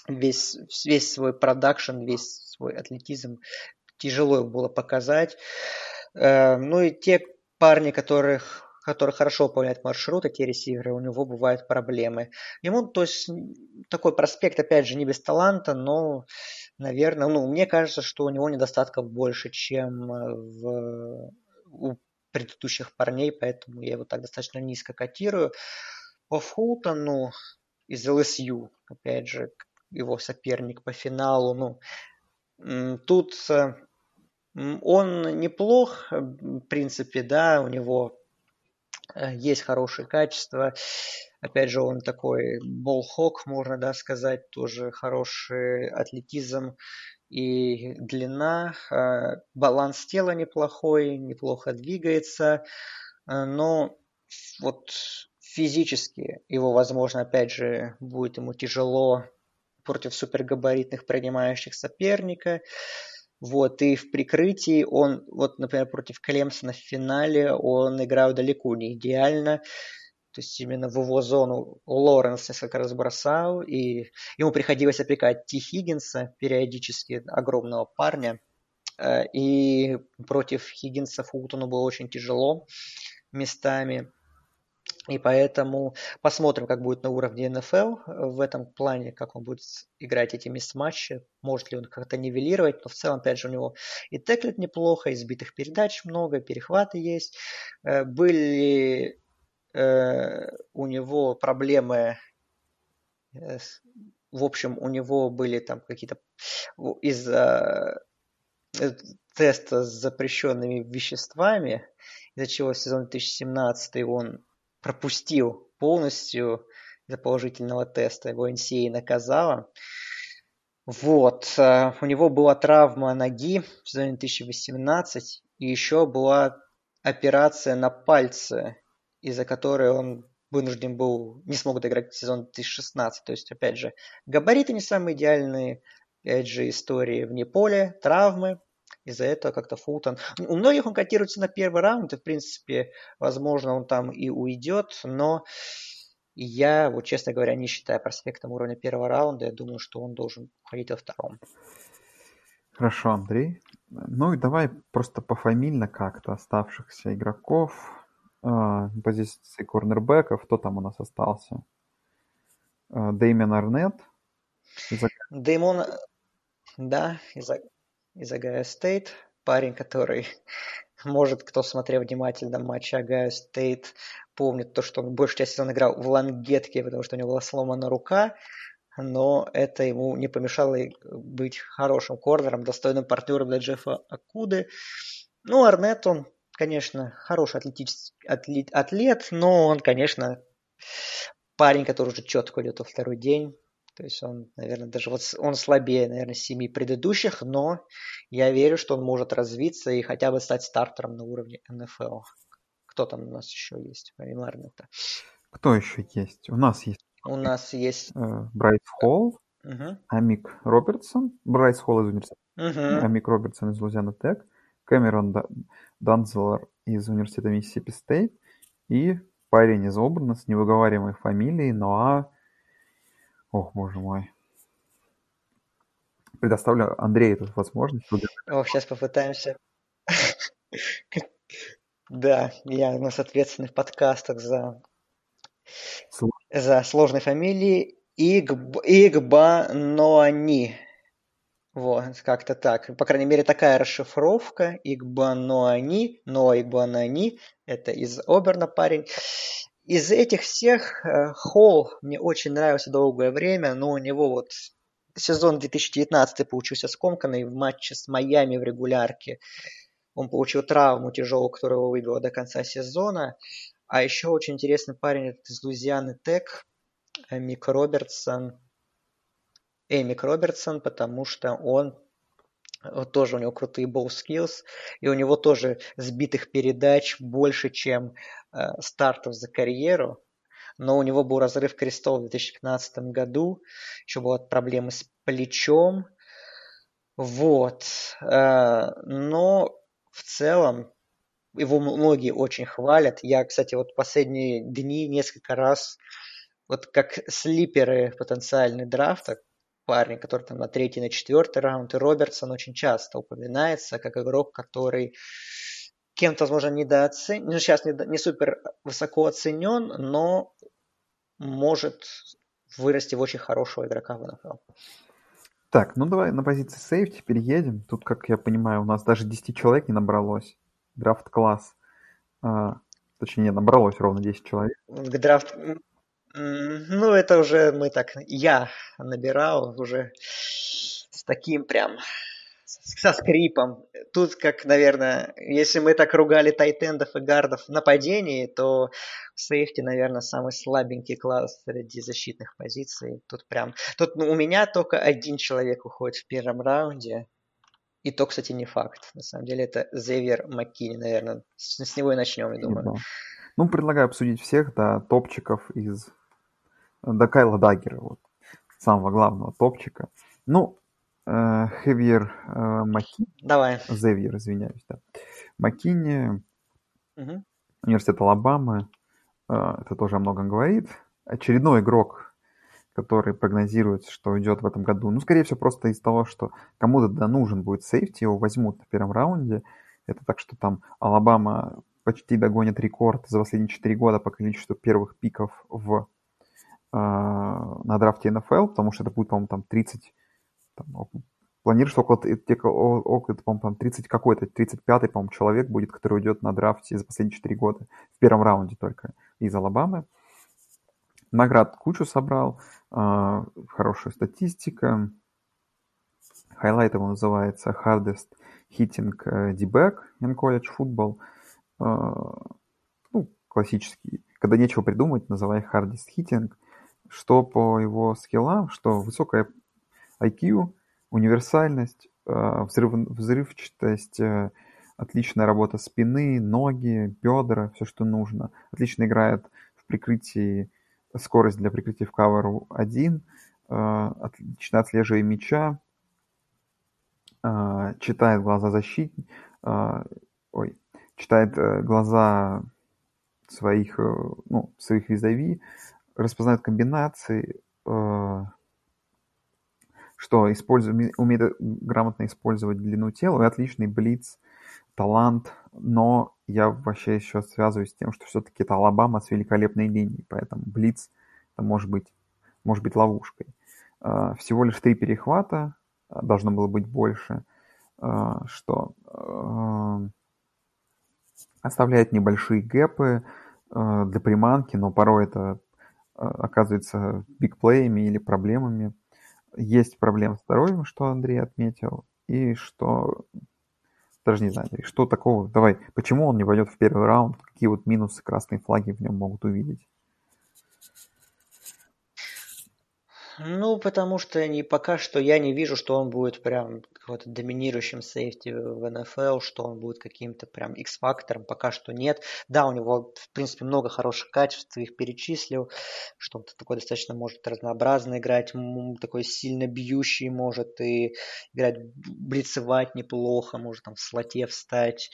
весь, весь свой продакшн, весь свой атлетизм тяжело было показать. Э, ну и те парни, которых который хорошо выполняет маршруты, те ресиверы, у него бывают проблемы. Ему, то есть, такой проспект, опять же, не без таланта, но, наверное, ну, мне кажется, что у него недостатков больше, чем э, в, у предыдущих парней, поэтому я его так достаточно низко котирую. По Фултону из ЛСЮ, опять же, его соперник по финалу, ну, тут э, он неплох, в принципе, да, у него Э, есть хорошие качества. Опять же, он такой болхок, можно да, сказать, тоже хороший атлетизм и длина. Э, баланс тела неплохой, неплохо двигается. Э, но вот физически его, возможно, опять же, будет ему тяжело против супергабаритных принимающих соперника. Вот, и в прикрытии он, вот, например, против Клемсона в финале он играл далеко не идеально. То есть именно в его зону Лоренс несколько раз бросал, и ему приходилось опекать Ти Хиггинса, периодически огромного парня. Э, и против Хиггинса Фултону было очень тяжело местами. И поэтому посмотрим, как будет на уровне НФЛ в этом плане, как он будет играть эти мисс-матчи, может ли он как-то нивелировать, но в целом, опять же, у него и теклит неплохо, избитых передач много, перехваты есть. Э, были э, у него проблемы, э, в общем, у него были там какие-то из-за теста с запрещенными веществами, из-за чего сезон 2017 он пропустил полностью из-за положительного теста. Его NCA наказала. Вот. Э, у него была травма ноги в сезоне 2018. И еще была операция на пальце, из-за которой он вынужден был, не смог доиграть сезон 2016. То есть, опять же, габариты не самые идеальные, опять же, истории вне поля, травмы, из-за этого как-то Фултон... У многих он котируется на первый раунд, и, в принципе, возможно, он там и уйдет, но я, вот честно говоря, не считаю проспектом уровня первого раунда. Я думаю, что он должен уходить во втором. Хорошо, Андрей. Ну и давай просто пофамильно как-то оставшихся игроков, э, позиции корнербеков. Кто там у нас остался? Э, Дэймен Арнет. Дэймон, да, из из Огайо Стейт. Парень, который, может, кто смотрел внимательно матч Огайо Стейт, помнит то, что он большую часть сезона играл в лангетке, потому что у него была сломана рука, но это ему не помешало быть хорошим corner ом, достойным партнером для Джеффа Окуды. Ну, Арнет, он, конечно, хороший атлетический атлет, атлет, но он, конечно, парень, который уже четко идет во второй день. То есть он, наверное, даже вот он слабее, наверное, семи предыдущих, но я верю, что он может развиться и хотя бы стать стартером на уровне НФЛ. Кто там у нас еще есть, помимо Арнета? Кто еще есть? У нас есть. У нас есть... Э, Брайс Холл, угу. Амик Робертсон, Брайс Холл из университета, угу. Амик Робертсон из Луизиана Тек, Кэмерон Данцлер из университета Миссисипи Стейт и парень из Оберна с невыговариваемой фамилией Ноа Ох, боже мой. Предоставлю Андрею эту возможность. О, сейчас попытаемся. Да, я у нас ответственный в подкастах за, за сложные фамилии. Игб... Ноани. Вот, как-то так. По крайней мере, такая расшифровка. Игба Ноани, но Игба Ноани. Это из Оберна парень. Из этих всех э, Холл мне очень нравился долгое время, но у него вот сезон 2019 получился скомканный в матче с Майами в регулярке. Он получил травму тяжелую, которая его выбила до конца сезона. А еще очень интересный парень из Лузианы Тек, э, Мик Робертсон. Эмик Робертсон, потому что он вот тоже у него крутые ball skills, и у него тоже сбитых передач больше, чем э, стартов за карьеру. Но у него был разрыв крестов в 2015 году, еще была проблемы с плечом. Вот. Э, но в целом его многие очень хвалят. Я, кстати, вот последние дни несколько раз, вот как слиперы потенциальный драфта, парни, который там на третий, на четвертый раунд, и Робертсон очень часто упоминается как игрок, который кем-то, возможно, недооценен, ну, сейчас не, не супер высоко оценен, но может вырасти в очень хорошего игрока в НФЛ. Так, ну давай на позиции сейфти переедем. Тут, как я понимаю, у нас даже 10 человек не набралось. Драфт-класс. А, точнее, набралось ровно 10 человек. Драфт... Ну, это уже мы так... Я набирал уже с таким прям со скрипом. Тут, как, наверное, если мы так ругали тайтендов и гардов в нападении, то сейфти, наверное, самый слабенький класс среди защитных позиций. Тут прям... Тут ну, у меня только один человек уходит в первом раунде. И то, кстати, не факт. На самом деле это Зевер Маккини, наверное. С, с него и начнем, я думаю. Ну, предлагаю обсудить всех, да, топчиков из... До Кайла Даггера, вот, самого главного топчика. Ну, Э, Хевьер э, Макини. Давай. Зевьер, извиняюсь, да. Макини, угу. университет Алабамы. Э, это тоже о многом говорит. Очередной игрок, который прогнозируется, что идет в этом году. Ну, скорее всего, просто из того, что кому-то да нужен будет сейфти, его возьмут на первом раунде. Это так, что там Алабама почти догонит рекорд за последние 4 года по количеству первых пиков в, на драфте НФЛ, потому что это будет, по-моему, там 30 там, планируется около, около по-моему, 30 какой-то, 35-й, по-моему, человек будет, который уйдет на драфте за последние 4 года. В первом раунде только из Алабамы. Наград кучу собрал, э, хорошая статистика. Хайлайт его называется Hardest Hitting D-Back in College Football. Э, ну, классический. Когда нечего придумать, называй Hardest Hitting. Что по его скиллам, что высокая IQ, универсальность, э, взрыв, взрывчатость, э, отличная работа спины, ноги, бедра, все, что нужно. Отлично играет в прикрытии, скорость для прикрытия в cover 1, э, отлично отслеживая мяча, читает глаза защитника, ой, читает глаза своих, ну, своих визави, распознает комбинации, что использует, умеет грамотно использовать длину тела, и отличный блиц, талант, но я вообще еще связываюсь с тем, что все-таки это Алабама с великолепной линией, поэтому блиц это может быть, может быть ловушкой. А, всего лишь три перехвата, а, должно было быть больше, что оставляет небольшие гэпы для приманки, но порой это оказывается бигплеями или проблемами. Есть проблемы с здоровьем, что Андрей отметил, и что даже не знаю, что такого, давай, почему он не войдет в первый раунд, какие вот минусы красные флаги в нем могут увидеть? Ну, потому что не, пока что я не вижу, что он будет прям какой-то доминирующим сейфти в НФЛ, что он будет каким-то прям X-фактором, пока что нет. Да, у него, в принципе, много хороших качеств, их перечислил, что он такой достаточно может разнообразно играть, такой сильно бьющий может и играть, блицевать неплохо, может там в слоте встать,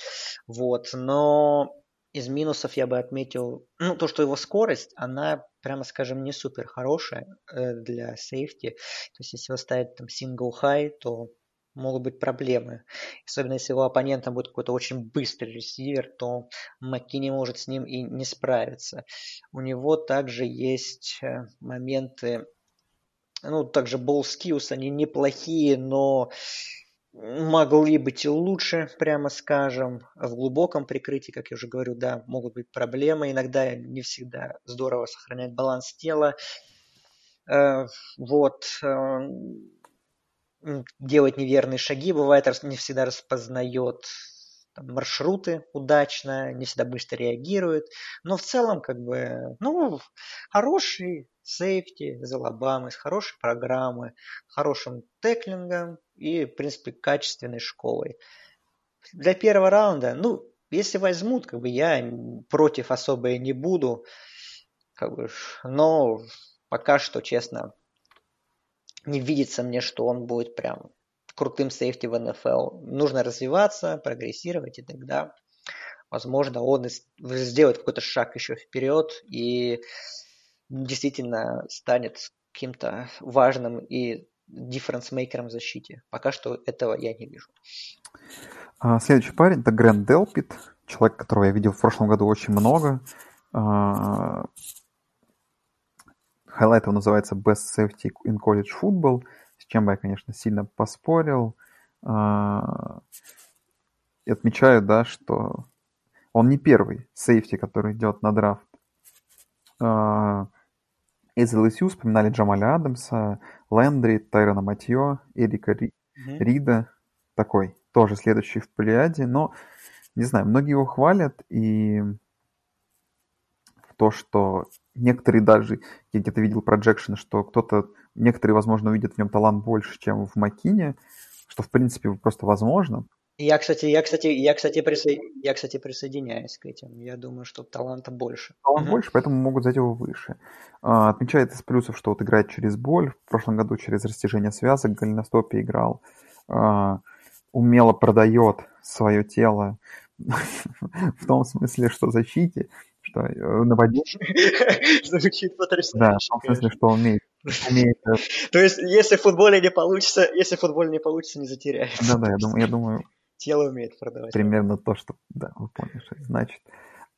вот, но из минусов я бы отметил, ну, то, что его скорость, она, прямо скажем, не супер хорошая э, для сейфти. То есть, если его ставить там single high, то могут быть проблемы. Особенно если его оппонентом будет какой-то очень быстрый ресивер, то Маки не может с ним и не справиться. У него также есть э, моменты, ну, также skills, они неплохие, но могли быть и лучше, прямо скажем. В глубоком прикрытии, как я уже говорю, да, могут быть проблемы. Иногда не всегда здорово сохранять баланс тела. Э, вот. Делать неверные шаги. Бывает, не всегда распознает там, маршруты удачно, не всегда быстро реагирует. Но в целом, как бы, ну, хороший сейфти из Алабамы, с хорошей программой, хорошим теклингом и, в принципе, качественной школой. Для первого раунда, ну, если возьмут, как бы я против особо и не буду, как бы, но пока что, честно, не видится мне, что он будет прям крутым сейфти в НФЛ. Нужно развиваться, прогрессировать, и тогда, возможно, он сделает какой-то шаг еще вперед и действительно станет каким-то важным и дифференс-мейкером в защите. Пока что этого я не вижу. А, следующий парень это Грэнд Делпит, человек, которого я видел в прошлом году очень много. А, хайлайт его называется Best Safety in College Football, с чем бы я, конечно, сильно поспорил. А, и отмечаю, да, что он не первый сейфти, который идет на драфт. Из LSU вспоминали Джамаля Адамса, Лендри, Тайрона Матье, Эрика Ри... mm-hmm. Рида. Такой, тоже следующий в плеяде. Но, не знаю, многие его хвалят, и то, что некоторые даже, я где-то видел проджекшн, что кто-то, некоторые, возможно, увидят в нем талант больше, чем в Макине, что, в принципе, просто возможно. Я, кстати, я, кстати, я, кстати, присо... я, кстати, присоединяюсь к этим. Я думаю, что таланта больше. Талант угу. больше, поэтому могут взять его выше. А, отмечает из плюсов, что вот играет через боль. В прошлом году через растяжение связок голеностопе играл. А, умело продает свое тело в том смысле, что защите, что э, нападение... Звучит потрясающе. Да, в смысле, что умеет. умеет э, То есть, если в футболе не получится, если в футболе не получится, не затеряется. Да, да, я думаю, я думаю, Тело умеет продавать. Примерно то, что... Да, вы поняли, что это значит.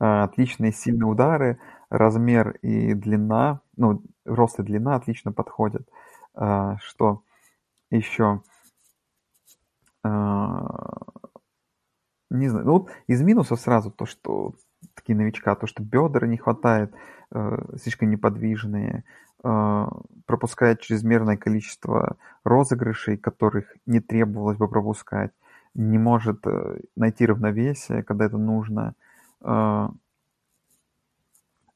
А, отличные сильные удары, размер и длина, ну, рост и длина отлично подходят. А, что еще? А, не знаю, ну, из минусов сразу то, что такие новичка, то, что бедра не хватает, слишком неподвижные, пропускает чрезмерное количество розыгрышей, которых не требовалось бы пропускать не может э, найти равновесие, когда это нужно, э,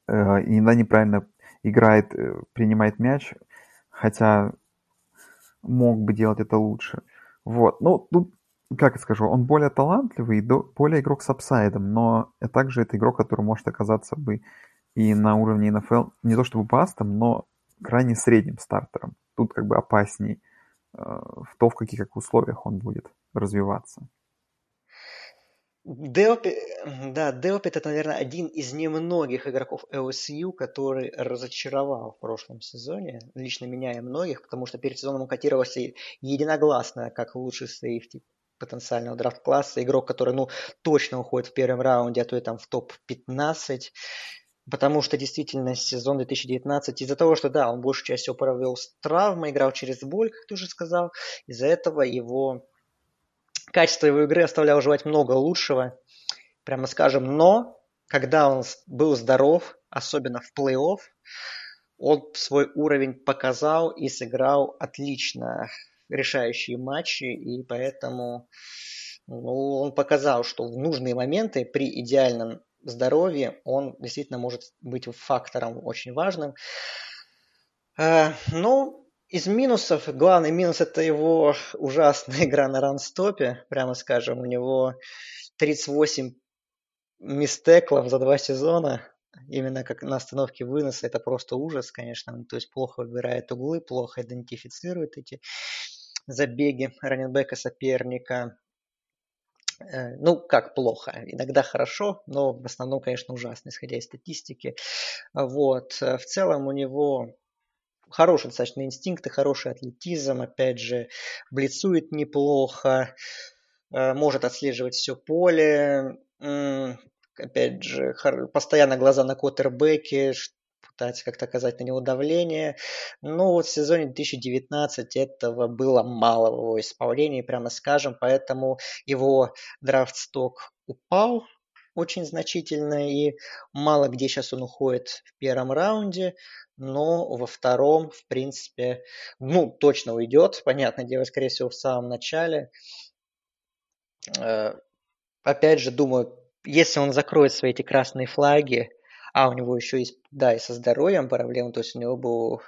и иногда неправильно играет, э, принимает мяч, хотя мог бы делать это лучше. Вот. Ну, тут, как скажу, он более талантливый, более игрок с апсайдом, но также это игрок, который может оказаться бы и на уровне НФЛ, не то чтобы бастом, но крайне средним стартером. Тут как бы опасней в то, в каких условиях он будет развиваться. Делпи, да, Делпит это, наверное, один из немногих игроков LSU, который разочаровал в прошлом сезоне. Лично меня и многих, потому что перед сезоном он котировался единогласно как лучший сейфти потенциального драфт-класса. Игрок, который, ну, точно уходит в первом раунде, а то и там в топ-15. Потому что действительно сезон 2019, из-за того, что да, он большую часть всего провел с травмой, играл через боль, как ты уже сказал, из-за этого его качество его игры оставляло желать много лучшего, прямо скажем, но когда он был здоров, особенно в плей-офф, он свой уровень показал и сыграл отлично решающие матчи, и поэтому ну, он показал, что в нужные моменты при идеальном здоровье он действительно может быть фактором очень важным. Э, ну, из минусов, главный минус это его ужасная игра на ранстопе, прямо скажем. У него 38 мистеклов за два сезона, именно как на остановке выноса, это просто ужас, конечно. То есть плохо выбирает углы, плохо идентифицирует эти забеги раненбека соперника. Э, ну, как плохо. Иногда хорошо, но в основном, конечно, ужасно, исходя из статистики. Вот. В целом у него хорошие достаточно инстинкты, хороший атлетизм, опять же, блицует неплохо, э, может отслеживать все поле, опять же, постоянно глаза на квотербеке, пытается как-то оказать на него давление. Но вот в сезоне 2019 этого было мало в его исполнении, прямо скажем, поэтому его драфт-сток упал очень значительно, и мало где сейчас он уходит в первом раунде но во втором, в принципе, ну, точно уйдет, понятное дело, скорее всего, в самом начале. Э, опять же, думаю, если он закроет свои эти красные флаги, а у него еще есть, да, и со здоровьем проблемы, то есть у него был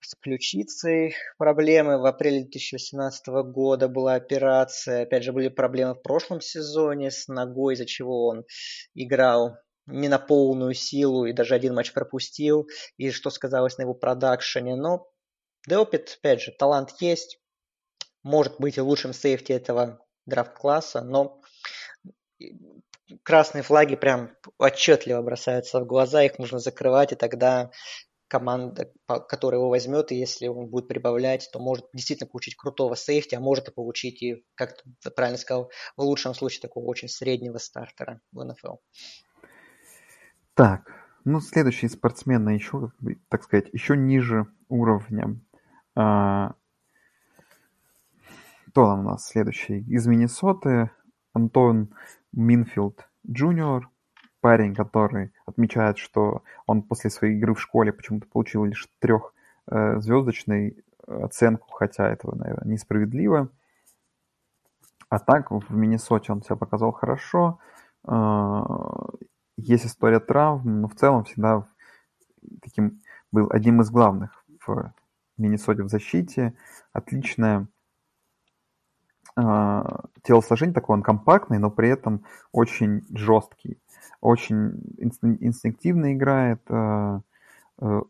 с ключицей проблемы. В апреле 2018 года была операция. Опять же, были проблемы в прошлом сезоне с ногой, из-за чего он играл не на полную силу и даже один матч пропустил, и что сказалось на его продакшене. Но Делпит, опять же, талант есть, может быть и лучшим сейфти этого драфт-класса, но красные флаги прям отчетливо бросаются в глаза, их нужно закрывать, и тогда команда, которая его возьмет, и если он будет прибавлять, то может действительно получить крутого сейфти, а может и получить и, как ты правильно сказал, в лучшем случае такого очень среднего стартера в НФЛ. Так, ну, следующий спортсмен еще, так сказать, еще ниже уровня. А, кто там у нас следующий? Из Миннесоты Антон Минфилд Джуниор, парень, который отмечает, что он после своей игры в школе почему-то получил лишь трехзвездочную э, оценку, хотя этого, наверное, несправедливо. А так в Миннесоте он себя показал хорошо. А, есть история травм, но в целом всегда таким был одним из главных в Миннесоте в защите. Отличное э, телосложение такое, он компактный, но при этом очень жесткий. Очень инстинктивно играет. Э, э,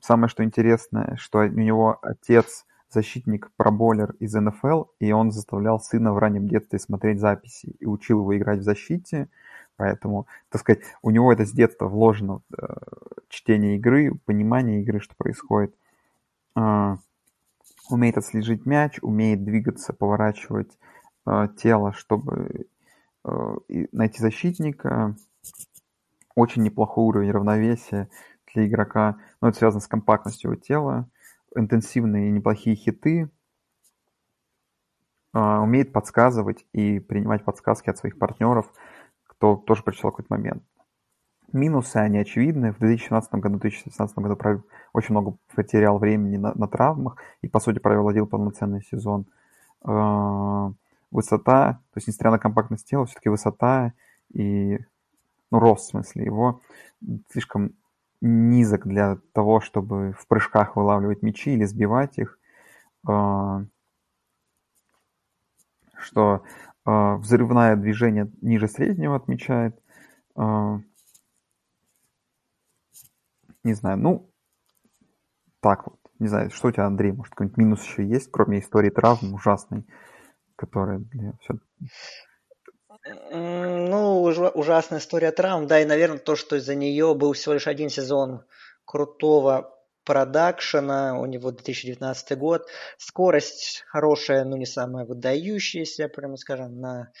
самое, что интересное, что у него отец защитник проболер из НФЛ, и он заставлял сына в раннем детстве смотреть записи и учил его играть в защите. Поэтому, так сказать, у него это с детства вложено э, чтение игры, понимание игры, что происходит. Умеет отслежить мяч, умеет двигаться, поворачивать э, тело, чтобы э, найти защитника. Очень неплохой уровень равновесия для игрока. Но это связано с компактностью его тела. Интенсивные и неплохие хиты. Э, умеет подсказывать и принимать подсказки от своих партнеров, кто тоже прочитал какой-то момент. Минусы, они очевидны. В 2017 году, 2016 году провел, очень много потерял времени на, на травмах и, по сути, провел один полноценный сезон. Э, высота, то есть, несмотря на компактность тела, все-таки высота и, ну, рост, в смысле, его слишком низок для того, чтобы в прыжках вылавливать мячи или сбивать их. Э, что э, взрывное движение ниже среднего отмечает. Не знаю, ну, так вот. Не знаю, что у тебя, Андрей, может, какой-нибудь минус еще есть, кроме истории травм ужасной, которая для все... Ну, ужасная история травм, да, и, наверное, то, что из-за нее был всего лишь один сезон крутого продакшена, у него 2019 год. Скорость хорошая, но не самая выдающаяся, прямо скажем, на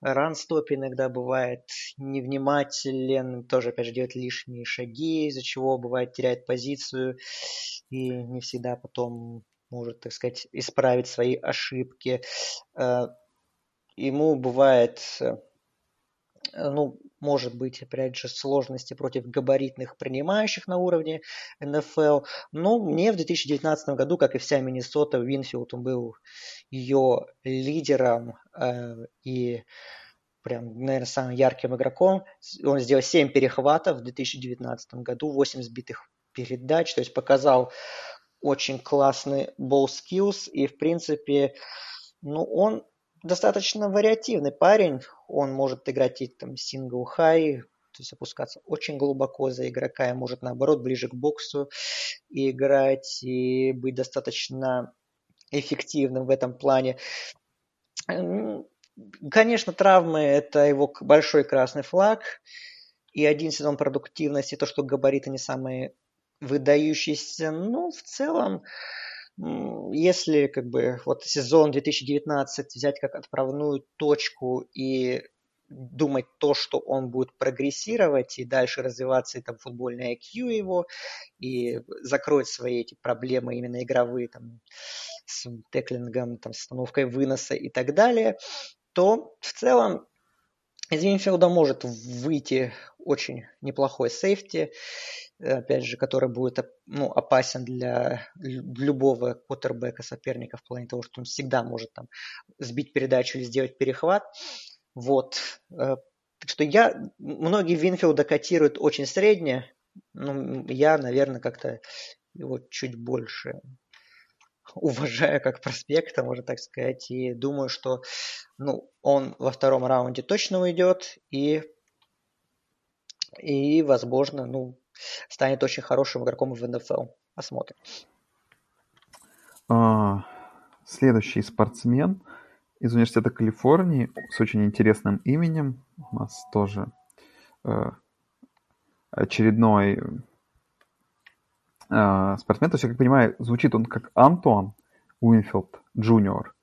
ранстопе иногда бывает невнимателен, тоже, опять же, делает лишние шаги, из-за чего бывает теряет позицию и не всегда потом может, так сказать, исправить свои ошибки. Э, ему бывает Э, ну, может быть, опять же, сложности против габаритных принимающих на уровне НФЛ. Но мне в 2019 году, как и вся Миннесота, Винфилд он был ее лидером э, и прям, наверное, самым ярким игроком. Он сделал 7 перехватов в 2019 году, 8 сбитых передач, то есть показал очень классный ball skills и, в принципе, ну, он достаточно вариативный парень. Он может играть и там сингл хай, то есть опускаться очень глубоко за игрока, и может наоборот ближе к боксу играть и быть достаточно эффективным в этом плане. Конечно, травмы – это его большой красный флаг. И один сезон продуктивности, то, что габариты не самые выдающиеся. Ну, в целом, если как бы вот сезон 2019 взять как отправную точку и думать то, что он будет прогрессировать и дальше развиваться, и там футбольный IQ его, и закроет свои эти проблемы именно игровые, там, с теклингом, там, с остановкой выноса и так далее, то в целом из Винфилда может выйти очень неплохой сейфти, опять же, который будет ну, опасен для любого квотербека соперника в плане того, что он всегда может там сбить передачу или сделать перехват. Вот. Э, так что я, многие Винфилда котируют очень средне, ну, я, наверное, как-то его чуть больше уважаю как проспекта, можно так сказать, и думаю, что ну, он во втором раунде точно уйдет, и, и возможно, ну, станет очень хорошим игроком в НФЛ. Посмотрим. А, следующий спортсмен из Университета Калифорнии с очень интересным именем. У нас тоже э, очередной э, спортсмен. То есть, я как понимаю, звучит он как Антуан Уинфилд Джуниор.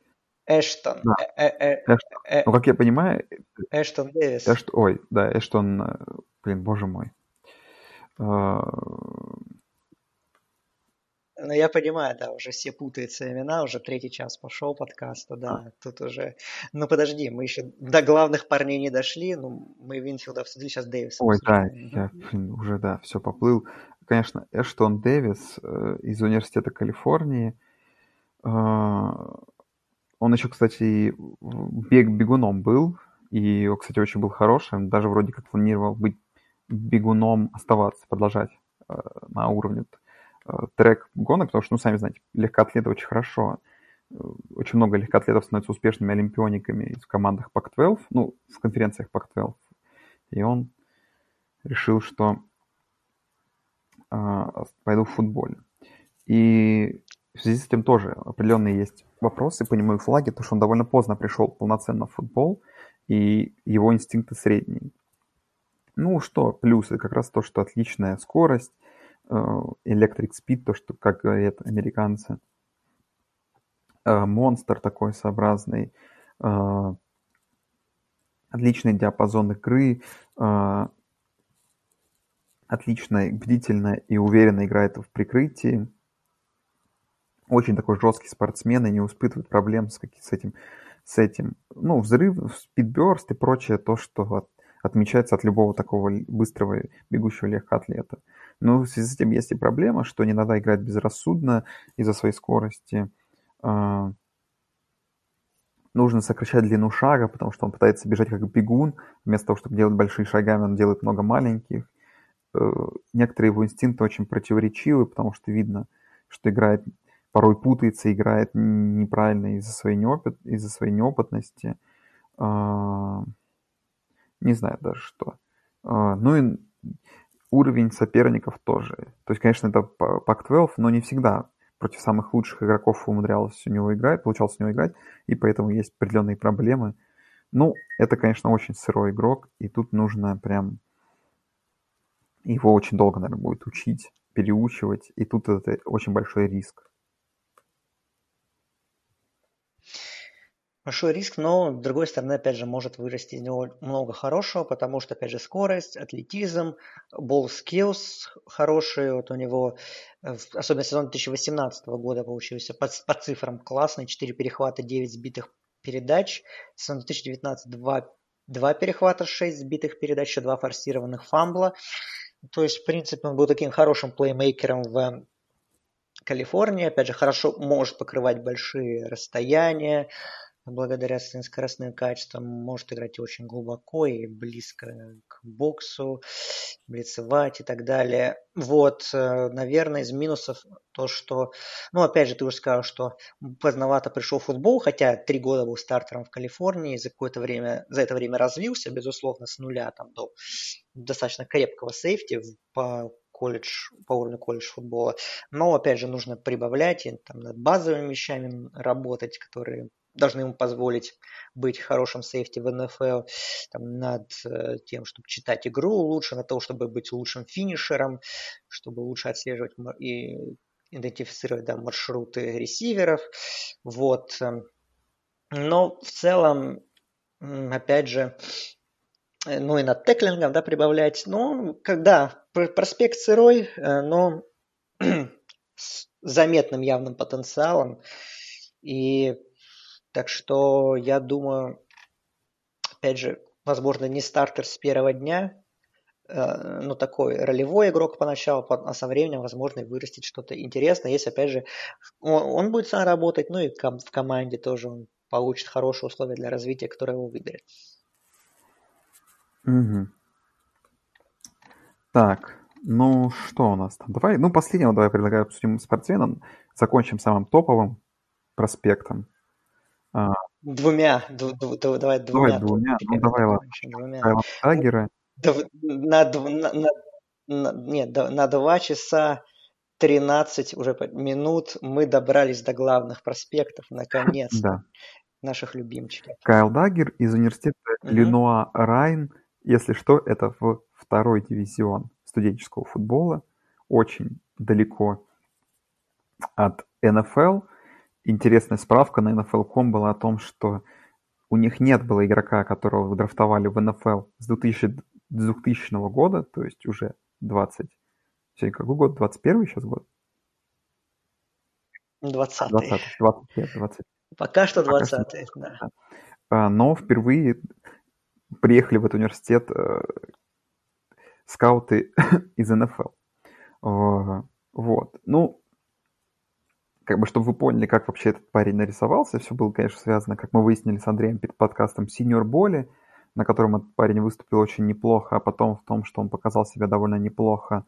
Эштон. Да. Э, э, э, Эштон. Ну, как я понимаю, Эштон Дэвис. Эшт... ой, да, Эштон, блин, боже мой. Э, Ну, я понимаю, да, уже все путаются имена, уже третий час пошел подкаста, да, тут уже... Ну, подожди, мы еще до главных парней не дошли, ну, мы Винфилда обсудили, сейчас Дэвиса Ой, да, я, блин, уже, да, все поплыл. Конечно, Эштон Дэвис э, из Университета Калифорнии. Э, он еще, кстати, бег бегуном был, и, кстати, очень был хорошим. Даже вроде как планировал быть бегуном, оставаться, продолжать э, на уровне э, трек гонок, потому что, ну, сами знаете, легкоатлеты очень хорошо. Э, Очень много легкоатлетов становятся успешными олимпиониками в командах Pac-12, ну, в конференциях Pac-12. И он решил, что а, пойду в футболе. И в связи с этим тоже определенные есть вопросы по нему и флаге, потому что он довольно поздно пришел полноценно в футбол, и его инстинкты средние. Ну что, плюсы как раз то, что отличная скорость, э, electric speed, то, что, как говорят американцы, э, монстр такой сообразный, э, отличный диапазон игры, э, отлично, бдительно и уверенно играет в прикрытии. Очень такой жесткий спортсмен и не испытывает проблем с, с, этим, с этим. Ну, взрыв, спидберст и прочее, то, что от, отмечается от любого такого быстрого бегущего легкоатлета. Но в связи с этим есть и проблема, что не надо играть безрассудно из-за своей скорости. А, нужно сокращать длину шага, потому что он пытается бежать как бегун. Вместо того, чтобы делать большие шагами, он делает много маленьких. Э, некоторые его инстинкты очень противоречивы, потому что видно, что играет, порой путается, играет неправильно из-за своей, неопыт, из-за своей неопытности. Не знаю даже что. А, ну и уровень соперников тоже. То есть, конечно, это Pac-12, но не всегда против самых лучших игроков умудрялось у него играть, получалось у него играть, и поэтому есть определенные проблемы. Ну, это, конечно, очень сырой игрок, и тут нужно прям его очень долго, наверное, будет учить, переучивать, и тут это очень большой риск. Большой риск, но, с другой стороны, опять же, может вырасти из него много хорошего, потому что, опять же, скорость, атлетизм, ball skills хорошие. Вот у него, особенно сезон 2018 года получился по, по цифрам классный. 4 перехвата, 9 сбитых передач. Сезон 2019 2, 2 перехвата, 6 сбитых передач, еще 2 форсированных фамбла. То есть, в принципе, он был таким хорошим плеймейкером в Калифорнии. Опять же, хорошо может покрывать большие расстояния благодаря своим скоростным качествам может играть очень глубоко и близко к боксу, блицевать и так далее. Вот, наверное, из минусов то, что, ну, опять же, ты уже сказал, что поздновато пришел в футбол, хотя три года был стартером в Калифорнии, за какое-то время, за это время развился, безусловно, с нуля там до достаточно крепкого сейфти по колледж, по уровню колледж футбола. Но, опять же, нужно прибавлять и там, над базовыми вещами работать, которые должны ему позволить быть хорошим сейфти в НФЛ, там, над э, тем, чтобы читать игру лучше, над того, чтобы быть лучшим финишером, чтобы лучше отслеживать и идентифицировать да, маршруты ресиверов. Вот. Но в целом, опять же, ну и над теклингом да, прибавлять. Ну, когда проспект сырой, но с заметным явным потенциалом. И так что я думаю, опять же, возможно, не стартер с первого дня, э, ну, такой ролевой игрок поначалу, а со временем, возможно, вырастет что-то интересное, если, опять же, он, он будет сам работать, ну и в команде тоже он получит хорошие условия для развития, которые его выберет. Угу. Так, ну что у нас там? Давай, ну последнего давай предлагаю обсудим спортсмена. Закончим самым топовым проспектом. А, двумя, д- д- д- давай двумя. Давай двумя, ну давай ладно. Двумя. Кайла Тагера. На, на, на, на, нет, на 2 часа 13 уже минут мы добрались до главных проспектов, наконец-то, Да. наших любимчиков. Кайл Даггер из университета Мгм. Ленуа Райн. Если что, это в второй дивизион студенческого футбола. Очень далеко от НФЛ. Интересная справка на NFL.com была о том, что у них нет было игрока, которого драфтовали в НФЛ с 2000, 2000 года, то есть уже 20... Сегодня какой год? 21 сейчас год? 20 20 20 лет, 20. Пока что 20 Пока что, да. А, но впервые приехали в этот университет э, скауты из НФЛ. Вот. Ну, как бы, чтобы вы поняли, как вообще этот парень нарисовался, все было, конечно, связано, как мы выяснили с Андреем перед подкастом «Синьор Боли», на котором этот парень выступил очень неплохо, а потом в том, что он показал себя довольно неплохо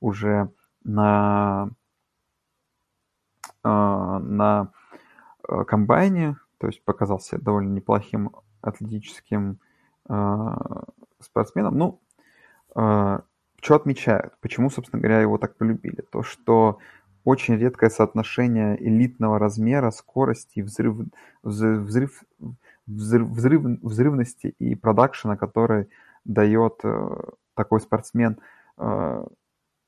уже на, э, на э, комбайне, то есть показался довольно неплохим атлетическим э, спортсменом. Ну, что отмечают? Почему, собственно говоря, его так полюбили? То, что очень редкое соотношение элитного размера, скорости, взрыв, взрыв, взрыв, взрыв, взрывности и продакшена, который дает э, такой спортсмен э,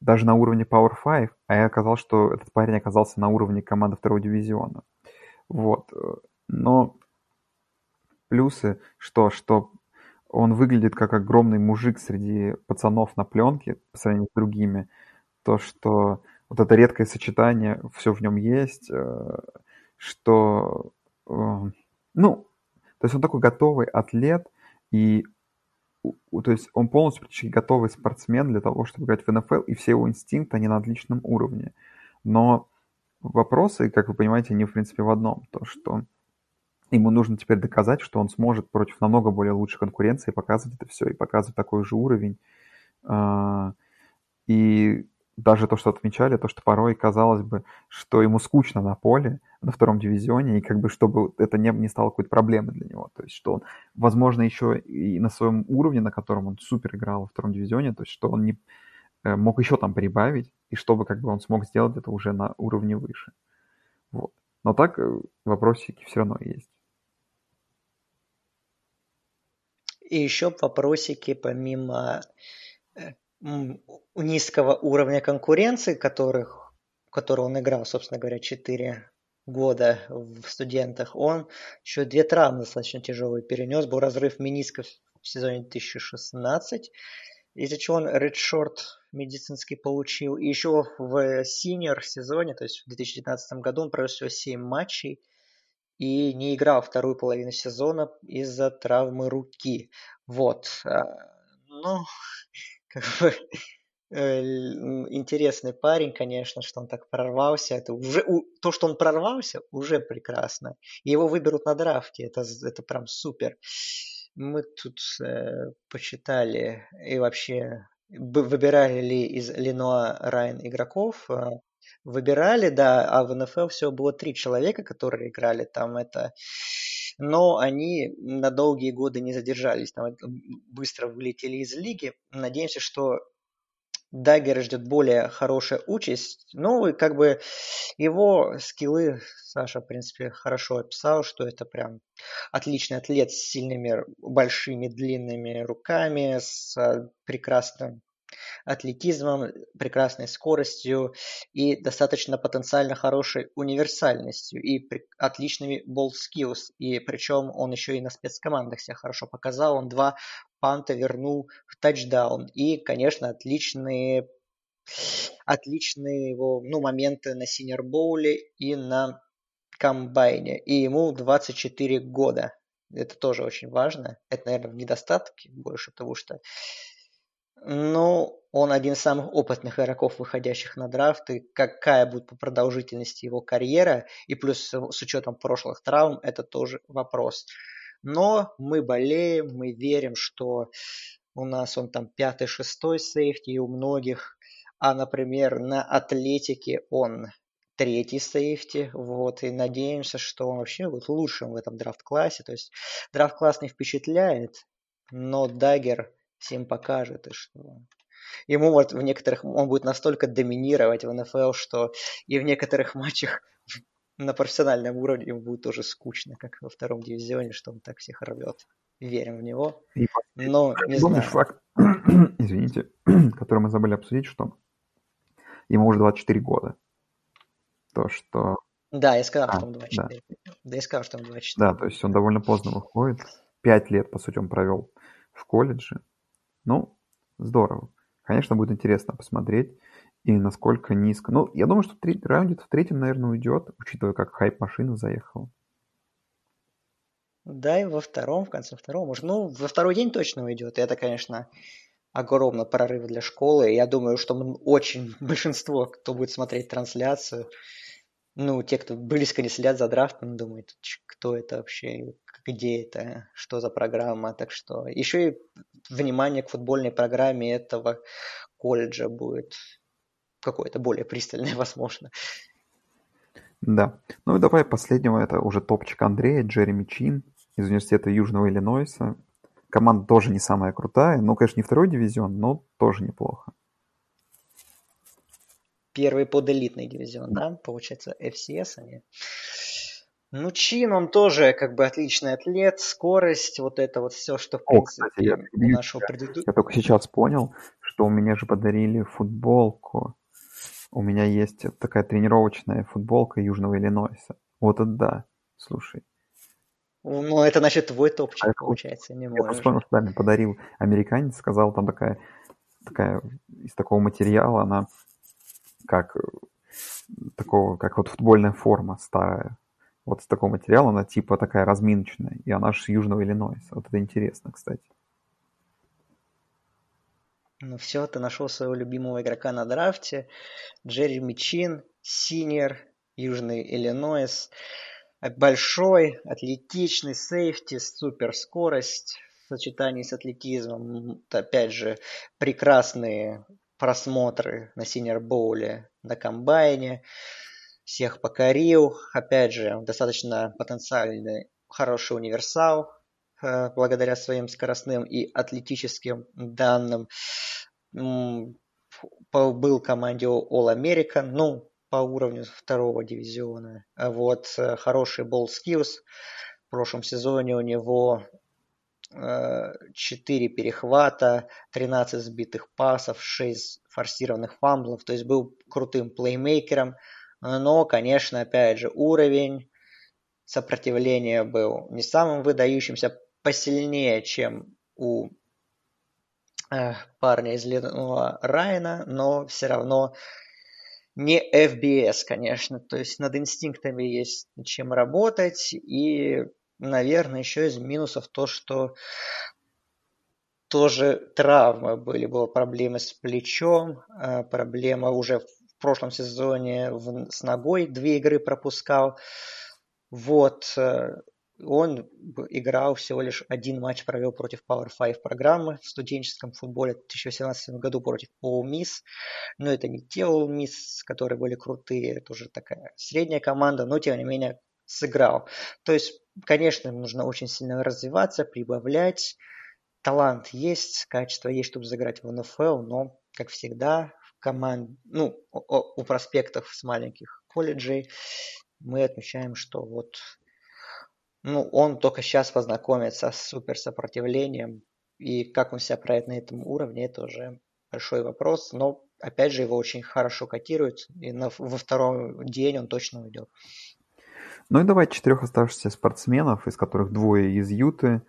даже на уровне Power 5, а я оказалось, что этот парень оказался на уровне команды второго дивизиона. Вот. Но плюсы, что, что он выглядит как огромный мужик среди пацанов на пленке по сравнению с другими. То, что вот это редкое сочетание, все в нем есть, э, что, э, ну, то есть он такой готовый атлет, и то есть он полностью практически готовый спортсмен для того, чтобы играть в НФЛ, и все его инстинкты, они на отличном уровне. Но вопросы, как вы понимаете, они, в принципе, в одном. То, что ему нужно теперь доказать, что он сможет против намного более лучшей конкуренции показывать это все, и показывать такой же уровень. А, и даже то, что отмечали, то, что порой казалось бы, что ему скучно на поле, на втором дивизионе, и как бы чтобы это не, не стало какой-то проблемой для него. То есть, что он, возможно, еще и на своем уровне, на котором он супер играл во втором дивизионе, то есть, что он не э, мог еще там прибавить, и чтобы как бы он смог сделать это уже на уровне выше. Вот. Но так э, вопросики все равно есть. И еще вопросики помимо э, низкого уровня конкуренции, которых, который он играл, собственно говоря, 4 года в студентах, он еще две травмы достаточно тяжелые перенес. Был разрыв менисков в сезоне 2016, из-за чего он редшорт медицинский получил. И еще в синьор сезоне, то есть в 2019 году, он провел всего 7 матчей и не играл вторую половину сезона из-за травмы руки. Вот. А, ну, как бы Э, интересный парень, конечно, что он так прорвался. Это уже то, что он прорвался, уже прекрасно. его выберут на драфте, это это прям супер. Мы тут э, почитали и вообще выбирали ли из Ленуа Райн игроков. Э, выбирали, да, а в НФЛ всего было три человека, которые играли там это но они на долгие годы не задержались, там быстро вылетели из лиги. Надеемся, что Даггера ждет более хорошая участь. Ну, и как бы его скиллы Саша, в принципе, хорошо описал, что это прям отличный атлет с сильными, большими, длинными руками, с прекрасным атлетизмом, прекрасной скоростью и достаточно потенциально хорошей универсальностью и отличными ball skills. И причем он еще и на спецкомандах себя хорошо показал. Он два панта вернул в тачдаун. И, конечно, отличные отличные его ну, моменты на синер боуле и на комбайне. И ему 24 года. Это тоже очень важно. Это, наверное, недостатки больше, потому что ну, он один из самых опытных игроков, выходящих на драфт, и какая будет по продолжительности его карьера, и плюс с учетом прошлых травм, это тоже вопрос. Но мы болеем, мы верим, что у нас он там пятый, шестой сейфти, и у многих, а, например, на атлетике он третий сейфти, вот, и надеемся, что он вообще будет лучшим в этом драфт-классе, то есть драфт-класс не впечатляет, но Дагер всем покажет, и что ему вот в некоторых, он будет настолько доминировать в НФЛ, что и в некоторых матчах на профессиональном уровне ему будет тоже скучно, как во втором дивизионе, что он так всех рвет. Верим в него. И, но не знаю. факт, извините, который мы забыли обсудить, что ему уже 24 года. То, что... Да, я сказал, а, что он 24. Да. да, я сказал, что он 24. Да, то есть он довольно поздно выходит. Пять лет, по сути, он провел в колледже. Ну, здорово. Конечно, будет интересно посмотреть и насколько низко. Ну, я думаю, что в раунде в третьем, наверное, уйдет, учитывая, как хайп-машина заехала. Да, и во втором, в конце второго, может, ну, во второй день точно уйдет. Это, конечно, огромный прорыв для школы. Я думаю, что очень большинство, кто будет смотреть трансляцию, ну, те, кто близко не следят за драфтом, думают, кто это вообще, где это, что за программа. Так что еще и внимание к футбольной программе этого колледжа будет какое-то более пристальное, возможно. Да. Ну и давай последнего, это уже топчик Андрея, Джереми Чин из университета Южного Иллинойса. Команда тоже не самая крутая, ну, конечно, не второй дивизион, но тоже неплохо. Первый под элитный дивизион, да, да получается, FCS они. Ну, Чин, он тоже как бы отличный атлет, скорость, вот это вот все, что в О, принципе кстати, я, у нашего предыдущего. Я только сейчас понял, что у меня же подарили футболку у меня есть такая тренировочная футболка Южного Иллинойса. Вот это да, слушай. Ну, это значит твой топчик, а получается, не можешь. Я просто понял, что да, мне подарил американец, сказал, там такая, такая из такого материала, она как такого, как вот футбольная форма старая. Вот из такого материала она типа такая разминочная, и она же с Южного Иллинойса. Вот это интересно, кстати. Ну все, ты нашел своего любимого игрока на драфте. Джереми Чин, senior, Южный Иллинойс. Большой, атлетичный, сейфти, супер скорость в сочетании с атлетизмом. Опять же, прекрасные просмотры на Senior Bowl е на комбайне. Всех покорил. Опять же, достаточно потенциальный хороший универсал, Э, благодаря своим скоростным и атлетическим данным. Был команде All American, ну, по уровню второго дивизиона. Вот э, хороший ball skills. В прошлом сезоне у него 4 э, перехвата, 13 сбитых пасов, 6 форсированных фамблов. То есть был крутым плеймейкером. Но, конечно, опять же, уровень сопротивления был не самым выдающимся посильнее, чем у э, парня из Ледяного Райана, но все равно не FBS, конечно. То есть над инстинктами есть чем работать. И, наверное, еще из минусов то, что тоже травмы были. Была проблемы с плечом, э, проблема уже прошлом сезоне с ногой две игры пропускал. Вот, э, он играл всего лишь один матч, провел против Power 5 программы в студенческом футболе в 2017 году против All Miss. Но это не те All Miss, которые были крутые, это уже такая средняя команда, но тем не менее сыграл. То есть, конечно, нужно очень сильно развиваться, прибавлять. Талант есть, качество есть, чтобы заграть в НФЛ, но, как всегда, в команд... ну, у проспектов с маленьких колледжей мы отмечаем, что вот ну, он только сейчас познакомится с суперсопротивлением, и как он себя проявит на этом уровне, это уже большой вопрос, но опять же его очень хорошо котируют, и на, во второй день он точно уйдет. Ну и давай четырех оставшихся спортсменов, из которых двое из Юты,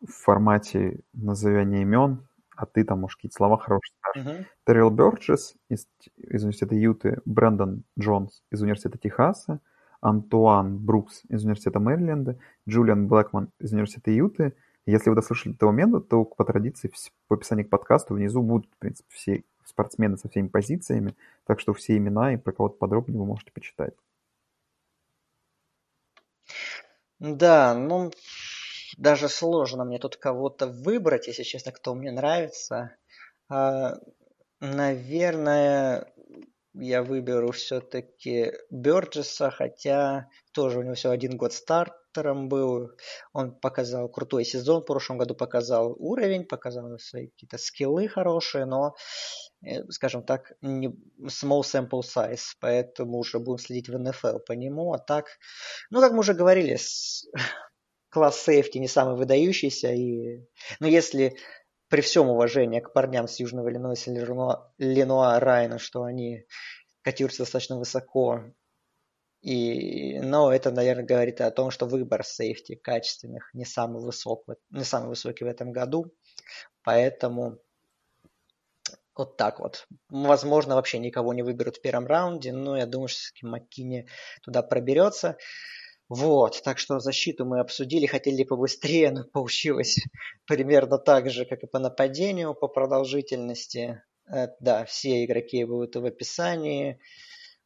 в формате назовения имен, а ты там, может, какие-то слова хорошие скажешь. Uh-huh. Террел Бёрджес из, из университета Юты, Брэндон Джонс из университета Техаса, Антуан Брукс из университета Мэриленда, Джулиан Блэкман из университета Юты. Если вы дослушали до этого момента, то по традиции в описании к подкасту внизу будут, в принципе, все спортсмены со всеми позициями, так что все имена и про кого-то подробнее вы можете почитать. Да, ну, даже сложно мне тут кого-то выбрать, если честно, кто мне нравится. А, наверное, я выберу все-таки Бёрджеса, хотя тоже у него всего один год стартером был. Он показал крутой сезон, в прошлом году показал уровень, показал свои какие-то скиллы хорошие, но, э, скажем так, не small sample size, поэтому уже будем следить в НФЛ по нему. А так, ну, как мы уже говорили, класс сейфти не самый выдающийся, и, ну, если при всем уважении к парням с Южного Иллинойса, Ленуа, Ленуа Райна, что они котируются достаточно высоко. И, но это, наверное, говорит о том, что выбор сейфти качественных не самый, высокий, не самый высокий в этом году. Поэтому вот так вот. Возможно, вообще никого не выберут в первом раунде, но я думаю, что все-таки Маккини туда проберется. Вот, так что защиту мы обсудили, хотели побыстрее, но получилось примерно так же, как и по нападению, по продолжительности. Э, да, все игроки будут в описании,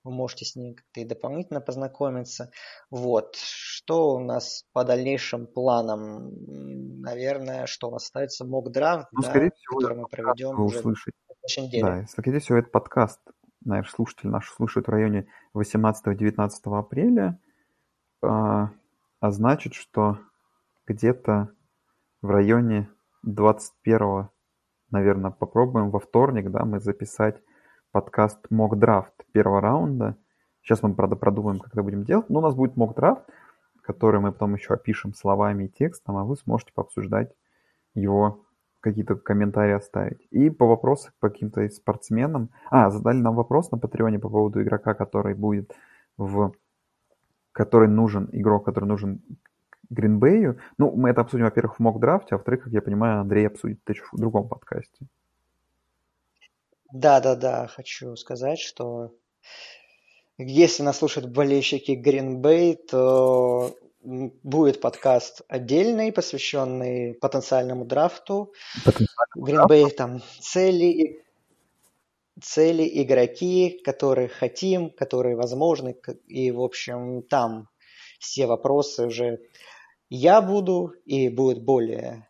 вы можете с ними как-то и дополнительно познакомиться. Вот, что у нас по дальнейшим планам? Наверное, что у нас остается мок-драфт, ну, да, всего, который мы проведем уже услышите. на следующей неделе. Да, скорее всего, этот подкаст, наверное, слушатели наши слушают в районе 18-19 апреля. А, а значит, что где-то в районе 21 наверное, попробуем во вторник, да, мы записать подкаст Мок Драфт первого раунда. Сейчас мы, правда, продумаем, как это будем делать. Но у нас будет Мок Драфт, который мы потом еще опишем словами и текстом, а вы сможете пообсуждать его, какие-то комментарии оставить. И по вопросам по каким-то спортсменам. А, задали нам вопрос на Патреоне по поводу игрока, который будет в который нужен, игрок, который нужен Гринбею. Ну, мы это обсудим, во-первых, в мок-драфте, а во-вторых, как я понимаю, Андрей обсудит в другом подкасте. Да, да, да, хочу сказать, что если нас слушают болельщики Гринбей, то будет подкаст отдельный, посвященный потенциальному драфту. Гринбей там цели, цели, игроки, которые хотим, которые возможны. И, в общем, там все вопросы уже я буду, и будут более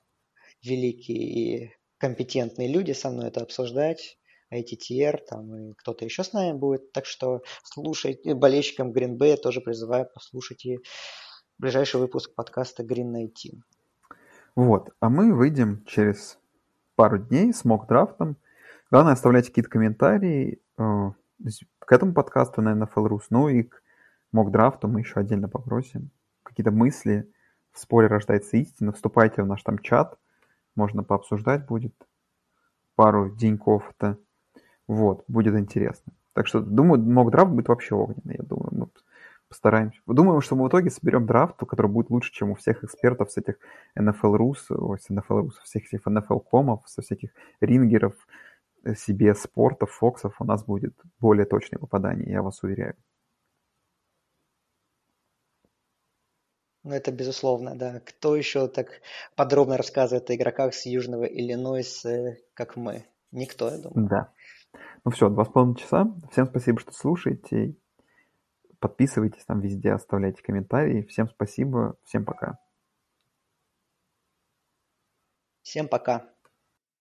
великие и компетентные люди со мной это обсуждать. ITTR, там и кто-то еще с нами будет. Так что слушайте, болельщикам Green Bay тоже призываю послушать и ближайший выпуск подкаста Green 19. Вот, а мы выйдем через пару дней с мок-драфтом Главное, оставляйте какие-то комментарии э, к этому подкасту на NFL.rus, ну и к мок-драфту мы еще отдельно попросим. Какие-то мысли, в споре рождается истина, вступайте в наш там чат, можно пообсуждать будет пару деньков-то. Вот, будет интересно. Так что, думаю, мок-драфт будет вообще огненный, я думаю. Мы постараемся. Думаю, что мы в итоге соберем драфт, который будет лучше, чем у всех экспертов с этих NFL.rus, ой, с NFL.rus, всех этих NFL.комов, со всяких рингеров, себе спортов, фоксов у нас будет более точное попадание, я вас уверяю. Ну, это безусловно, да. Кто еще так подробно рассказывает о игроках с Южного Иллинойса, как мы? Никто, я думаю. Да. Ну все, два с половиной часа. Всем спасибо, что слушаете. Подписывайтесь там везде, оставляйте комментарии. Всем спасибо, всем пока. Всем пока.